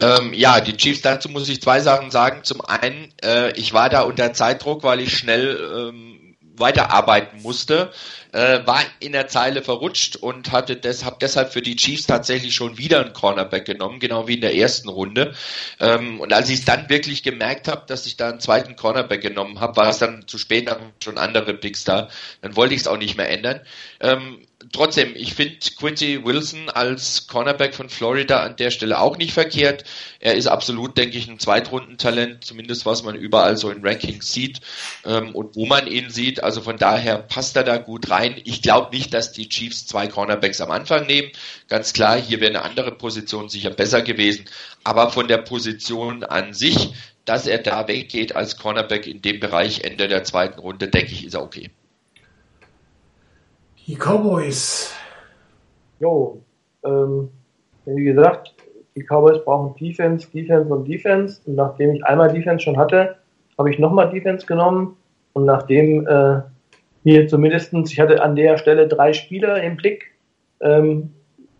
Ähm, ja, die Chiefs, dazu muss ich zwei Sachen sagen. Zum einen, äh, ich war da unter Zeitdruck, weil ich schnell ähm, weiterarbeiten musste äh, war in der Zeile verrutscht und hatte des, deshalb für die Chiefs tatsächlich schon wieder einen Cornerback genommen, genau wie in der ersten Runde. Ähm, und als ich es dann wirklich gemerkt habe, dass ich da einen zweiten Cornerback genommen habe, war es dann zu spät, dann schon andere Picks da. Dann wollte ich es auch nicht mehr ändern. Ähm, trotzdem, ich finde Quincy Wilson als Cornerback von Florida an der Stelle auch nicht verkehrt. Er ist absolut, denke ich, ein Zweitrundentalent, zumindest was man überall so in Rankings sieht ähm, und wo man ihn sieht. Also von daher passt er da gut rein. Ich glaube nicht, dass die Chiefs zwei Cornerbacks am Anfang nehmen. Ganz klar, hier wäre eine andere Position sicher besser gewesen. Aber von der Position an sich, dass er da weggeht als Cornerback in dem Bereich Ende der zweiten Runde, denke ich, ist er okay. Die Cowboys. Jo, ähm, wie gesagt, die Cowboys brauchen Defense, Defense und Defense. Und nachdem ich einmal Defense schon hatte, habe ich nochmal Defense genommen. Und nachdem äh, hier zumindestens, ich hatte an der Stelle drei Spieler im Blick, ähm,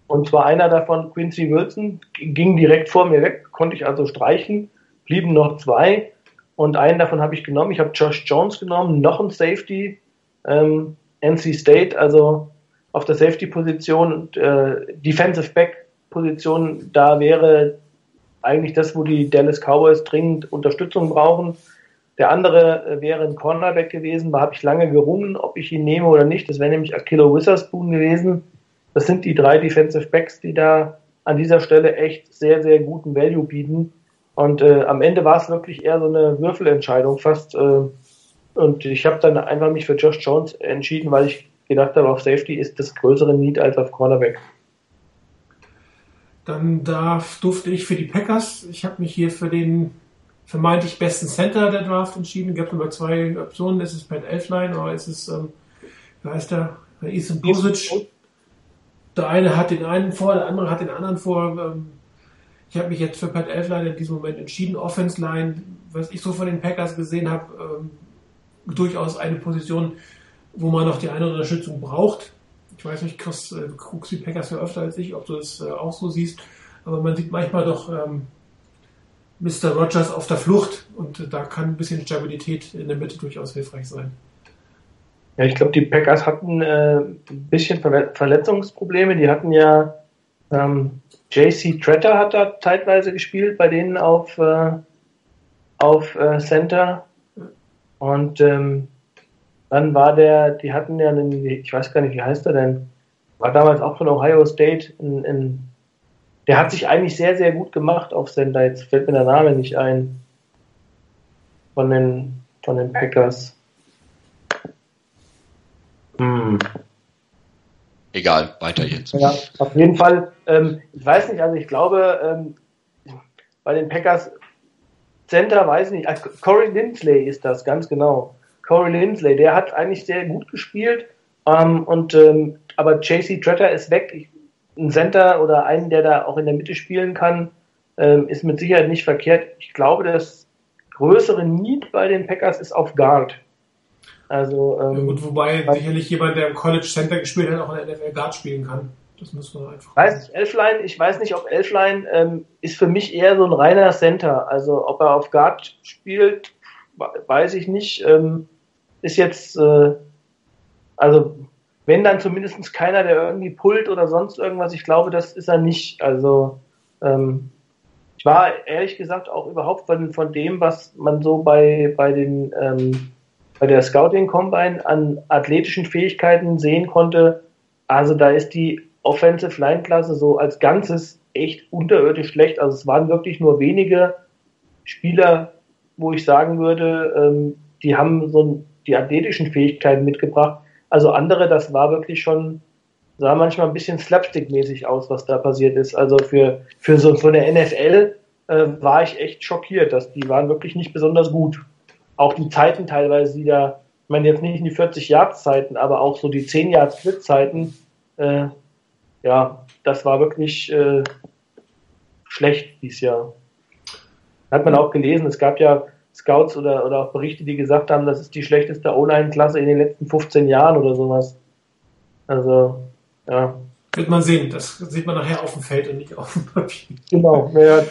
und zwar einer davon, Quincy Wilson, ging direkt vor mir weg, konnte ich also streichen, blieben noch zwei. Und einen davon habe ich genommen. Ich habe Josh Jones genommen, noch ein Safety. Ähm, NC State, also auf der Safety-Position äh, Defensive Back-Position, da wäre eigentlich das, wo die Dallas Cowboys dringend Unterstützung brauchen. Der andere äh, wäre ein Cornerback gewesen, da habe ich lange gerungen, ob ich ihn nehme oder nicht. Das wäre nämlich Akilo Witherspoon gewesen. Das sind die drei Defensive Backs, die da an dieser Stelle echt sehr, sehr guten Value bieten. Und äh, am Ende war es wirklich eher so eine Würfelentscheidung, fast äh, und ich habe dann einfach mich für Josh Jones entschieden, weil ich gedacht habe, auf Safety ist das größere Need als auf Cornerback. Dann darf, durfte ich für die Packers, ich habe mich hier für den vermeintlich besten Center der Draft entschieden. Es gab immer zwei Optionen. Ist es Pat Elfline oder ist es, ähm, wie heißt der, Ethan Bosic? Der eine hat den einen vor, der andere hat den anderen vor. Ähm, ich habe mich jetzt für Pat Elfline in diesem Moment entschieden. Offense Line, was ich so von den Packers gesehen habe, ähm, durchaus eine Position, wo man noch die eine Unterstützung braucht. Ich weiß nicht, Chris, äh, du guckst die Packers ja öfter als ich, ob du das äh, auch so siehst, aber man sieht manchmal doch ähm, Mr. Rogers auf der Flucht und da kann ein bisschen Stabilität in der Mitte durchaus hilfreich sein. Ja, ich glaube, die Packers hatten äh, ein bisschen Ver Verletzungsprobleme. Die hatten ja ähm, JC Tretter hat da zeitweise gespielt bei denen auf, äh, auf äh, Center. Und ähm, dann war der, die hatten ja einen, ich weiß gar nicht, wie heißt er denn, war damals auch von Ohio State in, in der hat sich eigentlich sehr, sehr gut gemacht auf Sender. Jetzt fällt mir der Name nicht ein. Von den, von den Packers. Hm. Egal, weiter jetzt. Ja, auf jeden Fall. Ähm, ich weiß nicht, also ich glaube, ähm, bei den Packers Center weiß ich nicht. Also Corey Lindsley ist das, ganz genau. Corey Lindsley, der hat eigentlich sehr gut gespielt. Ähm, und ähm, aber JC Tretter ist weg. Ich, ein Center oder einen, der da auch in der Mitte spielen kann, ähm, ist mit Sicherheit nicht verkehrt. Ich glaube, das größere Need bei den Packers ist auf Guard. Also, ähm, ja, gut, wobei sicherlich jemand, der im College Center gespielt hat, auch in der NFL Guard spielen kann. Das muss man einfach. Weiß ich, Elfline, ich weiß nicht, ob Elfline ähm, ist für mich eher so ein reiner Center. Also ob er auf Guard spielt, weiß ich nicht. Ähm, ist jetzt, äh, also wenn dann zumindest keiner, der irgendwie pullt oder sonst irgendwas, ich glaube, das ist er nicht. Also ähm, ich war ehrlich gesagt auch überhaupt von, von dem, was man so bei, bei den ähm, bei der Scouting Combine an athletischen Fähigkeiten sehen konnte, also da ist die Offensive Line Klasse so als Ganzes echt unterirdisch schlecht. Also es waren wirklich nur wenige Spieler, wo ich sagen würde, ähm, die haben so die athletischen Fähigkeiten mitgebracht. Also andere, das war wirklich schon, sah manchmal ein bisschen slapstick-mäßig aus, was da passiert ist. Also für, für so, so eine NFL äh, war ich echt schockiert, dass die waren wirklich nicht besonders gut. Auch die Zeiten teilweise, die da, ich meine jetzt nicht in die 40 Yards Zeiten, aber auch so die 10 Yards Split Zeiten, äh, ja, das war wirklich äh, schlecht dieses Jahr. Hat man auch gelesen, es gab ja Scouts oder, oder auch Berichte, die gesagt haben, das ist die schlechteste O-Line-Klasse in den letzten 15 Jahren oder sowas. Also, ja. Wird man sehen, das sieht man nachher auf dem Feld und nicht auf dem Papier. Genau, ja.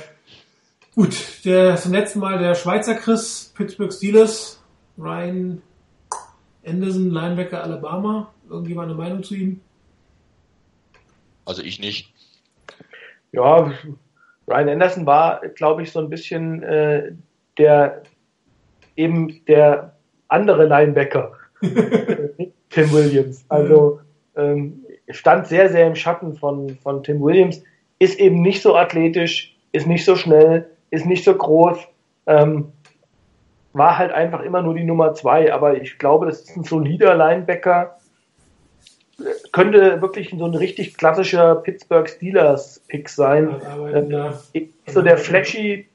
Gut, der zum letzten Mal der Schweizer Chris, Pittsburgh Steelers, Ryan Anderson, Linebacker Alabama. Irgendjemand eine Meinung zu ihm? Also ich nicht. Ja, Ryan Anderson war, glaube ich, so ein bisschen äh, der eben der andere Linebacker, Tim Williams. Also ähm, stand sehr, sehr im Schatten von, von Tim Williams, ist eben nicht so athletisch, ist nicht so schnell, ist nicht so groß, ähm, war halt einfach immer nur die Nummer zwei, aber ich glaube, das ist ein solider Linebacker, könnte wirklich so ein richtig klassischer Pittsburgh Steelers Pick sein. Ähm, so der flashy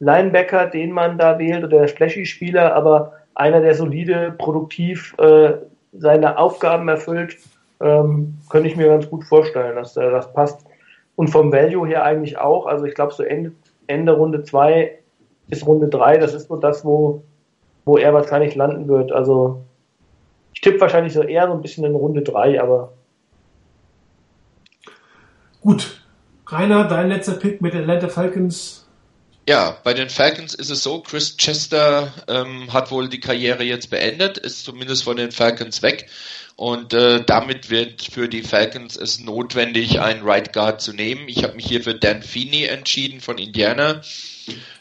Linebacker, den man da wählt, oder der Flashy-Spieler, aber einer, der solide, produktiv äh, seine Aufgaben erfüllt, ähm, könnte ich mir ganz gut vorstellen, dass äh, das passt. Und vom Value her eigentlich auch. Also ich glaube, so Ende, Ende Runde 2 bis Runde 3, das ist so das, wo, wo er wahrscheinlich landen wird. Also ich tippe wahrscheinlich so eher so ein bisschen in Runde 3, aber. Gut. Rainer, dein letzter Pick mit Atlanta Falcons ja, bei den Falcons ist es so, Chris Chester ähm, hat wohl die Karriere jetzt beendet, ist zumindest von den Falcons weg und äh, damit wird für die Falcons es notwendig, einen Right Guard zu nehmen. Ich habe mich hier für Dan Feeney entschieden von Indiana.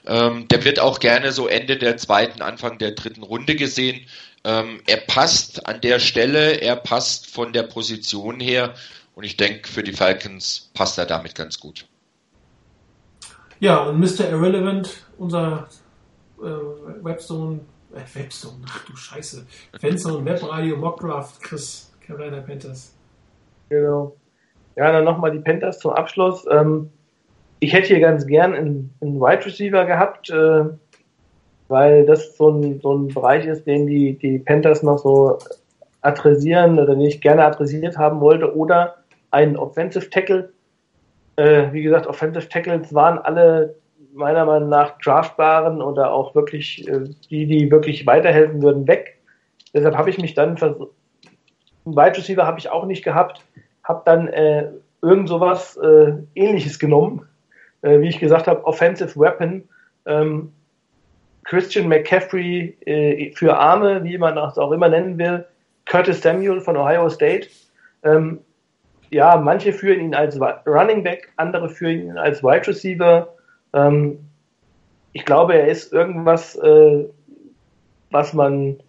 Ähm, der wird auch gerne so Ende der zweiten, Anfang der dritten Runde gesehen. Ähm, er passt an der Stelle, er passt von der Position her und ich denke, für die Falcons passt er damit ganz gut. Ja, und Mr. Irrelevant, unser äh, Webstone, äh, Webstone, ach du Scheiße, Fanzone, Webradio, Mockdraft, Chris, Carolina Panthers. Genau. Ja, dann nochmal die Panthers zum Abschluss. Ähm, ich hätte hier ganz gern einen, einen Wide Receiver gehabt, äh, weil das so ein, so ein Bereich ist, den die, die Panthers noch so adressieren oder nicht gerne adressiert haben wollte oder einen Offensive Tackle, äh, wie gesagt, Offensive Tackles waren alle meiner Meinung nach draftbaren oder auch wirklich äh, die, die wirklich weiterhelfen würden, weg. Deshalb habe ich mich dann versucht, Wide Receiver habe ich auch nicht gehabt, habe dann äh, irgend sowas äh, ähnliches genommen, äh, wie ich gesagt habe, Offensive Weapon, ähm, Christian McCaffrey äh, für Arme, wie man das auch immer nennen will, Curtis Samuel von Ohio State. Ähm, ja, manche führen ihn als Running Back, andere führen ihn als Wide Receiver. Ähm, ich glaube, er ist irgendwas, äh, was man,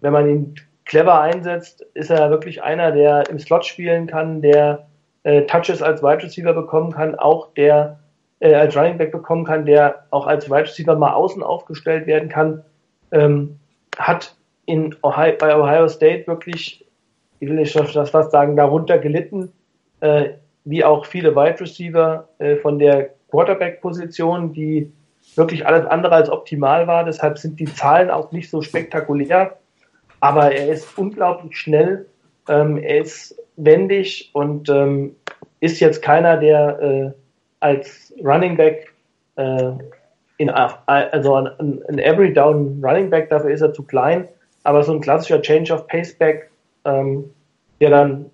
wenn man ihn clever einsetzt, ist er wirklich einer, der im Slot spielen kann, der äh, Touches als Wide Receiver bekommen kann, auch der äh, als Running Back bekommen kann, der auch als Wide Receiver mal außen aufgestellt werden kann, ähm, hat in Ohio, bei Ohio State wirklich, ich will nicht das fast sagen, darunter gelitten, äh, wie auch viele Wide Receiver äh, von der Quarterback-Position, die wirklich alles andere als optimal war. Deshalb sind die Zahlen auch nicht so spektakulär. Aber er ist unglaublich schnell, ähm, er ist wendig und ähm, ist jetzt keiner, der äh, als Running Back äh, in, also ein, ein Every Down Running Back, dafür ist er zu klein, aber so ein klassischer Change of Pace Back, ähm, der dann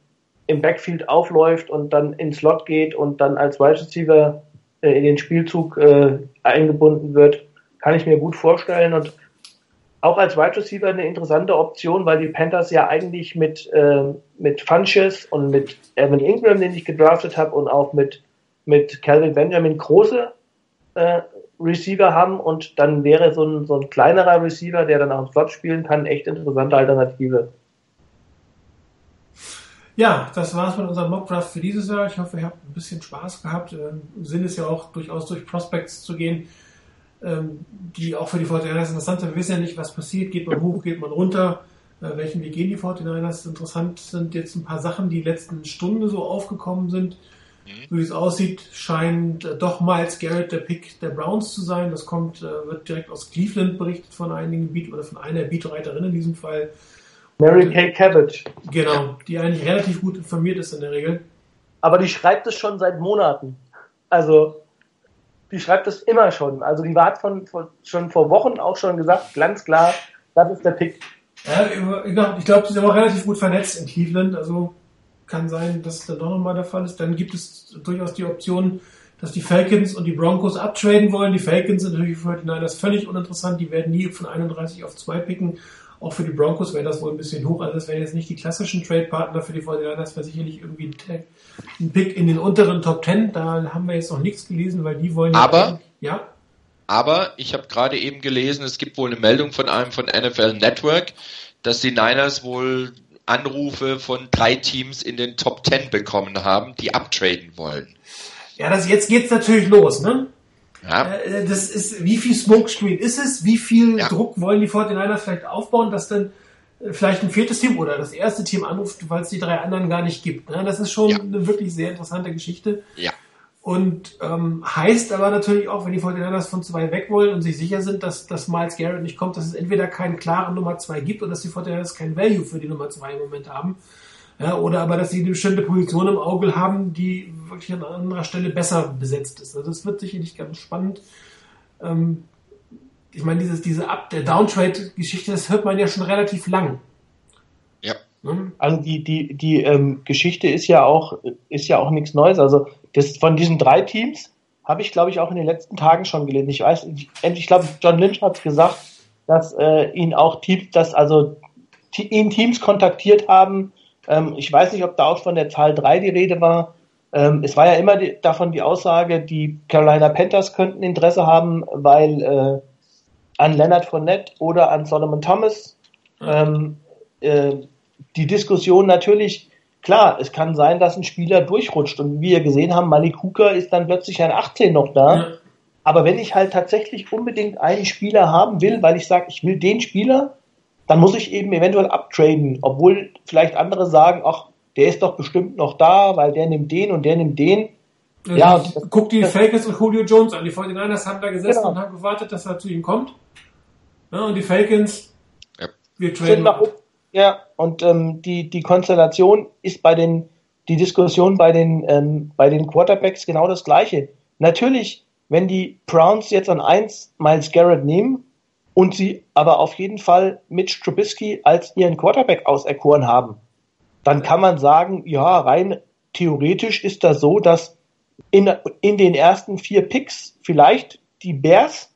im Backfield aufläuft und dann ins Slot geht und dann als Wide Receiver äh, in den Spielzug äh, eingebunden wird, kann ich mir gut vorstellen. Und auch als Wide Receiver eine interessante Option, weil die Panthers ja eigentlich mit, äh, mit Funches und mit Evan Ingram, den ich gedraftet habe, und auch mit, mit Calvin Benjamin große äh, Receiver haben und dann wäre so ein, so ein kleinerer Receiver, der dann auch im Slot spielen kann, echt interessante Alternative. Ja, das war's mit unserem Mockdraft für dieses Jahr. Ich hoffe, ihr habt ein bisschen Spaß gehabt. Ähm, Sinn ist ja auch durchaus durch Prospects zu gehen, ähm, die auch für die 49ers interessant sind. Wir wissen ja nicht, was passiert. Geht man hoch, geht man runter? Äh, welchen Weg gehen die 49ers? Interessant sind jetzt ein paar Sachen, die letzten Stunde so aufgekommen sind. Mhm. So wie es aussieht, scheint äh, doch Miles Garrett der Pick der Browns zu sein. Das kommt, äh, wird direkt aus Cleveland berichtet von einigen Beat oder von einer Beatreiterin in diesem Fall. Mary Kay Cabbage. Genau, die eigentlich relativ gut informiert ist in der Regel. Aber die schreibt es schon seit Monaten. Also, die schreibt es immer schon. Also, die war von, von, schon vor Wochen auch schon gesagt, ganz klar, das ist der Pick. Ja, ich glaube, sie ist aber relativ gut vernetzt in Cleveland. Also, kann sein, dass es dann doch nochmal der Fall ist. Dann gibt es durchaus die Option, dass die Falcons und die Broncos abtraden wollen. Die Falcons sind natürlich für die Niners völlig uninteressant. Die werden nie von 31 auf 2 picken. Auch für die Broncos wäre das wohl ein bisschen hoch. Also das wären jetzt nicht die klassischen Trade-Partner für die 49ers, wäre sicherlich irgendwie ein Pick in den unteren Top 10. Da haben wir jetzt noch nichts gelesen, weil die wollen Aber, ja. Aber ich habe gerade eben gelesen, es gibt wohl eine Meldung von einem von NFL Network, dass die Niners wohl Anrufe von drei Teams in den Top 10 bekommen haben, die abtraden wollen. Ja, das jetzt geht's natürlich los, ne? Ja. Äh, das ist, wie viel Smokescreen ist es? Wie viel ja. Druck wollen die 49ers vielleicht aufbauen, dass dann äh, vielleicht ein viertes Team oder das erste Team anruft, weil es die drei anderen gar nicht gibt. Ne? Das ist schon ja. eine wirklich sehr interessante Geschichte. Ja. Und ähm, heißt aber natürlich auch, wenn die 49ers von zwei weg wollen und sich sicher sind, dass, dass Miles Garrett nicht kommt, dass es entweder keinen klaren Nummer zwei gibt und dass die 49ers kein Value für die Nummer zwei im Moment haben. Ja, oder aber, dass sie eine bestimmte Position im Auge haben, die wirklich an anderer Stelle besser besetzt ist. Also es wird sicherlich ganz spannend. Ähm, ich meine, dieses, diese Up, der Downtrade-Geschichte, das hört man ja schon relativ lang. Ja. Hm? Also die, die, die ähm, Geschichte ist ja auch, ist ja auch nichts Neues. Also das, von diesen drei Teams habe ich, glaube ich, auch in den letzten Tagen schon gelesen. Ich weiß, ich, ich glaube, John Lynch hat es gesagt, dass äh, ihn auch Teams, dass also ihn Teams kontaktiert haben, ähm, ich weiß nicht, ob da auch von der Zahl 3 die Rede war. Ähm, es war ja immer die, davon die Aussage, die Carolina Panthers könnten Interesse haben, weil äh, an Leonard Fournette oder an Solomon Thomas ähm, äh, die Diskussion natürlich, klar, es kann sein, dass ein Spieler durchrutscht und wie wir gesehen haben, Malik Hooker ist dann plötzlich ein 18 noch da. Ja. Aber wenn ich halt tatsächlich unbedingt einen Spieler haben will, weil ich sage, ich will den Spieler, dann muss ich eben eventuell abtraden, obwohl vielleicht andere sagen, ach, der ist doch bestimmt noch da, weil der nimmt den und der nimmt den. Ja, ja das, guck die Falcons und Julio Jones an. Die 49ers haben da gesessen genau. und haben gewartet, dass er zu ihm kommt. Ja, und die Falcons, ja. wir traden. Nach, ja, und ähm, die, die Konstellation ist bei den, die Diskussion bei den, ähm, bei den Quarterbacks genau das gleiche. Natürlich, wenn die Browns jetzt an eins Miles Garrett nehmen, und sie aber auf jeden Fall Mitch Trubisky als ihren Quarterback auserkoren haben, dann kann man sagen, ja, rein theoretisch ist das so, dass in, in den ersten vier Picks vielleicht die Bears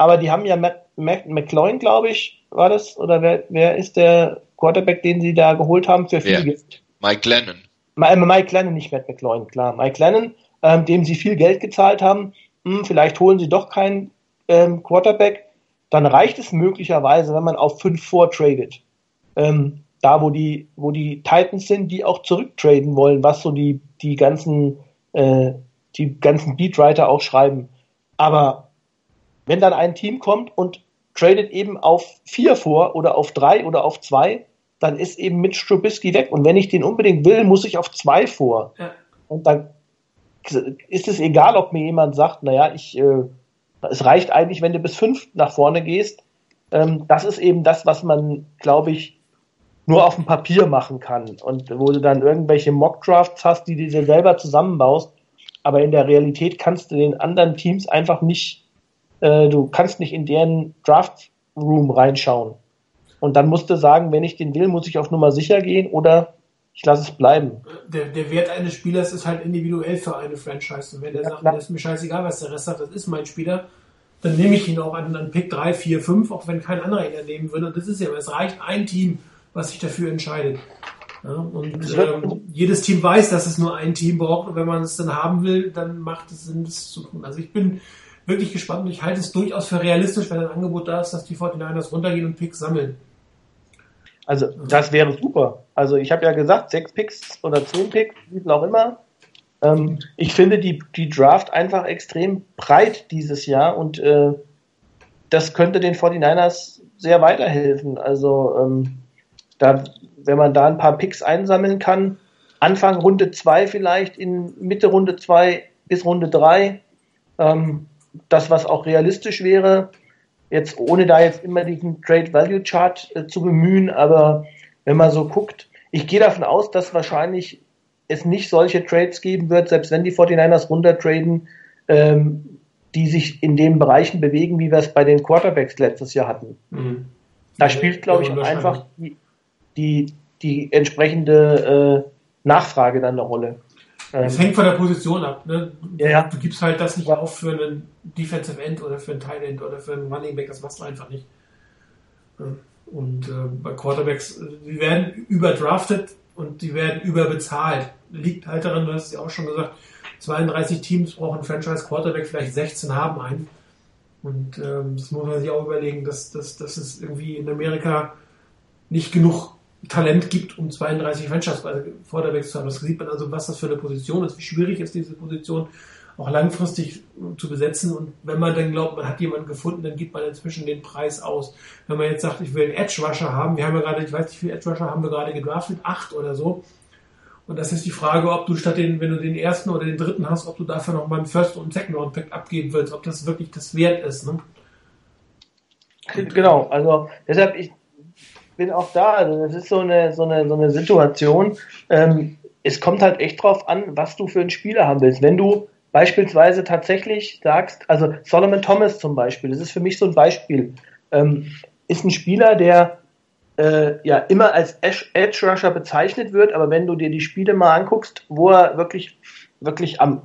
aber die haben ja Matt, Matt McLaurin, glaube ich, war das, oder wer, wer ist der Quarterback, den sie da geholt haben für viel Geld? Mike Lennon. Äh, Mike Lennon, nicht Matt McLaurin, klar. Mike Lennon, ähm, dem sie viel Geld gezahlt haben. Hm, vielleicht holen sie doch keinen ähm, Quarterback. Dann reicht es möglicherweise, wenn man auf 5 vortradet. Ähm, da, wo die, wo die Titans sind, die auch zurücktraden wollen, was so die, die ganzen, äh, die ganzen Beatwriter auch schreiben. Aber wenn dann ein Team kommt und tradet eben auf 4 vor oder auf 3 oder auf 2, dann ist eben Mitch Trubisky weg. Und wenn ich den unbedingt will, muss ich auf 2 vor. Ja. Und dann ist es egal, ob mir jemand sagt, naja, ich, äh, es reicht eigentlich, wenn du bis 5 nach vorne gehst. Ähm, das ist eben das, was man, glaube ich, nur auf dem Papier machen kann und wo du dann irgendwelche Mock-Drafts hast, die du dir selber zusammenbaust, aber in der Realität kannst du den anderen Teams einfach nicht, äh, du kannst nicht in deren Draft-Room reinschauen. Und dann musst du sagen, wenn ich den will, muss ich auf Nummer sicher gehen oder ich lasse es bleiben. Der, der Wert eines Spielers ist halt individuell für eine Franchise. Und wenn der ja, sagt, das ist mir scheißegal, was der Rest sagt, das ist mein Spieler, dann nehme ich ihn auch an, an Pick 3, 4, 5, auch wenn kein anderer ihn nehmen würde. Und das ist ja, es reicht ein Team, was sich dafür entscheidet. Ja, und ähm, jedes Team weiß, dass es nur ein Team braucht und wenn man es dann haben will, dann macht es Sinn, das zu tun. Also ich bin wirklich gespannt und ich halte es durchaus für realistisch, wenn ein Angebot da ist, dass die 49ers runtergehen und Picks sammeln. Also das wäre super. Also ich habe ja gesagt, sechs Picks oder zehn Picks, wie auch immer. Ähm, ich finde die, die Draft einfach extrem breit dieses Jahr und äh, das könnte den 49ers sehr weiterhelfen. Also ähm, da, wenn man da ein paar Picks einsammeln kann, Anfang Runde 2 vielleicht, in Mitte Runde 2 bis Runde 3, ähm, das, was auch realistisch wäre, jetzt ohne da jetzt immer diesen Trade Value Chart äh, zu bemühen, aber wenn man so guckt, ich gehe davon aus, dass wahrscheinlich es nicht solche Trades geben wird, selbst wenn die 49ers runtertraden, ähm, die sich in den Bereichen bewegen, wie wir es bei den Quarterbacks letztes Jahr hatten. Mhm. Da spielt, glaube ich, einfach die, die, die entsprechende äh, Nachfrage dann eine Rolle. Es ähm, hängt von der Position ab. Ne? Ja, Du gibst halt das nicht auf für einen Defensive End oder für einen Tight End oder für einen Running Back, das machst du einfach nicht. Und äh, bei Quarterbacks, die werden überdraftet und die werden überbezahlt. Liegt halt daran, du hast es ja auch schon gesagt, 32 Teams brauchen Franchise Quarterback, vielleicht 16 haben einen. Und ähm, das muss man sich auch überlegen, dass, dass, dass es irgendwie in Amerika nicht genug Talent gibt, um 32 Franchise-Quarterbacks zu haben. Das sieht man also, was das für eine Position ist, wie schwierig ist diese Position auch langfristig zu besetzen. Und wenn man dann glaubt, man hat jemanden gefunden, dann gibt man inzwischen den Preis aus. Wenn man jetzt sagt, ich will einen Edge-Rusher haben, wir haben ja gerade, ich weiß nicht, wie viele Edge-Rusher haben wir gerade gedraftet, acht oder so. Und das ist die Frage, ob du statt den, wenn du den ersten oder den dritten hast, ob du dafür nochmal einen First- und Second-Round-Pick abgeben willst, ob das wirklich das wert ist. Ne? Genau, also deshalb, ich, bin auch da. Also das ist so eine, so eine, so eine Situation. Ähm, es kommt halt echt drauf an, was du für einen Spieler haben willst. Wenn du beispielsweise tatsächlich sagst, also Solomon Thomas zum Beispiel, das ist für mich so ein Beispiel, ähm, ist ein Spieler, der äh, ja immer als Edge Rusher bezeichnet wird, aber wenn du dir die Spiele mal anguckst, wo er wirklich, wirklich am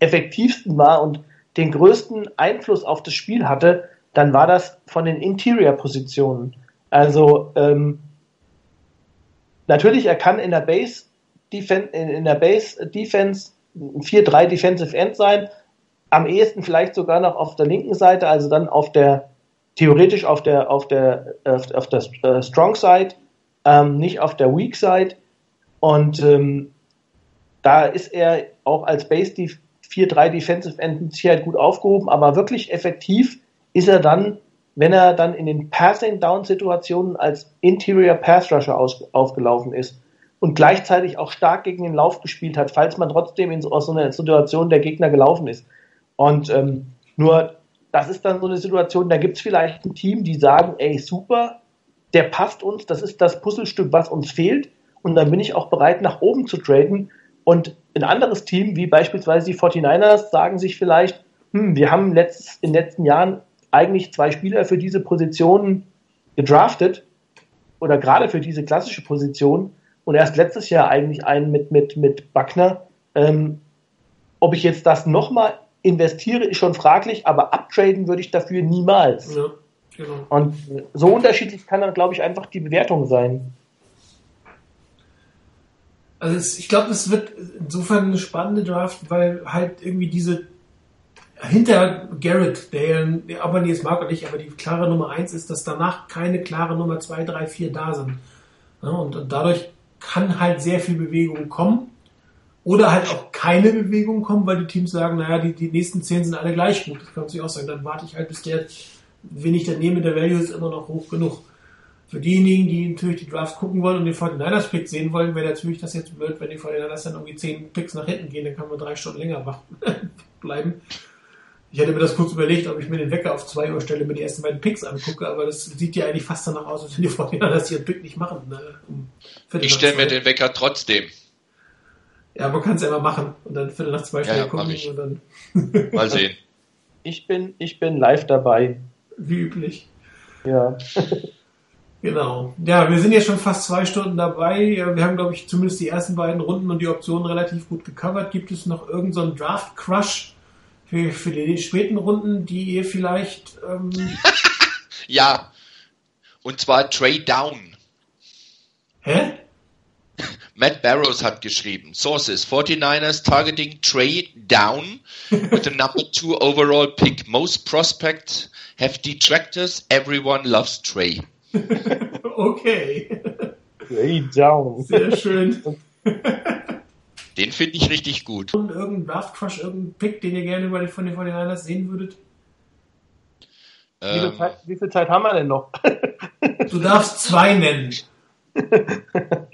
effektivsten war und den größten Einfluss auf das Spiel hatte, dann war das von den Interior-Positionen. Also ähm, natürlich, er kann in der Base Defense, in der Base Defense 4-3 Defensive End sein. Am ehesten vielleicht sogar noch auf der linken Seite, also dann auf der theoretisch auf der auf der auf der äh, Strong Side, ähm, nicht auf der Weak Side. Und ähm, da ist er auch als Base 4-3 Defensive End mit Sicherheit gut aufgehoben, aber wirklich effektiv ist er dann wenn er dann in den Passing-Down-Situationen als Interior Pass Rusher aus, aufgelaufen ist und gleichzeitig auch stark gegen den Lauf gespielt hat, falls man trotzdem in so, aus so einer Situation der Gegner gelaufen ist. Und ähm, nur, das ist dann so eine Situation, da gibt es vielleicht ein Team, die sagen, ey, super, der passt uns, das ist das Puzzlestück, was uns fehlt. Und dann bin ich auch bereit, nach oben zu traden. Und ein anderes Team, wie beispielsweise die 49ers, sagen sich vielleicht, hm, wir haben letzt, in den letzten Jahren eigentlich zwei Spieler für diese Position gedraftet oder gerade für diese klassische Position und erst letztes Jahr eigentlich einen mit, mit, mit Buckner. Ähm, ob ich jetzt das nochmal investiere ist schon fraglich, aber uptraden würde ich dafür niemals. Ja, genau. Und so unterschiedlich kann dann, glaube ich, einfach die Bewertung sein. Also es, ich glaube, es wird insofern eine spannende Draft, weil halt irgendwie diese hinter Garrett, der, der aber jetzt mag oder nicht, aber die klare Nummer eins ist, dass danach keine klare Nummer zwei, drei, vier da sind. Und, und dadurch kann halt sehr viel Bewegung kommen. Oder halt auch keine Bewegung kommen, weil die Teams sagen, naja, die, die nächsten zehn sind alle gleich gut. Das kann natürlich auch sein. Dann warte ich halt, bis der, wenn ich dann nehme, der Value ist immer noch hoch genug. Für diejenigen, die natürlich die Draft gucken wollen und den 49ers Pick sehen wollen, wäre natürlich das jetzt blöd, wenn die 49ers dann irgendwie zehn Picks nach hinten gehen, dann kann man drei Stunden länger wach bleiben. Ich hätte mir das kurz überlegt, ob ich mir den Wecker auf zwei Uhr stelle, mir die ersten beiden Picks angucke, aber das sieht ja eigentlich fast danach aus, als wenn die 49ers ihren Pick nicht machen. Ne? Um ich stelle mir den Wecker trotzdem. Ja, man kann es ja immer machen und dann Viertel nach zwei Stunden ja, gucken und dann. Mal sehen. Ich bin, ich bin live dabei. Wie üblich. Ja. genau. Ja, wir sind jetzt schon fast zwei Stunden dabei. Wir haben, glaube ich, zumindest die ersten beiden Runden und die Optionen relativ gut gecovert. Gibt es noch irgendeinen so Draft-Crush für, für die späten Runden, die ihr vielleicht. Ähm ja. Und zwar Trade Down. Hä? Matt Barrows hat geschrieben, Sources, 49ers targeting Trey down with the number two overall pick. Most prospects have detractors. Everyone loves Trey. okay. Trey down. Sehr schön. Den finde ich richtig gut. Und irgendein Draft Crush, irgendein Pick, den ihr gerne über von den 49ers sehen würdet? Ähm, wie, viel Zeit, wie viel Zeit haben wir denn noch? du darfst zwei nennen.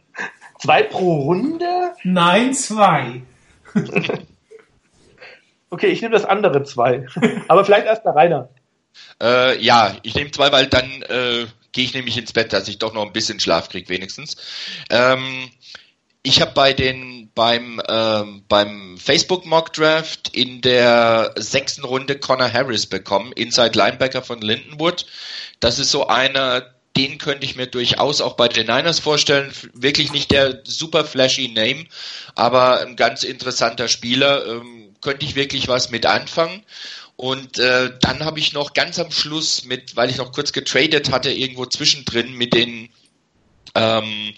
Zwei pro Runde? Nein, zwei. okay, ich nehme das andere zwei. Aber vielleicht erst der Rainer. Äh, ja, ich nehme zwei, weil dann äh, gehe ich nämlich ins Bett, dass ich doch noch ein bisschen Schlaf kriege wenigstens. Ähm, ich habe bei den beim ähm, beim Facebook Mock Draft in der sechsten Runde Connor Harris bekommen, Inside Linebacker von Lindenwood. Das ist so einer, den könnte ich mir durchaus auch bei den Niners vorstellen. Wirklich nicht der super flashy Name, aber ein ganz interessanter Spieler. Ähm, könnte ich wirklich was mit anfangen. Und äh, dann habe ich noch ganz am Schluss mit, weil ich noch kurz getradet hatte, irgendwo zwischendrin mit den ähm,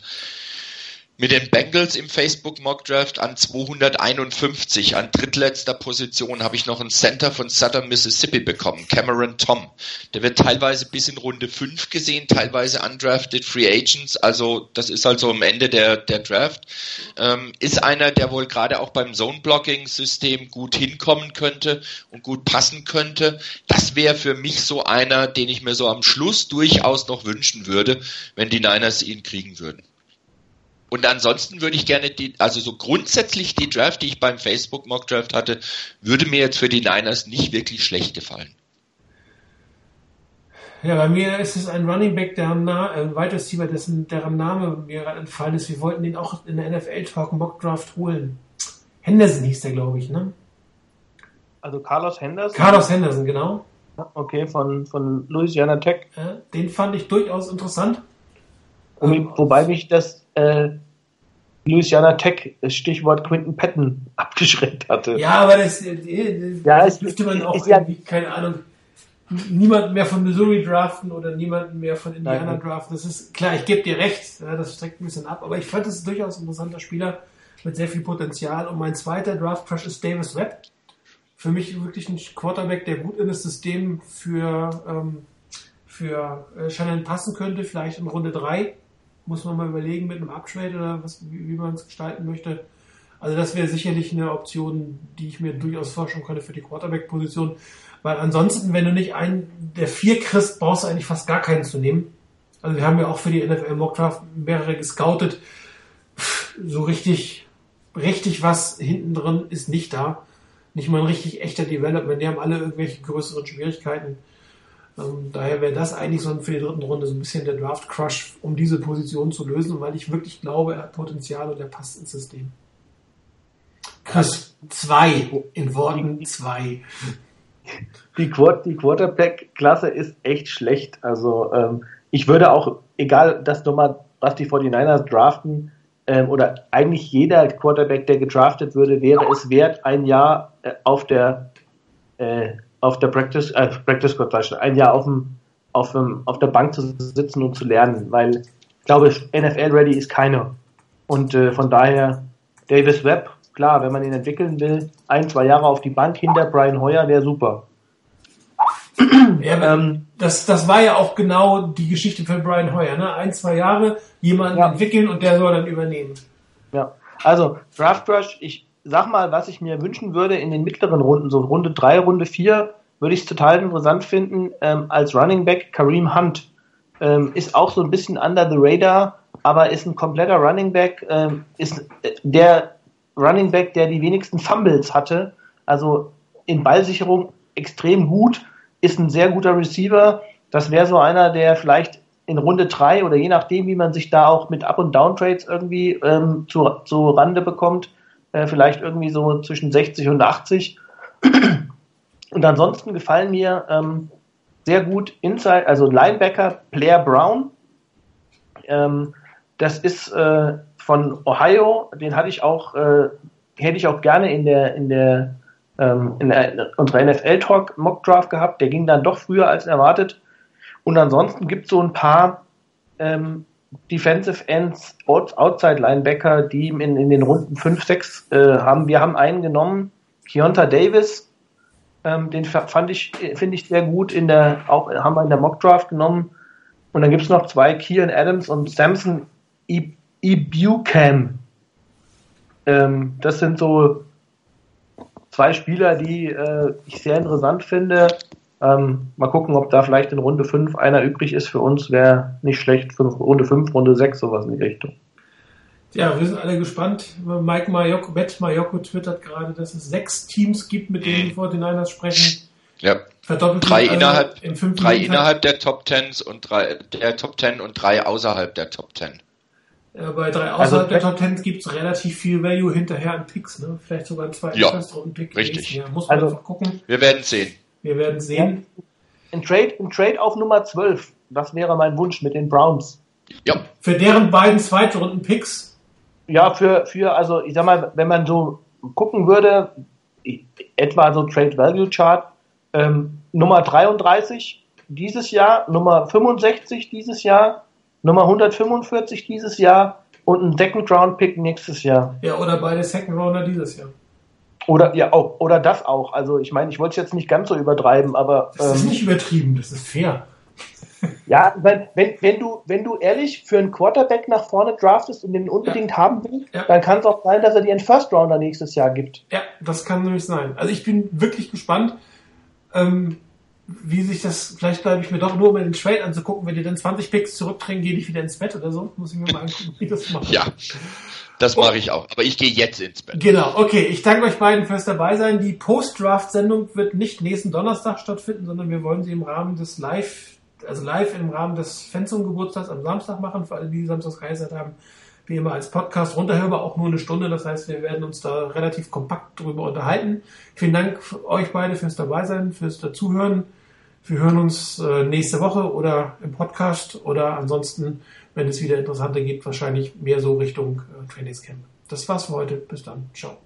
mit den Bengals im Facebook Mock Draft an 251. An drittletzter Position habe ich noch einen Center von Southern Mississippi bekommen, Cameron Tom. Der wird teilweise bis in Runde 5 gesehen, teilweise undrafted Free Agents. Also das ist also am Ende der, der Draft. Ähm, ist einer, der wohl gerade auch beim Zone-Blocking-System gut hinkommen könnte und gut passen könnte. Das wäre für mich so einer, den ich mir so am Schluss durchaus noch wünschen würde, wenn die Niners ihn kriegen würden. Und ansonsten würde ich gerne die, also so grundsätzlich die Draft, die ich beim Facebook Mock Draft hatte, würde mir jetzt für die Niners nicht wirklich schlecht gefallen. Ja, bei mir ist es ein Running Back, der Na ein Wide Receiver, dessen, deren Name mir gerade entfallen ist. Wir wollten ihn auch in der NFL Talk Mock Draft holen. Henderson hieß der, glaube ich, ne? Also Carlos Henderson? Carlos Henderson, genau. Okay, von, von Louisiana Tech. Den fand ich durchaus interessant. Um, wobei mich das äh, Louisiana Tech, Stichwort Quinton Patton, abgeschreckt hatte. Ja, aber das, das äh, ja, das dürfte man auch irgendwie, ja, keine Ahnung, niemanden mehr von Missouri draften oder niemanden mehr von Indiana Nein. draften. Das ist klar, ich gebe dir recht, das streckt ein bisschen ab, aber ich fand das durchaus ein interessanter Spieler mit sehr viel Potenzial. Und mein zweiter Draft Crush ist Davis Webb. Für mich wirklich ein Quarterback, der gut in das System für, ähm, für äh, Shannon passen könnte, vielleicht in Runde 3 muss man mal überlegen mit einem Uptrade oder was, wie, wie man es gestalten möchte. Also das wäre sicherlich eine Option, die ich mir durchaus vorstellen könnte für die Quarterback-Position. Weil ansonsten, wenn du nicht einen der vier kriegst, brauchst du eigentlich fast gar keinen zu nehmen. Also wir haben ja auch für die NFL Mockdraft mehrere gescoutet. So richtig, richtig was hinten drin ist nicht da. Nicht mal ein richtig echter Development. Die haben alle irgendwelche größeren Schwierigkeiten. Ähm, daher wäre das eigentlich so für die dritten Runde so ein bisschen der Draft Crush, um diese Position zu lösen, weil ich wirklich glaube, er hat Potenzial und er passt ins System. Chris, zwei in Worten zwei. Die, die Quarterback-Klasse ist echt schlecht. Also ähm, ich würde auch, egal das Nummer, was die 49ers draften, ähm, oder eigentlich jeder Quarterback, der gedraftet würde, wäre es wert, ein Jahr äh, auf der äh, auf der Practice, äh, Practice Squad, ein Jahr auf, dem, auf, dem, auf der Bank zu sitzen und zu lernen, weil ich glaube, NFL-ready ist keiner. Und äh, von daher, Davis Webb, klar, wenn man ihn entwickeln will, ein, zwei Jahre auf die Bank hinter Brian Hoyer wäre super. Ja, ähm, das, das war ja auch genau die Geschichte für Brian Hoyer, ne? Ein, zwei Jahre jemanden ja. entwickeln und der soll dann übernehmen. Ja, also Draft Rush, ich sag mal, was ich mir wünschen würde in den mittleren Runden, so Runde 3, Runde 4, würde ich es total interessant finden, ähm, als Running Back Kareem Hunt. Ähm, ist auch so ein bisschen under the radar, aber ist ein kompletter Running Back, ähm, ist äh, der Running Back, der die wenigsten Fumbles hatte, also in Ballsicherung extrem gut, ist ein sehr guter Receiver. Das wäre so einer, der vielleicht in Runde 3 oder je nachdem, wie man sich da auch mit Up- und Down-Trades irgendwie ähm, zu, zu Rande bekommt, äh, vielleicht irgendwie so zwischen 60 und 80. Und ansonsten gefallen mir ähm, sehr gut Inside, also Linebacker Blair Brown. Ähm, das ist äh, von Ohio, den hatte ich auch, äh, hätte ich auch gerne in der, in der, ähm, in der unserer NFL Talk Mock Draft gehabt. Der ging dann doch früher als erwartet. Und ansonsten gibt es so ein paar ähm, Defensive Ends, Outside Linebacker, die in, in den Runden 5, 6 äh, haben. Wir haben einen genommen, Keonta Davis, ähm, den fand ich, finde ich sehr gut in der, auch haben wir in der Mock Draft genommen. Und dann gibt es noch zwei, Kian Adams und Samson Ibucam. Ähm, das sind so zwei Spieler, die äh, ich sehr interessant finde. Ähm, mal gucken, ob da vielleicht in Runde 5 einer übrig ist für uns. Wäre nicht schlecht für Runde 5, Runde 6, sowas in die Richtung. Ja, wir sind alle gespannt. Mike Mayoko, Matt Mayoko twittert gerade, dass es sechs Teams gibt, mit denen die 49ers sprechen. Ja. Verdoppelt drei also innerhalb, drei innerhalb der Top Tens und drei, der Top Ten und drei außerhalb der Top Ten. Ja, bei drei also außerhalb also, der Top Ten gibt es relativ viel Value hinterher an Picks, ne? Vielleicht sogar ein zweiter ja, Pick. Richtig. Ja, muss man also, einfach gucken. Wir werden sehen. Wir werden sehen. Ein Trade, ein Trade auf Nummer 12. Das wäre mein Wunsch mit den Browns. Ja. Für deren beiden Zweitrunden Picks. Ja, für, für, also ich sag mal, wenn man so gucken würde, etwa so Trade Value Chart, ähm, Nummer 33 dieses Jahr, Nummer 65 dieses Jahr, Nummer 145 dieses Jahr und ein Second Round Pick nächstes Jahr. Ja, oder beide Second Rounder dieses Jahr. Oder ja auch, oder das auch. Also ich meine, ich wollte es jetzt nicht ganz so übertreiben, aber. Das ist ähm, nicht übertrieben, das ist fair. Ja, weil wenn, wenn du, wenn du ehrlich für einen Quarterback nach vorne draftest und den unbedingt ja. haben willst, ja. dann kann es auch sein, dass er dir einen First Rounder nächstes Jahr gibt. Ja, das kann nämlich sein. Also ich bin wirklich gespannt. Ähm, wie sich das, vielleicht bleibe ich mir doch nur, um den Trade anzugucken, wenn die dann 20 Picks zurückdrehen, gehe ich wieder ins Bett oder so. Muss ich mir mal angucken, wie das macht. Ja, das mache ich auch. Aber ich gehe jetzt ins Bett. Genau, okay. Ich danke euch beiden fürs dabei sein. Die Post-Draft-Sendung wird nicht nächsten Donnerstag stattfinden, sondern wir wollen sie im Rahmen des Live, also live im Rahmen des Fensum-Geburtstags am Samstag machen, für alle, die Samstags Kaiser haben wie immer als Podcast runterhörbar, auch nur eine Stunde. Das heißt, wir werden uns da relativ kompakt drüber unterhalten. Vielen Dank euch beide fürs dabei sein, fürs dazuhören. Wir hören uns äh, nächste Woche oder im Podcast oder ansonsten, wenn es wieder Interessante gibt, wahrscheinlich mehr so Richtung äh, Trainingscamp. Das war's für heute. Bis dann. Ciao.